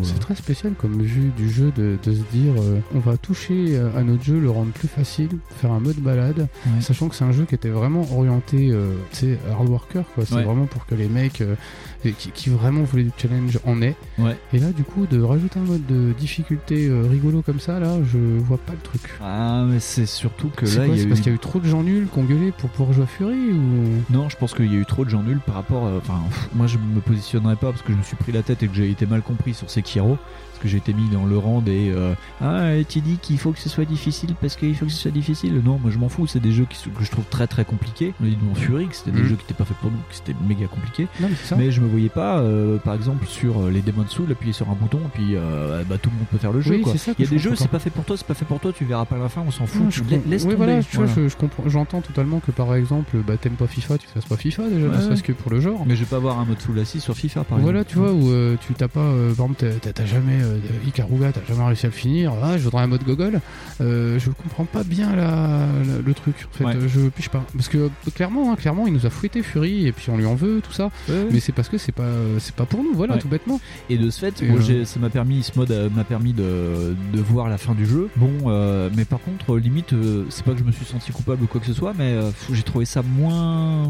C'est très spécial comme vue du jeu de, de se dire on va toucher à notre jeu, le rendre plus facile, faire un mode balade, Ouais. sachant que c'est un jeu qui était vraiment orienté, euh, tu sais, hard worker quoi. C'est Ouais. vraiment pour que les mecs euh, qui, qui vraiment voulaient du challenge en aient. Ouais. Et là, du coup, de rajouter un mode de difficulté euh, rigolo comme ça, là, je vois pas le truc. Ah, mais c'est surtout que C'est là, quoi, il y a c'est eu... parce qu'il y a eu trop de gens nuls qui ont gueulé pour pouvoir jouer à Fury ou? Non, je pense qu'il y a eu trop de gens nuls par rapport. euh, Enfin, moi je me positionnerai pas parce que je me suis pris la tête et que j'ai été mal compris sur Sekiro. Parce que j'ai été mis dans le rang des. euh, ah, tu dis qu'il faut que ce soit difficile parce qu'il faut que ce soit difficile. Non, moi je m'en fous. C'est des jeux qui, que je trouve très très compliqués. On a dit dans Fury que c'était des Mhm. jeux qui n'étaient pas faits pour nous, que c'était méga compliqué. Non, mais je me voyais pas, euh, par exemple, sur euh, les Demon's Souls, appuyer sur un bouton et puis euh, bah, tout le monde peut faire le jeu. Oui, quoi. Il y a des jeux, c'est pas. fait pour toi, c'est pas fait pour toi. Tu verras pas à la fin, on s'en fout. Non, je la- com- laisse oui, tomber. voilà, tu vois, Voilà. je, je comprends, j'entends totalement que par exemple, bah, t'aimes pas FIFA, tu fasses pas FIFA déjà, Ouais. serait-ce que pour le genre. Mais je vais pas avoir un mode full assis sur FIFA par Voilà, exemple. tu vois, où tu t'as pas, par exemple, t'as jamais Ikaruga, t'as jamais réussi à le finir. Ah, je voudrais un mode gogol. Euh, je comprends pas bien la, la- le truc. En fait, Ouais. Je piche pas, parce que clairement, hein, clairement, il nous a fouetté Fury et puis on lui en veut tout ça. Ouais. Mais c'est parce que c'est pas, c'est pas pour nous, voilà, Ouais. tout bêtement. Et de ce fait, moi, euh, ça m'a permis, ce mode euh, m'a permis de, de voir la fin du jeu. Bon, euh, mais par contre, limite, c'est pas que je me suis senti coupable ou quoi que ce soit, mais j'ai trouvé ça moins,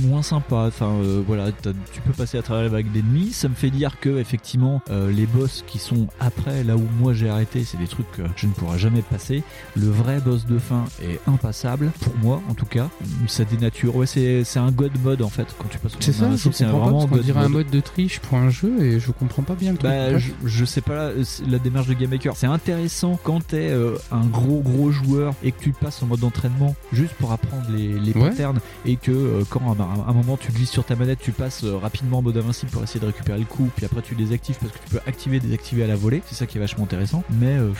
moins sympa. Enfin, voilà, tu peux passer à travers les vagues d'ennemis. Ça me fait dire que effectivement, les boss qui sont après, là où moi j'ai arrêté, c'est des trucs que je ne pourrai jamais passer. Le vrai boss de fin est impassable pour moi, en tout cas. Ça dénature. Ouais, c'est un god mode en fait quand tu passes. C'est mode ça, je comprends pas, parce un mode. de triche pour un jeu et je comprends pas bien le truc. Bah, je, je sais pas la, la démarche de Game Maker. C'est intéressant quand t'es euh, un gros gros joueur et que tu passes en mode entraînement juste pour apprendre les, les Ouais. patterns et que euh, quand à un, un moment tu glisses sur ta manette, tu passes euh, rapidement en mode invincible pour essayer de récupérer le coup, puis après tu désactives parce que tu peux activer désactiver à la volée. C'est ça qui est vachement intéressant. Mais euh,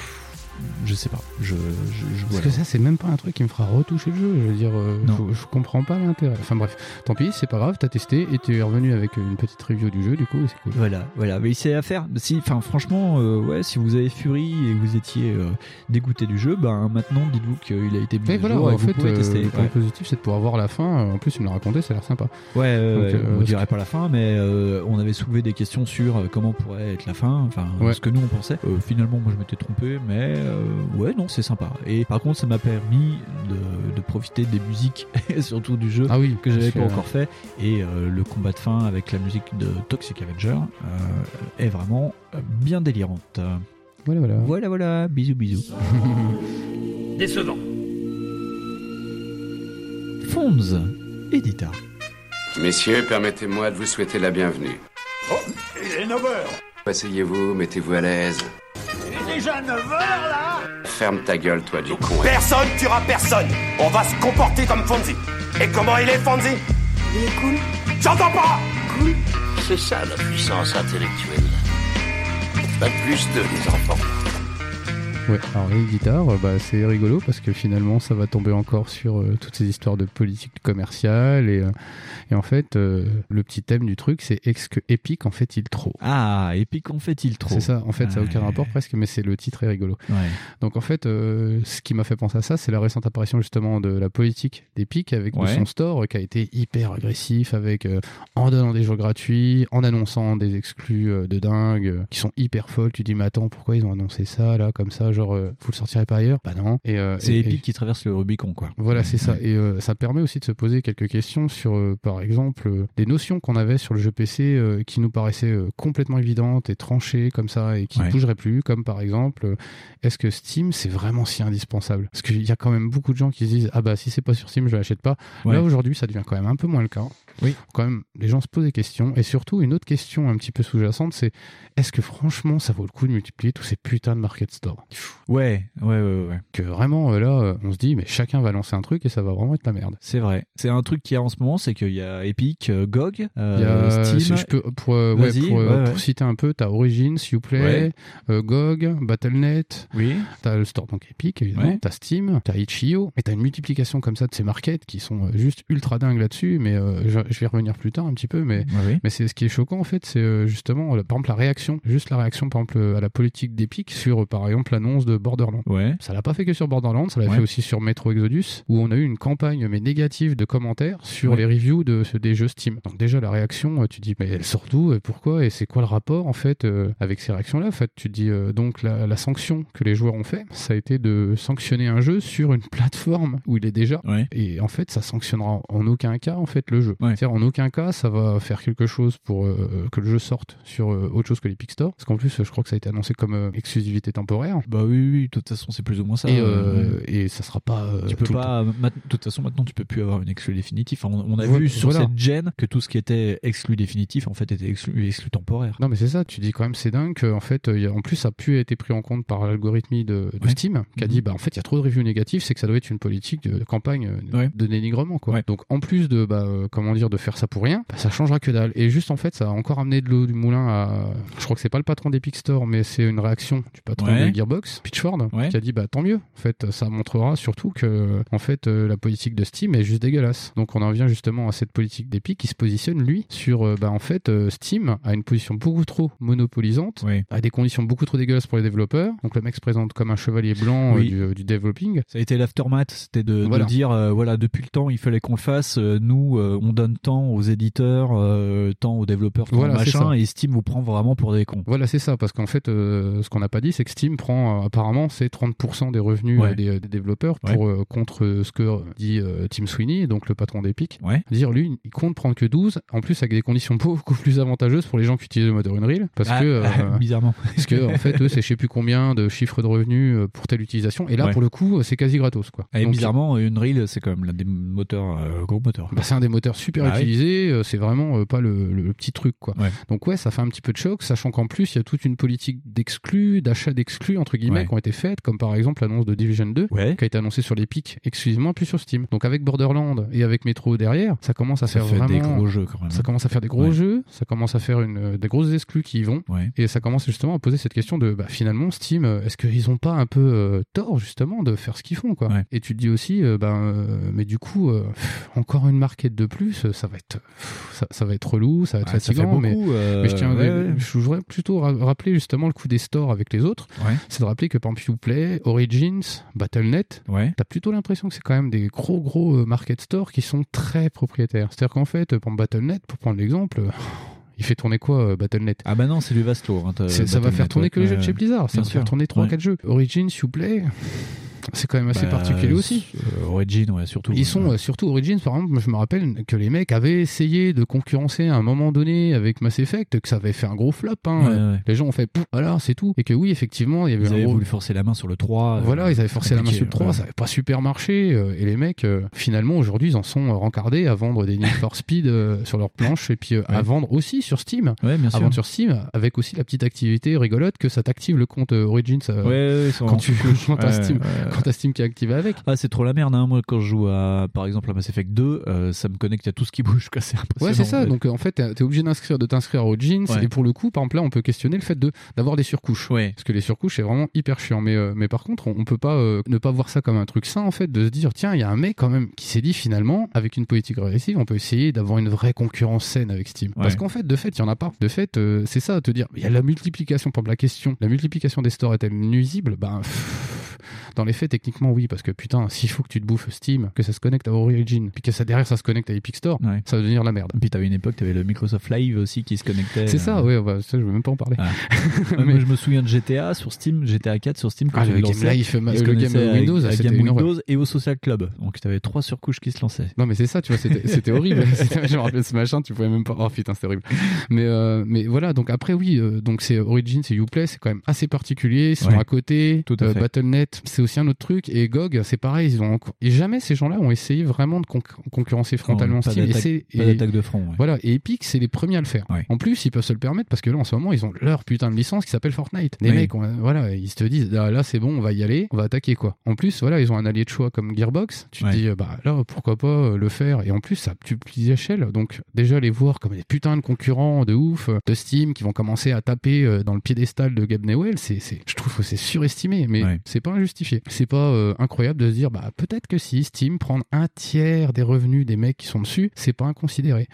je sais pas. Je, je, je- Parce que ça, c'est même pas un truc qui me fera retoucher le jeu. Je veux dire, euh, Non. je, je comprends pas l'intérêt. Enfin bref, tant pis, c'est pas grave, t'as testé et tu es revenu avec une petite review du jeu, du coup, et c'est cool. Voilà, voilà, mais c'est à faire. Si, enfin, franchement, euh, ouais, si vous avez Fury et que vous étiez euh, dégoûté du jeu, ben maintenant, dites-vous qu'il a été à voilà, jour en vous fait, pouvez euh, tester. le point Ouais. positif, c'est de pouvoir voir la fin. En plus, il me l'a raconté, ça a l'air sympa. Ouais, Donc, euh, on dirait pas la fin, mais euh, on avait soulevé des questions sur comment pourrait être la fin, enfin Ouais. ce que nous on pensait. Euh, finalement, moi je m'étais trompé, mais ouais, non, c'est sympa. Et par contre, ça m'a permis de, de profiter des musiques, [LAUGHS] et surtout du jeu Ah oui, que j'avais pas encore fait. Et euh, le combat de fin avec la musique de Toxic Avenger euh, est vraiment euh, bien délirante. Voilà, voilà. Voilà, voilà, bisous, bisous. [LAUGHS] Décevant. Fonz, Edita. Messieurs, permettez-moi de vous souhaiter la bienvenue. Oh, il est 9h Asseyez-vous, mettez-vous à l'aise. Il est déjà 9h là Ferme ta gueule, toi, du con. Personne tuera personne On va se comporter comme Fonzie Et comment il est, Fonzie Il est cool. J'entends pas Cool. C'est ça la puissance intellectuelle. Pas plus de les enfants. Ouais, alors les guitares, bah, c'est rigolo parce que finalement ça va tomber encore sur euh, toutes ces histoires de politique commerciale et, euh, et en fait euh, le petit thème du truc c'est est-ce que Epic en fait-il trop? Ah, Epic en fait-il trop? C'est ça, en fait ça n'a aucun rapport presque mais c'est le titre est rigolo. Ouais. Donc en fait euh, ce qui m'a fait penser à ça c'est la récente apparition justement de la politique d'Epic avec de son store euh, qui a été hyper agressif avec euh, en donnant des jeux gratuits, en annonçant des exclus euh, de dingue euh, qui sont hyper folles. Tu dis mais attends pourquoi ils ont annoncé ça là comme ça genre euh, vous le sortirez pas ailleurs Bah non. Et, euh, C'est Epic et- qui traverse le Rubicon, quoi. voilà, c'est ça. Et euh, ça permet aussi de se poser quelques questions sur, euh, par exemple, euh, des notions qu'on avait sur le jeu PC euh, qui nous paraissaient euh, complètement évidentes et tranchées comme ça et qui Ouais. bougeraient plus, comme par exemple, euh, est-ce que Steam c'est vraiment si indispensable? Parce qu'il y a quand même beaucoup de gens qui se disent ah bah si c'est pas sur Steam je l'achète pas. Ouais. Là aujourd'hui ça devient quand même un peu moins le cas. Oui. Quand même, les gens se posent des questions et surtout une autre question un petit peu sous-jacente, c'est est-ce que franchement ça vaut le coup de multiplier tous ces putains de market store? Ouais, ouais, ouais, ouais. Que vraiment, euh, là, euh, on se dit, mais chacun va lancer un truc et ça va vraiment être la merde. C'est vrai. C'est un truc qu'il y a en ce moment, c'est qu'il y a Epic, GOG, euh, Il y a, Steam. si je peux, pour, ouais, Vas-y, pour, ouais, ouais. pour citer un peu, t'as Origins, Uplay, Ouais. euh, GOG, Battle.net, Oui. t'as le store donc Epic évidemment, t'as Steam, t'as Itch.io, et t'as une multiplication comme ça de ces markets qui sont juste ultra dingues là-dessus, mais euh, je, je vais y revenir plus tard un petit peu, mais, oui. mais c'est ce qui est choquant en fait, c'est euh, justement, euh, par exemple, la réaction, juste la réaction par exemple à la politique d'Epic sur euh, par exemple l'annonce de Borderlands. Ouais. Ça l'a pas fait que sur Borderlands, ça l'a Ouais. fait aussi sur Metro Exodus, où on a eu une campagne mais négative de commentaires sur Ouais. les reviews de, des jeux Steam. Donc déjà la réaction, euh, tu dis mais elle sort d'où et pourquoi et c'est quoi le rapport en fait euh, avec ces réactions-là? En fait, tu te dis euh, donc la, la sanction que les joueurs ont fait, ça a été de sanctionner un jeu sur une plateforme où il est déjà. Ouais. Et en fait, ça sanctionnera en, en aucun cas en fait le jeu. C'est-à-dire en aucun cas ça va faire quelque chose pour euh, que le jeu sorte sur euh, autre chose que l'Epic Store. Parce qu'en plus, je crois que ça a été annoncé comme euh, exclusivité temporaire. Bah oui, oui, de toute façon, c'est plus ou moins ça. Et, et ça sera pas. tu peux tout pas. De toute façon, maintenant, tu peux plus avoir une exclu définitive. Enfin, on, on a Voilà, vu sur voilà. cette gen que tout ce qui était exclu définitif, en fait, était exclu, exclu temporaire. Non mais c'est ça, tu dis quand même c'est dingue en fait il y a- en plus ça a pu été pris en compte par l'algorithme de, de Steam qui a dit bah en fait il y a trop de reviews négatives, c'est que ça doit être une politique de, campagne Ouais. de dénigrement quoi. Donc en plus de bah comment dire de faire ça pour rien, bah, ça changera que dalle. Et juste en fait ça a encore amené de l'eau du moulin à je crois que c'est pas le patron d'Epic Store mais c'est une réaction du patron Ouais. de Gearbox, Pitchford qui a dit bah tant mieux. En fait ça montrera surtout que en fait euh, la politique de Steam est juste dégueulasse. Donc on en vient justement à cette politique d'Epic qui se positionne lui sur euh, bah en fait euh, Steam a une position beaucoup trop monopolisante, a des conditions beaucoup trop dégueulasses pour les développeurs. Donc le mec se présente comme un chevalier blanc euh, du, du developing. Ça a été l'aftermath, c'était de, dire euh, voilà depuis le temps il fallait qu'on le fasse. nous euh, on donne tant aux éditeurs, euh, tant aux développeurs, tant Voilà, machin, et Steam vous prend vraiment pour des cons. Voilà, c'est ça, parce qu'en fait, euh, ce qu'on n'a pas dit, c'est que Steam prend euh, apparemment c'est 30% des revenus Ouais. des, des développeurs pour contre ce que dit Tim Sweeney, donc le patron d'Epic. Dire lui, il compte prendre que 12, en plus avec des conditions [LAUGHS] beaucoup plus avantageuses pour les gens qui utilisent le moteur Unreal, parce Ah, que [LAUGHS] bizarrement. parce que en fait, eux, c'est je sais plus combien de chiffres de revenus pour telle utilisation, et là pour le coup, c'est quasi gratos quoi. Et Donc, bizarrement, Unreal c'est quand même l'un des moteurs, gros moteurs. bah, c'est un des moteurs super Ah oui. utilisés, euh, c'est vraiment euh, pas le, le petit truc quoi. Donc ouais, ça fait un petit peu de choc, sachant qu'en plus il y a toute une politique d'exclus, d'achat d'exclus entre guillemets Ouais. qui ont été faites, comme par exemple l'annonce de Division 2 qui a été annoncée sur l'Epic exclusivement puis sur Steam. Donc avec Borderlands et avec Metro derrière, ça commence à Ça faire fait des vraiment gros jeux, quand même. Ça commence à faire des gros jeux, ça commence à faire une euh, des grosses exclus qui y vont et ça commence justement à poser cette question de bah, finalement Steam est-ce qu'ils ont pas un peu euh, tort justement de faire ce qu'ils font quoi? Et tu te dis aussi euh, ben euh, mais du coup encore une market de plus, ça va être ça, ça va être relou, ça va être Ouais, fatigant mais, euh, mais je tiens ouais, je voudrais plutôt ra- rappeler justement le coup des stores avec les autres. C'est de rappeler que par exemple Uplay, Origins, Battle.net, t'as plutôt l'impression que c'est quand même des gros gros euh, market stores qui sont très propriétaires. C'est-à-dire qu'en fait, pour Battle.net, pour prendre l'exemple, [LAUGHS] il fait tourner quoi euh, Battle.net Ah bah non, c'est du vaste hein, Ça va faire tourner que les jeux de chez Blizzard. Ça va faire tourner 3-4 Ouais. jeux. Origins, Uplay, c'est quand même assez Bah, particulier aussi. euh, Origin, ouais, surtout. Ils sont euh, surtout Origins, par exemple, je me rappelle que les mecs avaient essayé de concurrencer à un moment donné avec Mass Effect, que ça avait fait un gros flop. hein. Ouais, ouais. Les gens ont fait, Pouf, voilà, c'est tout. Et que oui, effectivement, il y avait Ils avaient gros- voulu forcer la main sur le 3. euh, voilà, ils avaient forcé la main sur le 3, ouais. ça n'avait pas super marché. euh, et les mecs, euh, finalement, aujourd'hui, ils en sont rencardés à vendre des Need for Speed sur leur planche et puis euh, à vendre aussi sur Steam. Ouais, bien à sûr. vendre sur Steam avec aussi la petite activité rigolote que ça t'active le compte Origins Ouais, quand tu [LAUGHS] t'as Ouais, Steam. Quand t'as Steam qui est activé avec. Ah, c'est trop la merde, hein. Moi, quand je joue à, par exemple, à Mass Effect 2, euh, ça me connecte à tout ce qui bouge, quoi. [LAUGHS] C'est impressionnant. Ouais, c'est ça. Donc en fait, t'es obligé d'inscrire, de t'inscrire à Origins. Ouais. Et pour le coup, par exemple, là, on peut questionner le fait de d'avoir des surcouches. Parce que les surcouches, c'est vraiment hyper chiant. Mais euh, mais par contre, on, on peut pas euh, ne pas voir ça comme un truc sain en fait, de se dire tiens, il y a un mec quand même qui s'est dit finalement, avec une politique régressive, on peut essayer d'avoir une vraie concurrence saine avec Steam. Parce Ouais. qu'en fait, de fait, il y en a pas. De fait, euh, c'est ça, te dire, il y a la multiplication. Par exemple, la question, la multiplication des stores est-elle nuisible? Ben pff, dans les faits, techniquement, oui, parce que putain, s'il faut que tu te bouffes Steam, que ça se connecte à Origin, puis que ça derrière ça se connecte à Epic Store, Ouais. ça va devenir la merde. Et puis t'avais une époque, t'avais le Microsoft Live aussi qui se connectait. C'est ça, euh, ouais, bah, ça je veux même pas en parler. Ah. [LAUGHS] Moi, je me souviens de GTA sur Steam, GTA 4 sur Steam. quand Ah, le Game Life, le Game Windows, c'était et au Social Club. Donc t'avais trois surcouches qui se lançaient. Non mais c'est ça, tu vois, c'était horrible. [LAUGHS] Je me rappelle ce machin, tu pouvais même pas. Oh putain, c'était horrible. Mais euh, mais voilà, donc après oui, euh, donc c'est Origin, c'est Uplay, c'est quand même assez particulier. Ils sont Ouais. à côté. Tout à Euh. Battle.net, C'est aussi un autre truc. Et GOG, c'est pareil. Ils ont encore- et jamais ces gens-là ont essayé vraiment de conc- concurrencer frontalement pas Steam. Et pas et- d'attaque de front, ouais. Voilà. Et Epic, c'est les premiers à le faire. En plus, ils peuvent se le permettre parce que là, en ce moment, ils ont leur putain de licence qui s'appelle Fortnite. Les Oui. mecs, on- voilà, ils se disent ah, là, c'est bon, on va y aller, on va attaquer quoi. En plus, voilà, ils ont un allié de choix comme Gearbox. Tu te dis bah là, pourquoi pas euh, le faire. Et en plus, ça multiplie les échelles. Donc déjà les voir comme des putains de concurrents de ouf euh, de Steam qui vont commencer à taper euh, dans le piédestal de Gabe Newell, c'est, je trouve que c'est surestimé, mais c'est pas C'est pas euh, incroyable de se dire bah peut-être que si Steam prend un tiers des revenus des mecs qui sont dessus, c'est pas inconsidéré.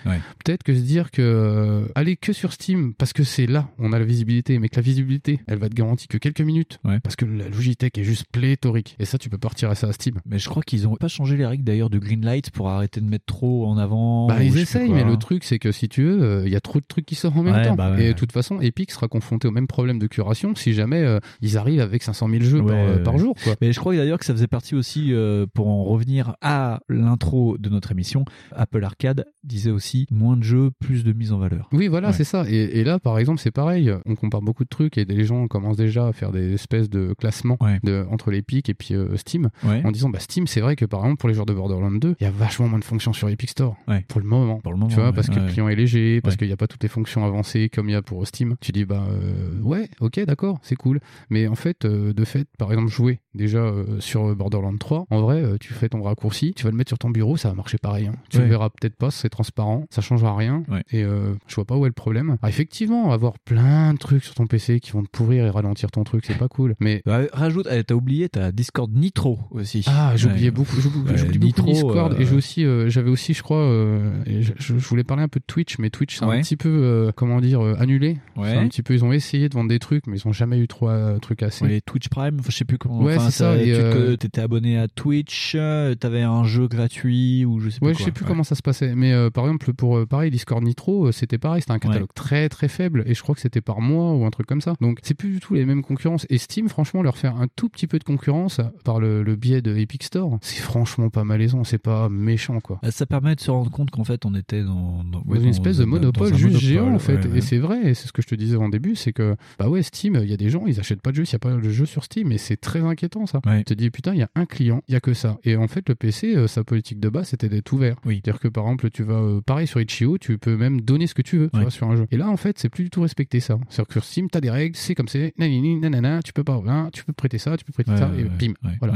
Peut-être que se dire que euh, aller que sur Steam parce que c'est là on a la visibilité, mais que la visibilité elle va être garantie que quelques minutes parce que la Logitech est juste pléthorique et ça tu peux pas retirer ça à Steam. Mais je crois qu'ils ont pas changé les règles d'ailleurs de Greenlight pour arrêter de mettre trop en avant. Bah, ils essayent, mais le truc, c'est que si tu veux, euh, il y a trop de trucs qui sortent en même Ouais, temps. bah et de toute façon, Epic sera confronté au même problème de curation si jamais euh, ils arrivent avec 500 000 jeux par, par ouais. jour. Quoi. Mais je crois d'ailleurs que ça faisait partie aussi, euh, pour en revenir à l'intro de notre émission, Apple Arcade disait aussi moins de jeux, plus de mise en valeur. Oui, voilà, Ouais. c'est ça. Et, et là, par exemple, c'est pareil. On compare beaucoup de trucs et les gens commencent déjà à faire des espèces de classements de, entre l'Epic et puis euh, Steam Ouais. en disant bah Steam, c'est vrai que par exemple pour les joueurs de Borderlands 2, il y a vachement moins de fonctions sur Epic Store pour le moment. Pour le moment, tu vois, ouais, parce que ouais. le client est léger, parce Ouais. qu'il n'y a pas toutes les fonctions avancées comme il y a pour Steam. Tu dis bah euh, ouais, ok, d'accord, c'est cool. Mais en fait, de fait, par exemple, jouer jouer déjà euh, sur Borderlands 3, en vrai, euh, tu fais ton raccourci, tu vas le mettre sur ton bureau, ça va marcher pareil. hein. Tu Ouais. le verras peut-être pas, c'est transparent, ça changera rien. Et euh, je vois pas où est le problème. Ah, effectivement, avoir plein de trucs sur ton PC qui vont te pourrir et ralentir ton truc, c'est pas cool. Mais Bah, rajoute, eh, t'as oublié, t'as Discord Nitro aussi. ah, j'oubliais Ouais. beaucoup, j'oublie Nitro, beaucoup Discord euh, et j'ai aussi, euh, j'avais aussi, je crois, euh, et je, je voulais parler un peu de Twitch, mais Twitch c'est un petit peu, euh, comment dire, euh, annulé. Un petit peu, ils ont essayé de vendre des trucs, mais ils ont jamais eu trois euh, trucs assez. Twitch Prime, je sais plus comment. Ouais, enfin, ça, et, tu euh, étais abonné à Twitch, euh, t'avais un jeu gratuit ou je sais Ouais, quoi. je sais plus Ouais. comment ça se passait, mais euh, par exemple pour pareil Discord Nitro, c'était pareil, c'était un catalogue très très faible et je crois que c'était par mois ou un truc comme ça. Donc c'est plus du tout les mêmes concurrences. Et Steam, franchement, leur faire un tout petit peu de concurrence par le, le biais de Epic Store, c'est franchement pas malaisant, c'est pas méchant quoi. Ça permet de se rendre compte qu'en fait on était dans, dans, ouais, dans une dans espèce de monopole juste monopole, géant en fait et c'est vrai et c'est ce que je te disais en début c'est que bah ouais Steam il y a des gens ils achètent pas de jeux s'il y a pas de jeu sur Steam et c'est très inquiétant ça. Tu te dis putain il y a un client il y a que ça. Et en fait le PC euh, sa politique de base c'était d'être ouvert. Oui. c'est à dire que par exemple tu vas euh, pareil sur Itch.io tu peux même donner ce que tu veux tu vois, sur un jeu. Et là en fait c'est plus du tout respecté ça. C'est à dire que sur Steam t'as des règles c'est comme c'est nanini nanana tu peux pas hein, tu peux prêter ça tu peux prêter Ouais, ça et bim voilà.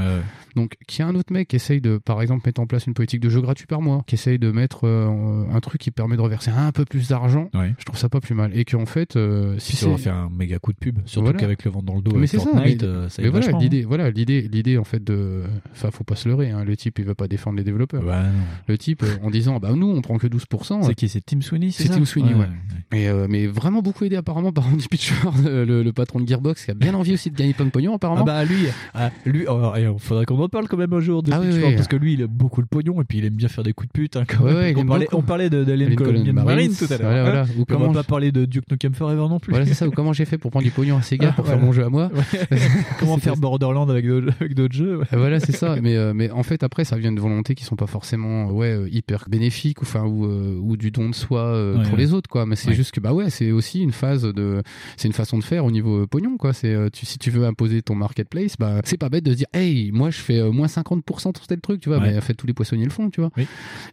Donc qu'il y a un autre mec qui essaye de par exemple mettre en place une politique de jeu gratuit par mois qui essaye de mettre euh, un truc qui permet de reverser un peu plus d'argent je trouve ça pas plus mal. Et qu'en fait euh, si ça va faire un méga coup de pub, surtout Voilà. qu'avec le vent dans le dos mais avec c'est ça mais, ça mais voilà vachement, l'idée voilà l'idée l'idée en fait de enfin faut pas se leurrer hein. le type il veut pas défendre les développeurs Bah, le type euh, en disant bah nous on prend que 12% C'est qui C'est Tim Sweeney c'est Tim Sweeney, Ouais, ouais. Et, euh, mais vraiment beaucoup aidé apparemment par Andy Pitcher, le, le patron de Gearbox, qui a bien envie aussi de gagner plein de pognon apparemment. Ah bah lui, ah, lui, oh, il faudrait qu'on en parle quand même un jour de Ah oui. parce que lui, il a beaucoup le pognon et puis il aime bien faire des coups de pute. Hein, quand même. on, parlait, on parlait de- d'Alien Alien Colombian Marine Marines, tout à l'heure. voilà, hein. voilà. Ou Puis on comment va pas parler de Duke Nukem Forever non plus. Voilà, c'est ça. Ou comment j'ai fait pour prendre du pognon à Sega [LAUGHS] pour faire mon jeu à moi. [LAUGHS] [LAUGHS] Comment faire Borderland avec d'autres jeux. ouais. Euh, voilà, c'est ça. [LAUGHS] Mais, euh, mais en fait, après, ça vient de volontés qui sont pas forcément ouais, euh, hyper bénéfiques ou, enfin, ou, euh, ou du don de soi euh, Ouais, pour les autres, quoi. Mais c'est juste que, bah ouais, c'est aussi une phase de, c'est une façon de faire au niveau euh, pognon, quoi. C'est, euh, tu, si tu veux imposer ton marketplace, bah, c'est pas bête de se dire, hey, moi, je fais euh, moins 50% sur tel truc, tu vois. Mais en fait, tous les poissonniers le font, tu vois.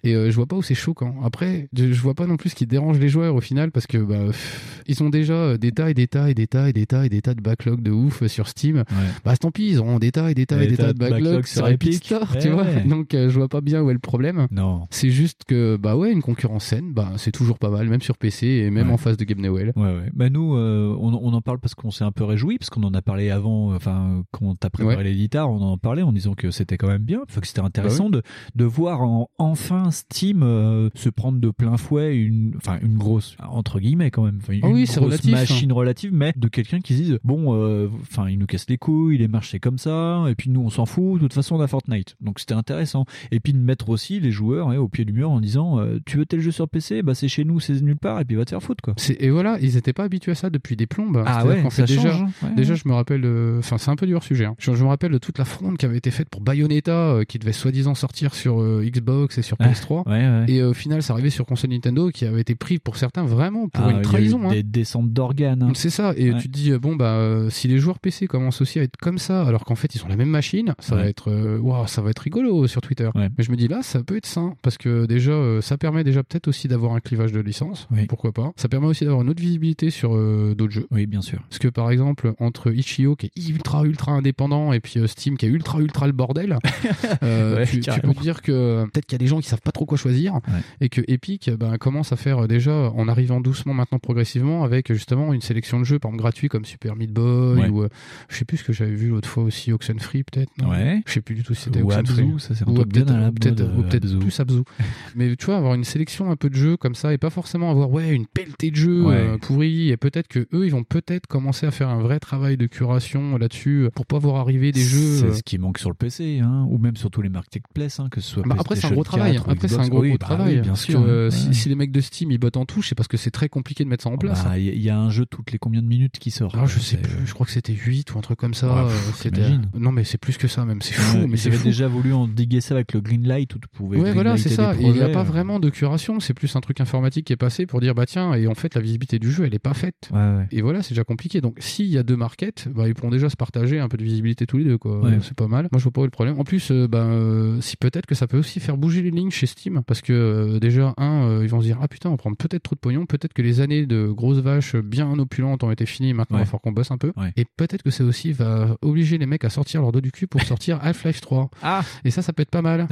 Et euh, je vois pas où c'est choquant. Après, je, je vois pas non plus ce qui dérange les joueurs au final parce que, bah, pff, ils ont déjà euh, des tas et des tas et des tas et des tas et des tas de backlog de ouf euh, sur Steam. Bah, tant pis, ils auront des tas et des tas et des tas de backlog sur Epic Store, tu Eh vois. ouais. Donc, euh, je vois pas bien où est le problème. Non. C'est juste que, bah ouais, une concurrence saine, bah, c'est toujours pas mal, même sur PC et même Ouais. en face de Game Newell. Ouais, ouais. Bah nous, euh, on, on en parle parce qu'on s'est un peu réjoui, parce qu'on en a parlé avant, euh, enfin, quand t'as préparé Ouais. guitares, on en parlait en disant que c'était quand même bien, que c'était intéressant Bah de, de voir en, enfin Steam euh, se prendre de plein fouet une, enfin, une grosse, entre guillemets quand même, enfin, une Ah oui, c'est grosse relatif, hein. machine relative, mais de quelqu'un qui se dise, bon, enfin, il nous casse les couilles, les marchés comme ça, et puis nous, on s'en fout, de toute façon, on a Fortnite. Donc c'était intéressant. Et puis de mettre aussi les joueurs hein, au pied du mur en disant, euh, tu veux tel jeu sur PC, bah c'est chez nous, c'est nulle part, et puis va te faire foutre, quoi. Et voilà, ils étaient pas habitués à ça depuis des plombes. Ah C'est-à-dire ouais, fait, ça déjà, change, hein. Ouais, déjà, ouais. je me rappelle, de- enfin, c'est un peu du hors sujet. hein. Je, je me rappelle de toute la fronde qui avait été faite pour Bayonetta, euh, qui devait soi-disant sortir sur euh, Xbox et sur Ouais. PS3. Ouais, ouais. Et euh, au final, ça arrivait sur console Nintendo, qui avait été pris pour certains vraiment pour Ah, une trahison. hein. Des descentes d'organes. hein. C'est ça, et tu te dis, euh, bon, bah, euh, si les joueurs PC commencent aussi à être comme ça, alors qu'en fait ils ont la même machine, ça va être, euh, waouh, ça va être rigolo sur Twitter. Ouais. Mais je me dis là, ça peut être sain parce que déjà, euh, ça permet déjà peut-être aussi d'avoir un clivage de licence, Oui. pourquoi pas. Ça permet aussi d'avoir une autre visibilité sur euh, d'autres jeux. Oui, bien sûr. Parce que par exemple, entre Itch.io qui est ultra ultra indépendant et puis euh, Steam qui est ultra ultra le bordel, [LAUGHS] euh, Ouais, tu, peux dire que euh, peut-être qu'il y a des gens qui savent pas trop quoi choisir et que Epic ben, commence à faire euh, déjà en arrivant doucement maintenant progressivement avec justement une sélection de jeux par exemple gratuits comme Super Meat Boy ou euh, je sais plus ce que j'avais vu l'autre fois aussi Oxenfree peut-être. Ouais. Je sais plus du tout si c'était Oxenfree. Abzu, ça, c'est Ou peut-être peut-être Abzu. plus Abzu. [LAUGHS] Mais tu vois avoir une sélection un peu de jeux comme ça et pas forcément avoir ouais une pelletée de jeux Ouais. euh, pourris et peut-être que eux ils vont peut-être commencer à faire un vrai travail de curation là-dessus euh, pour pas voir arriver des jeux C'est euh, ce qui manque sur le PC, hein, ou même sur tous les marketplaces, hein, que ce soit. bah après c'est un gros travail. 4 ou Après c'est un gros, Oui, gros bah travail. oui, bien sûr. que, euh, ouais. si, si les mecs de Steam ils bottent en touche, c'est parce que c'est très compliqué de mettre ça en place. Bah, Il y, a- il y a un jeu toutes les combien de minutes qui sort Ah, je sais plus, je crois que c'était 8 ou un truc comme ça. Euh, c'était... t'imagines. Non, mais c'est plus que ça, même. C'est fou, mais c'est déjà voulu en déguer ça avec le Greenlight où tu pouvais. Ouais, voilà, c'est ça. il n'y a pas projets. vraiment de curation, c'est plus un truc informatique qui est passé pour dire, bah tiens, et en fait, la visibilité du jeu, elle est pas faite. Et voilà, c'est déjà compliqué. Donc, s'il y a deux markets, bah, ils pourront déjà se partager un peu de visibilité tous les deux, quoi. Euh, C'est pas mal. Moi, je vois pas où le problème. En plus, euh, bah, euh, si peut-être que ça peut aussi faire bouger les lignes chez Steam, parce que euh, déjà, un, euh, ils vont se dire, ah putain, on prend peut-être trop de pognon, peut-être que les années de grosses vaches bien opulentes ont été finies, maintenant, il va falloir qu'on bosse un peu. Et peut-être que ça aussi va obliger les mecs à sortir leur dos du cul pour sortir [LAUGHS] Half-Life 3. Ah Et ça, ça peut être pas mal.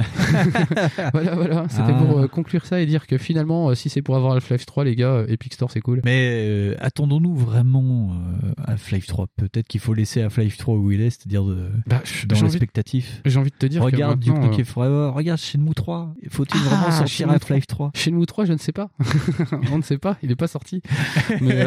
[LAUGHS] voilà, voilà. C'était Ah. pour euh, conclure ça et dire que finalement, euh, si c'est pour avoir Half-Life 3, les gars, euh, Epic Store, c'est cool. Mais attendons-nous vraiment Half-Life 3 Peut-être qu'il faut laisser Half-Life 3 où il est, c'est-à-dire de, Bah, dans l'expectatif. J'ai envie de te dire Regarde que Duke Nukem Forever, regarde Shenmue 3. Faut-il Ah, vraiment sortir Half-Life 3 Shenmue 3, je ne sais pas. [LAUGHS] On ne sait pas, il n'est pas sorti. Mais,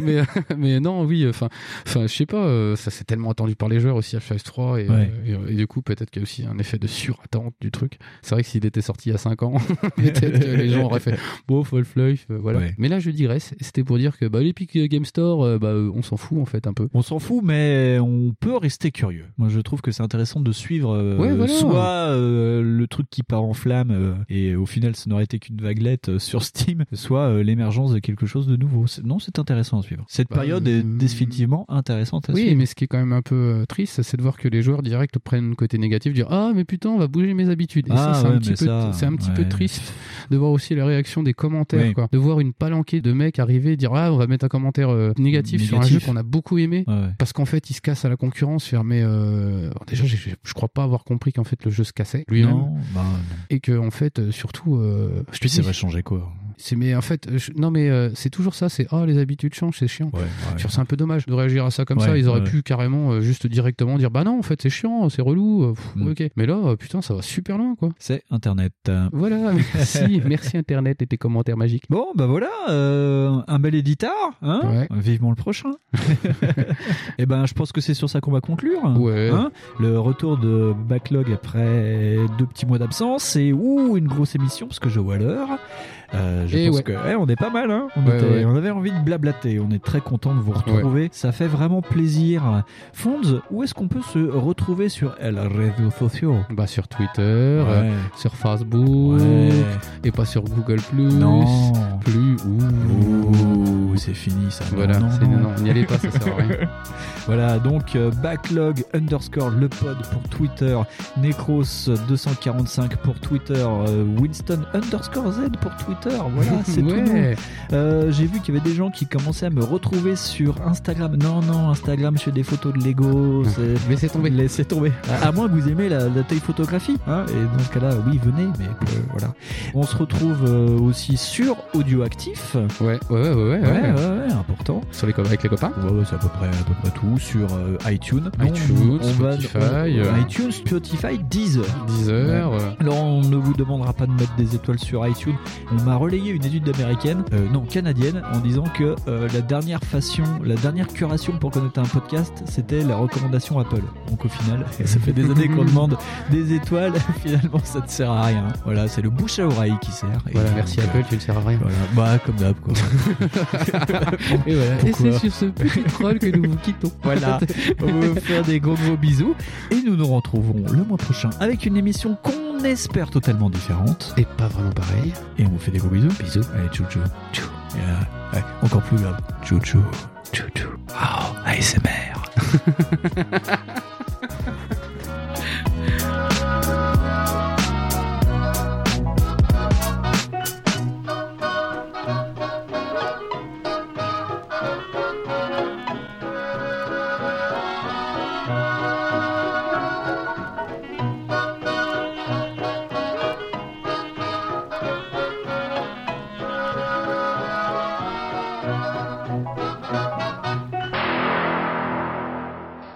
mais, mais non, oui, enfin, je sais pas, ça s'est tellement attendu par les joueurs aussi, Half-Life 3, et, Ouais. euh, et, et du coup, peut-être qu'il y a aussi un effet de surattente du truc. C'est vrai que s'il était sorti il y a 5 ans, [LAUGHS] peut-être que les gens auraient fait, bon, Half-Life, euh, voilà. Ouais. Mais là, je digresse, c'était pour dire que bah, l'Epic Game Store, euh, bah, euh, on s'en fout en fait un peu. On s'en fout, mais on peut rester curieux. Moi, je trouve que c'est intéressant de suivre euh, Ouais, voilà. soit euh, le truc qui part en flamme euh, et au final, ce n'aurait été qu'une vaguelette euh, sur Steam, soit euh, l'émergence de quelque chose de nouveau. Non, c'est intéressant à suivre. Cette Bah, période est définitivement intéressante à Oui, suivre. mais ce qui est quand même un peu euh, triste, c'est de voir que les joueurs direct prennent le côté négatif, dire ah mais putain on va bouger mes habitudes. Et Ah, ça c'est ouais, un petit peu, ça, c'est un petit peu ouais. triste de voir aussi la réaction des commentaires, Oui. quoi. De voir une palanquée de mecs arriver et dire ah on va mettre un commentaire euh, négatif, sur un jeu qu'on a beaucoup aimé, Ouais, parce qu'en fait il se casse à la concurrence, faire mais euh, déjà je crois pas avoir compris qu'en fait le jeu se cassait lui-même Non, bah, et que en fait surtout euh, je te ça va changer quoi c'est mais en fait je- non mais euh, c'est toujours ça c'est ah les habitudes changent c'est chiant Ouais, ouais. C'est un peu dommage de réagir à ça comme ça ils auraient pu carrément euh, juste directement dire bah non en fait c'est chiant c'est relou euh, pff, Mm. ok mais là euh, putain ça va super loin quoi C'est Internet. voilà [LAUGHS] merci merci internet et tes commentaires magiques Bon, bah voilà, euh, un bel éditeur, hein Ouais. Vivement le prochain. [LAUGHS] Et ben, je pense que c'est sur ça qu'on va conclure. Ouais. hein. le retour de Backlog après deux petits mois d'absence et ouh, une grosse émission parce que je vois l'heure. Euh, je Et pense ouais. que ouais, on est pas mal, hein on, Ouais, était- ouais. on avait envie de blablater. On est très content de vous retrouver. Ça fait vraiment plaisir. Fonds, où est-ce qu'on peut se retrouver sur les réseaux sociaux? Bah sur Twitter euh, sur Facebook et pas sur Google Plus Non. plus c'est fini ça. Voilà non, n'y allez pas ça sert à rien [LAUGHS] Voilà, donc euh, backlog underscore le pod pour Twitter, Necros 245 pour Twitter, euh, Winston underscore Z pour Twitter. Voilà, [LAUGHS] c'est tout. Euh, J'ai vu qu'il y avait des gens qui commençaient à me retrouver sur Instagram. Non, non, Instagram, je fais des photos de Lego. c'est- laissez tomber Laissez tomber. À, à moins que vous aimez la, la taille photographie. hein, et dans ce cas-là, oui, venez. Mais euh, voilà. On se retrouve euh, aussi sur Audioactif. ouais ouais ouais ouais, ouais, Ouais, ouais, ouais, important. sur les avec les copains? Ouais, c'est à peu près, à peu près tout sur euh, iTunes. iTunes, on va- Spotify, on- euh, iTunes, Spotify, Deezer. 10 heures Alors on ne vous demandera pas de mettre des étoiles sur iTunes. On m'a relayé une étude américaine, euh, non canadienne, en disant que euh, la dernière façon, la dernière curation pour connaître un podcast, c'était la recommandation Apple. Donc au final, [LAUGHS] ça fait des années qu'on demande des étoiles. [LAUGHS] Finalement, ça ne sert à rien. Voilà, c'est le bouche à oreille qui sert. Et voilà merci Apple tu ne sers à rien Voilà, bah comme d'hab quoi. [LAUGHS] et voilà et Pourquoi c'est sur ce petit troll que nous vous quittons Voilà, on va vous faire des gros gros bisous et nous nous retrouvons le mois prochain avec une émission qu'on espère totalement différente. et pas vraiment pareil Et on vous fait des gros bisous. bisous Allez, tchou tchou. tchou. Et, euh, ouais, encore plus grave. Tchou tchou. Tchou tchou. Oh, ASMR. [LAUGHS]